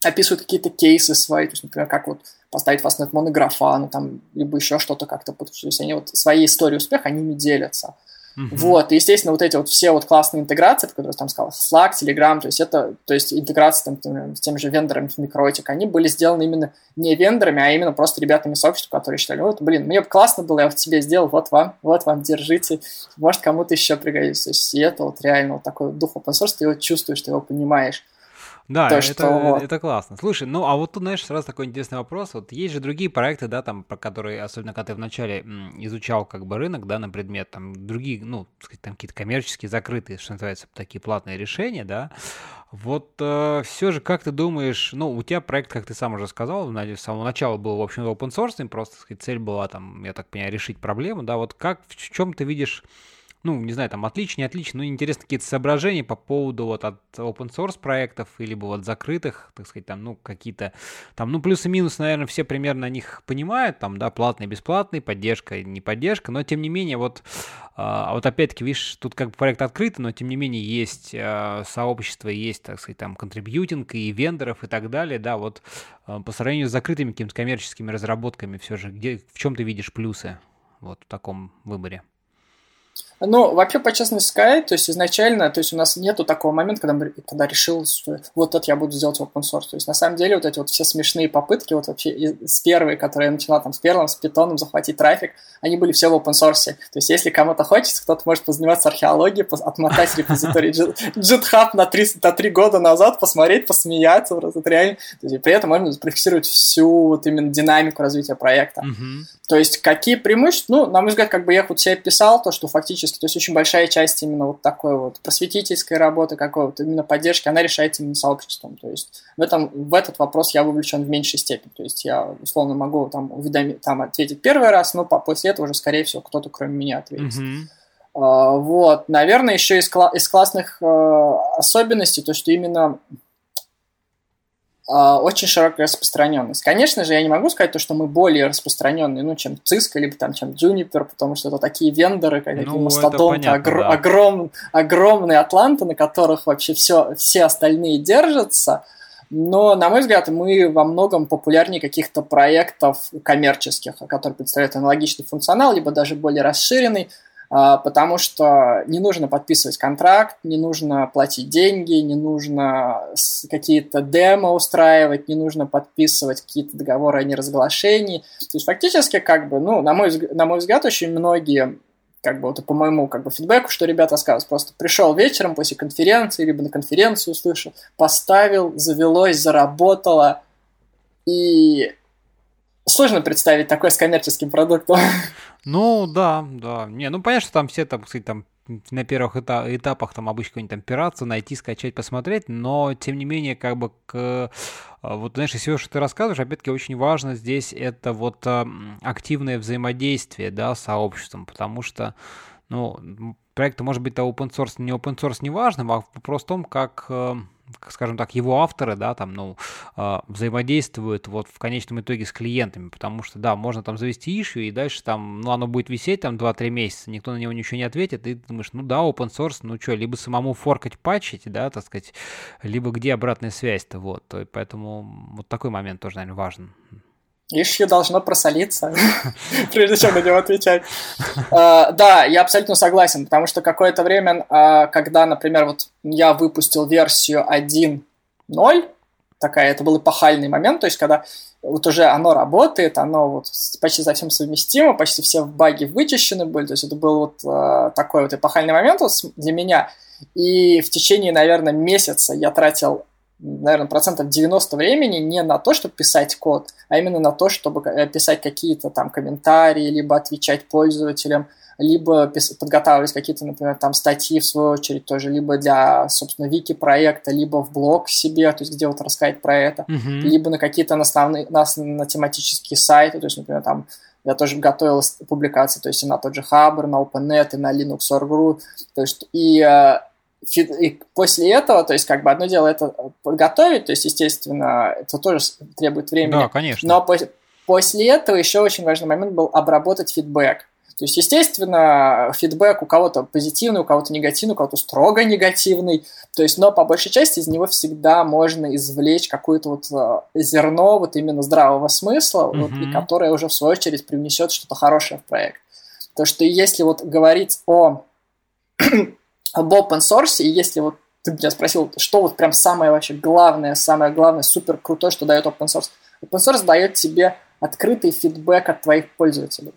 описывают какие-то кейсы свои, то есть, например, как вот поставить вас на монографа, там, либо еще что-то как-то, то есть они вот свои истории успеха, они не делятся. Uh-huh. Вот, и, естественно, вот эти вот все вот классные интеграции, которые я там сказал, Slack, Telegram, то есть это, то есть интеграция там, с тем же вендорами Microtik, они были сделаны именно не вендорами, а именно просто ребятами сообщества, которые считали, вот, блин, мне бы классно было, я вот тебе сделал, вот вам, вот вам, держите, может кому-то еще пригодится. То есть и это вот реально вот такой дух open source, ты его чувствуешь, ты его понимаешь. Да, то, это, что... это классно. Слушай, ну а вот тут, знаешь, сразу такой интересный вопрос. Вот есть же другие проекты, да, там, про которые, особенно когда ты вначале изучал как бы рынок, да, на предмет, там, другие, ну, сказать, там какие-то коммерческие, закрытые, что называется, такие платные решения, да. Вот э, все же, как ты думаешь, ну, у тебя проект, как ты сам уже сказал, с самого начала был, в общем, open source, просто, сказать, цель была, там, я так понимаю, решить проблему, да, вот как, в чем ты видишь ну, не знаю, там отлично, не отлично, но интересно какие-то соображения по поводу вот от open source проектов, или вот закрытых, так сказать, там, ну, какие-то, там, ну, плюсы и минусы, наверное, все примерно на них понимают, там, да, платный, бесплатный, поддержка, не поддержка, но, тем не менее, вот, а вот опять-таки, видишь, тут как бы проект открытый, но, тем не менее, есть э, сообщество, есть, так сказать, там, контрибьютинг и вендоров и так далее, да, вот, э, по сравнению с закрытыми какими-то коммерческими разработками все же, где, в чем ты видишь плюсы вот в таком выборе? Ну, вообще, по честности сказать, то есть изначально, то есть у нас нету такого момента, когда, мы, когда решил, что вот это я буду делать open source. То есть на самом деле вот эти вот все смешные попытки, вот вообще с первой, которые я начинал там с первым, с питоном захватить трафик, они были все в open source. То есть если кому-то хочется, кто-то может позаниматься археологией, отмотать репозиторий GitHub на 3, на 3 года назад, посмотреть, посмеяться, просто реально. То есть, при этом можно зафиксировать всю вот именно динамику развития проекта. Mm-hmm. То есть какие преимущества? Ну, на мой взгляд, как бы я вот себе писал, то, что фактически практически. То есть очень большая часть именно вот такой вот просветительской работы, какой-то именно поддержки, она решается именно сообществом. То есть в, этом, в этот вопрос я вовлечен в меньшей степени. То есть я, условно, могу там, уведомить, там ответить первый раз, но после этого уже, скорее всего, кто-то кроме меня ответит. Mm-hmm. Вот, наверное, еще из, кла- из классных uh, особенностей, то, что именно очень широкая распространенность. Конечно же, я не могу сказать то, что мы более распространенные, ну, чем Cisco, либо там, чем Juniper, потому что это такие вендоры, как ну, мастодонты, огр- да. огром, огромные атланты, на которых вообще все, все остальные держатся. Но, на мой взгляд, мы во многом популярнее каких-то проектов коммерческих, которые представляют аналогичный функционал, либо даже более расширенный, а, потому что не нужно подписывать контракт, не нужно платить деньги, не нужно какие-то демо устраивать, не нужно подписывать какие-то договоры о неразглашении. То есть фактически, как бы, ну, на мой, на мой взгляд, очень многие как бы вот по моему как бы фидбэку, что ребята рассказывают, просто пришел вечером после конференции, либо на конференцию услышал, поставил, завелось, заработало, и сложно представить такое с коммерческим продуктом. Ну, да, да. Не, ну, понятно, там все, там, кстати, там на первых этап, этапах там обычно какую-нибудь там пирацию найти, скачать, посмотреть, но тем не менее, как бы к вот, знаешь, из всего, что ты рассказываешь, опять-таки очень важно здесь это вот активное взаимодействие, да, с сообществом, потому что, ну, проект может быть то open source, не open source, не важным, а вопрос в том, как э, скажем так, его авторы, да, там, ну, э, взаимодействуют вот в конечном итоге с клиентами, потому что, да, можно там завести issue, и дальше там, ну, оно будет висеть там 2-3 месяца, никто на него ничего не ответит, и ты думаешь, ну, да, open source, ну, что, либо самому форкать, патчить, да, так сказать, либо где обратная связь-то, вот, поэтому вот такой момент тоже, наверное, важен. Ишью должно просолиться, прежде чем на него отвечать. А, да, я абсолютно согласен, потому что какое-то время, а, когда, например, вот я выпустил версию 1.0, такая, это был эпохальный момент, то есть когда вот уже оно работает, оно вот почти совсем совместимо, почти все баги вычищены были, то есть это был вот а, такой вот эпохальный момент для меня, и в течение, наверное, месяца я тратил наверное, процентов 90 времени не на то, чтобы писать код, а именно на то, чтобы э, писать какие-то там комментарии, либо отвечать пользователям, либо подготавливать какие-то, например, там статьи в свою очередь тоже, либо для, собственно, вики-проекта, либо в блог себе, то есть где вот рассказать про это, mm-hmm. либо на какие-то на основные, на, на тематические сайты, то есть, например, там я тоже готовил публикации, то есть и на тот же Хабр, на OpenNet, и на Linux.org, то есть и э, и после этого, то есть как бы одно дело это подготовить, то есть, естественно, это тоже требует времени. Да, конечно. Но по- после этого еще очень важный момент был обработать фидбэк. То есть, естественно, фидбэк у кого-то позитивный, у кого-то негативный, у кого-то строго негативный. То есть, но по большей части из него всегда можно извлечь какое-то вот э, зерно вот именно здравого смысла, mm-hmm. вот, и которое уже в свою очередь привнесет что-то хорошее в проект. То, что если вот говорить о об open source, и если вот ты меня спросил, что вот прям самое вообще главное, самое главное, супер крутое, что дает open source. Open source дает тебе открытый фидбэк от твоих пользователей.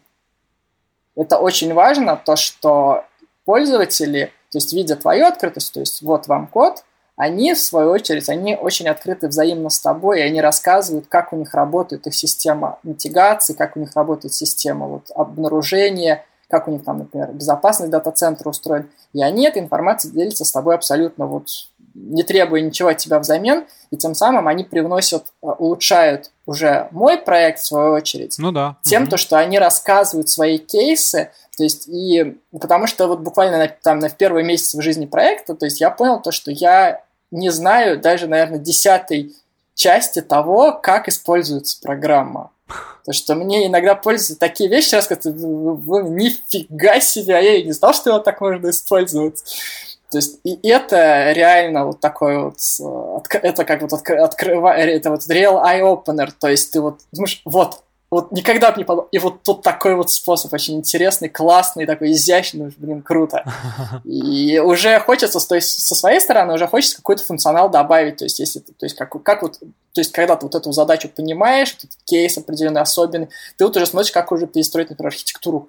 Это очень важно, то, что пользователи, то есть видя твою открытость, то есть вот вам код, они, в свою очередь, они очень открыты взаимно с тобой, и они рассказывают, как у них работает их система митигации, как у них работает система вот, обнаружения, как у них там, например, безопасность дата-центра устроен. И они этой информацией делятся с тобой абсолютно вот не требуя ничего от тебя взамен, и тем самым они привносят, э, улучшают уже мой проект, в свою очередь, ну да. тем, угу. то, что они рассказывают свои кейсы, то есть, и потому что вот буквально на, там на в первый месяц в жизни проекта, то есть я понял то, что я не знаю даже, наверное, десятой части того, как используется программа. То, что мне иногда пользуются такие вещи, рассказывают, нифига себе, а я и не знал, что его так можно использовать. То есть и это реально вот такой вот, э, это как вот открывает, это вот real eye opener, то есть ты вот думаешь, вот, вот никогда бы не подумал. И вот тут такой вот способ очень интересный, классный, такой изящный, блин, круто. И уже хочется, то есть со своей стороны уже хочется какой-то функционал добавить, то есть если, то есть как, как вот, то есть когда ты вот эту задачу понимаешь, этот кейс определенный, особенный, ты вот уже смотришь, как уже перестроить, например, архитектуру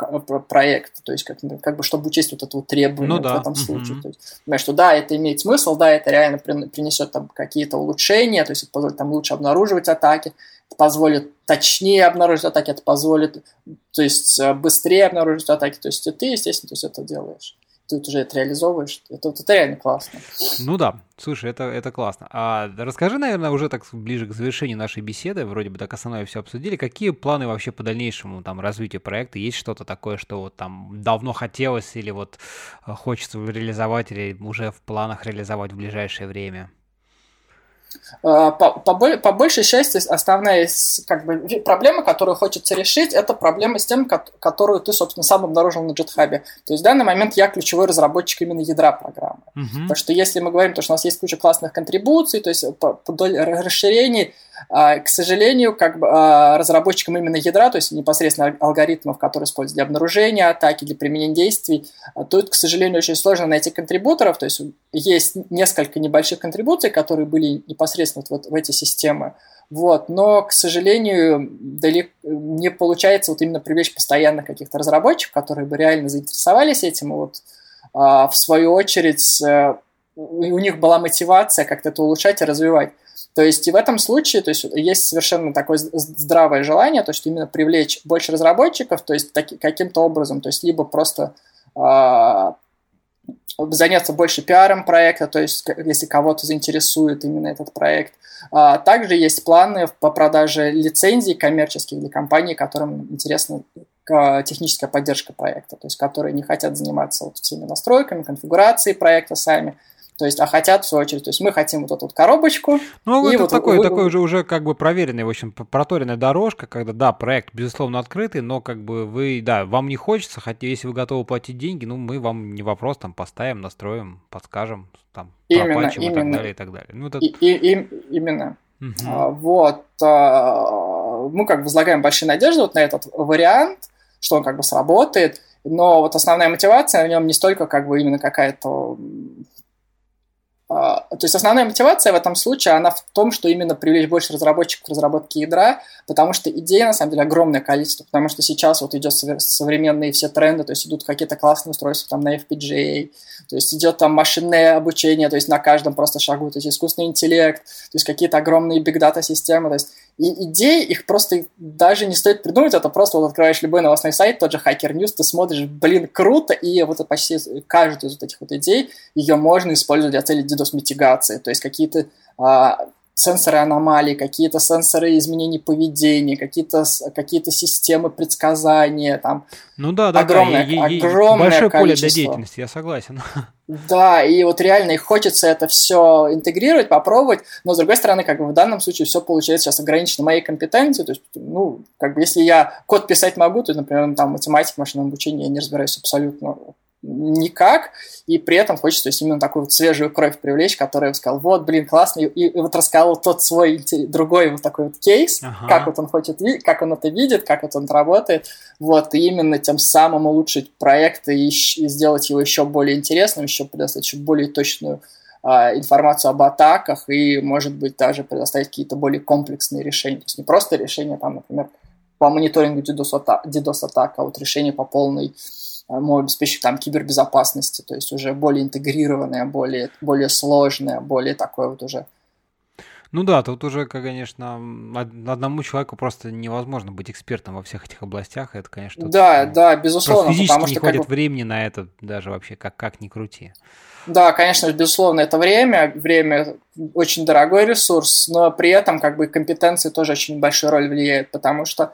проекта, то есть как, как бы чтобы учесть вот это вот требование ну, да. в этом случае. Mm-hmm. То есть, понимаешь, что да, это имеет смысл, да, это реально принесет там какие-то улучшения, то есть это позволит там лучше обнаруживать атаки, позволит точнее обнаружить атаки, это позволит, то есть э, быстрее обнаружить атаки, то есть ты, естественно, то есть это делаешь. Ты уже это реализовываешь, это, это реально классно. Ну да, слушай, это, это классно. А расскажи, наверное, уже так ближе к завершению нашей беседы, вроде бы так основное все обсудили, какие планы вообще по дальнейшему там развитию проекта? Есть что-то такое, что вот там давно хотелось или вот э, хочется реализовать или уже в планах реализовать в ближайшее время? Э, по, по, по большей части основная как бы, проблема, которую хочется решить, это проблема с тем, которую ты, собственно, сам обнаружил на GitHub. То есть в данный момент я ключевой разработчик именно ядра программы. Uh-huh. Потому что если мы говорим, то, что у нас есть куча классных контрибуций, то есть по, по расширений, к сожалению, как бы а, разработчикам именно ядра, то есть непосредственно алгоритмов, которые используют для обнаружения атаки, для применения действий, а, тут, к сожалению, очень сложно найти контрибуторов, то есть есть несколько небольших контрибуций, которые были непосредственно вот в эти системы, вот, но, к сожалению, далеко не получается вот именно привлечь постоянно каких-то разработчиков, которые бы реально заинтересовались этим, и вот в свою очередь э, у них была мотивация как-то это улучшать и развивать. То есть и в этом случае то есть, есть совершенно такое здравое желание, то есть именно привлечь больше разработчиков, то есть таки, каким-то образом, то есть либо просто э, заняться больше пиаром проекта, то есть если кого-то заинтересует именно этот проект. А также есть планы по продаже лицензий коммерческих для компаний, которым интересна техническая поддержка проекта, то есть которые не хотят заниматься вот всеми настройками, конфигурацией проекта сами, то есть, а хотят, в свою очередь, то есть мы хотим вот эту вот коробочку. Ну, и это вот такой, вы... такой уже, уже как бы проверенный, в общем, проторенная дорожка, когда, да, проект, безусловно, открытый, но как бы вы, да, вам не хочется, хотя если вы готовы платить деньги, ну, мы вам не вопрос, там, поставим, настроим, подскажем, там, именно, именно. и так далее, и так далее. Ну, это... и, и, и, именно. Угу. А, вот. А, мы как бы возлагаем большие надежды вот на этот вариант, что он как бы сработает, но вот основная мотивация в нем не столько как бы именно какая-то а, то есть основная мотивация в этом случае, она в том, что именно привлечь больше разработчиков к разработке ядра, потому что идей на самом деле огромное количество, потому что сейчас вот идет современные все тренды, то есть идут какие-то классные устройства там на FPGA, то есть идет там машинное обучение, то есть на каждом просто шагу, то есть искусственный интеллект, то есть какие-то огромные бигдата системы, то есть и идеи, их просто даже не стоит придумать, это просто вот открываешь любой новостной сайт, тот же Hacker News, ты смотришь, блин, круто, и вот почти каждую из вот этих вот идей, ее можно использовать для цели DDoS-митигации, то есть какие-то а, сенсоры аномалий, какие-то сенсоры изменений поведения, какие-то какие системы предсказания, там ну да, да, огромное, да, огромное большое количество. поле для деятельности, я согласен. Да, и вот реально хочется это все интегрировать, попробовать, но с другой стороны, как бы в данном случае все получается сейчас ограничено моей компетенцией, то есть, ну, как бы если я код писать могу, то, например, там математика, машинное обучение, я не разбираюсь абсолютно никак, и при этом хочется то есть, именно такую вот свежую кровь привлечь, которая сказал, вот, блин, классно, и, и вот рассказал тот свой другой вот такой вот кейс, ага. как вот он хочет, как он это видит, как вот он работает, вот, и именно тем самым улучшить проект и, и сделать его еще более интересным, еще предоставить еще более точную а, информацию об атаках и, может быть, даже предоставить какие-то более комплексные решения. То есть не просто решение, там, например, по мониторингу DDoS-атак, DDoS а вот решение по полной мой обеспечить там кибербезопасности, то есть уже более интегрированное, более, более сложное, более такое вот уже ну да, тут уже, конечно, одному человеку просто невозможно быть экспертом во всех этих областях. Это, конечно, да, тут, да, безусловно. Просто физически потому, не что, хватит как... времени на это даже вообще, как, как ни крути. Да, конечно, безусловно, это время. Время очень дорогой ресурс, но при этом как бы компетенции тоже очень большую роль влияют, потому что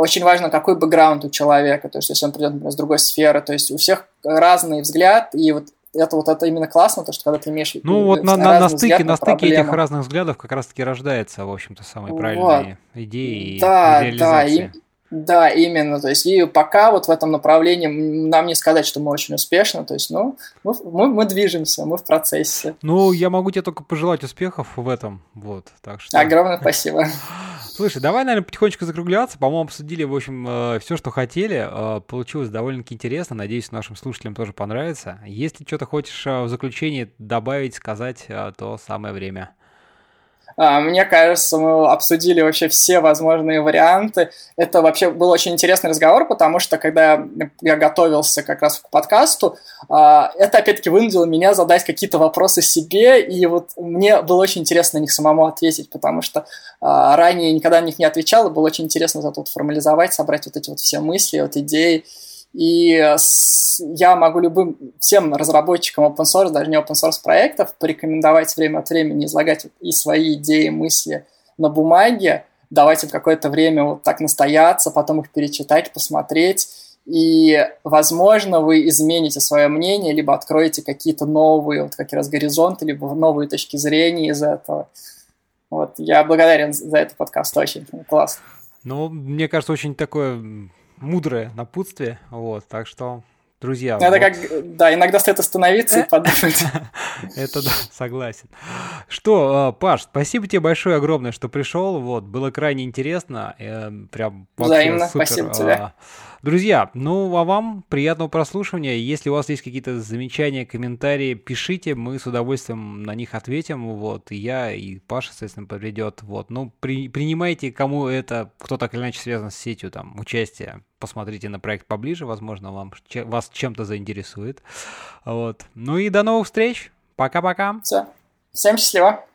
очень важно, какой бэкграунд у человека, то есть если он придет, например, с другой сферы, то есть у всех разный взгляд, и вот это вот это именно классно, то, что когда ты имеешь Ну вот на, на, на стыке, на стыке этих разных взглядов как раз-таки рождается, в общем-то, самые правильные вот. идеи да, и Да, и, да, именно. То есть, и пока вот в этом направлении нам не сказать, что мы очень успешны. То есть, ну, мы, мы, мы движемся, мы в процессе. Ну, я могу тебе только пожелать успехов в этом. Вот, так что... Огромное спасибо. Слушай, давай, наверное, потихонечку закругляться. По-моему, обсудили, в общем, э, все, что хотели. Э, получилось довольно-таки интересно. Надеюсь, нашим слушателям тоже понравится. Если что-то хочешь э, в заключение добавить, сказать, то самое время. А, мне кажется, мы обсудили вообще все возможные варианты. Это вообще был очень интересный разговор, потому что когда я готовился как раз к подкасту, а, это опять-таки вынудило меня задать какие-то вопросы себе, и вот мне было очень интересно на них самому ответить, потому что а, ранее никогда на них не отвечал, и было очень интересно вот, вот формализовать, собрать вот эти вот все мысли, вот идеи. И я могу любым, всем разработчикам open source, даже не open source проектов, порекомендовать время от времени излагать и свои идеи, мысли на бумаге, давать им какое-то время вот так настояться, потом их перечитать, посмотреть, и, возможно, вы измените свое мнение, либо откроете какие-то новые, вот как раз горизонты, либо новые точки зрения из этого. Вот, я благодарен за этот подкаст, очень классно. Ну, мне кажется, очень такое мудрое напутствие, вот, так что, друзья... Это вот... как, да, иногда стоит остановиться и подумать. Это да, согласен. Что, а, Паш, спасибо тебе большое, огромное, что пришел, вот, было крайне интересно, э, прям Взаимно, спасибо тебе. Друзья, ну а вам приятного прослушивания. Если у вас есть какие-то замечания, комментарии, пишите, мы с удовольствием на них ответим. Вот, и я, и Паша, соответственно, поведет. Вот, ну, при, принимайте, кому это, кто так или иначе связан с сетью, там, участие. Посмотрите на проект поближе, возможно, вам, вас чем-то заинтересует. Вот. Ну и до новых встреч. Пока-пока. Все. Всем счастливо.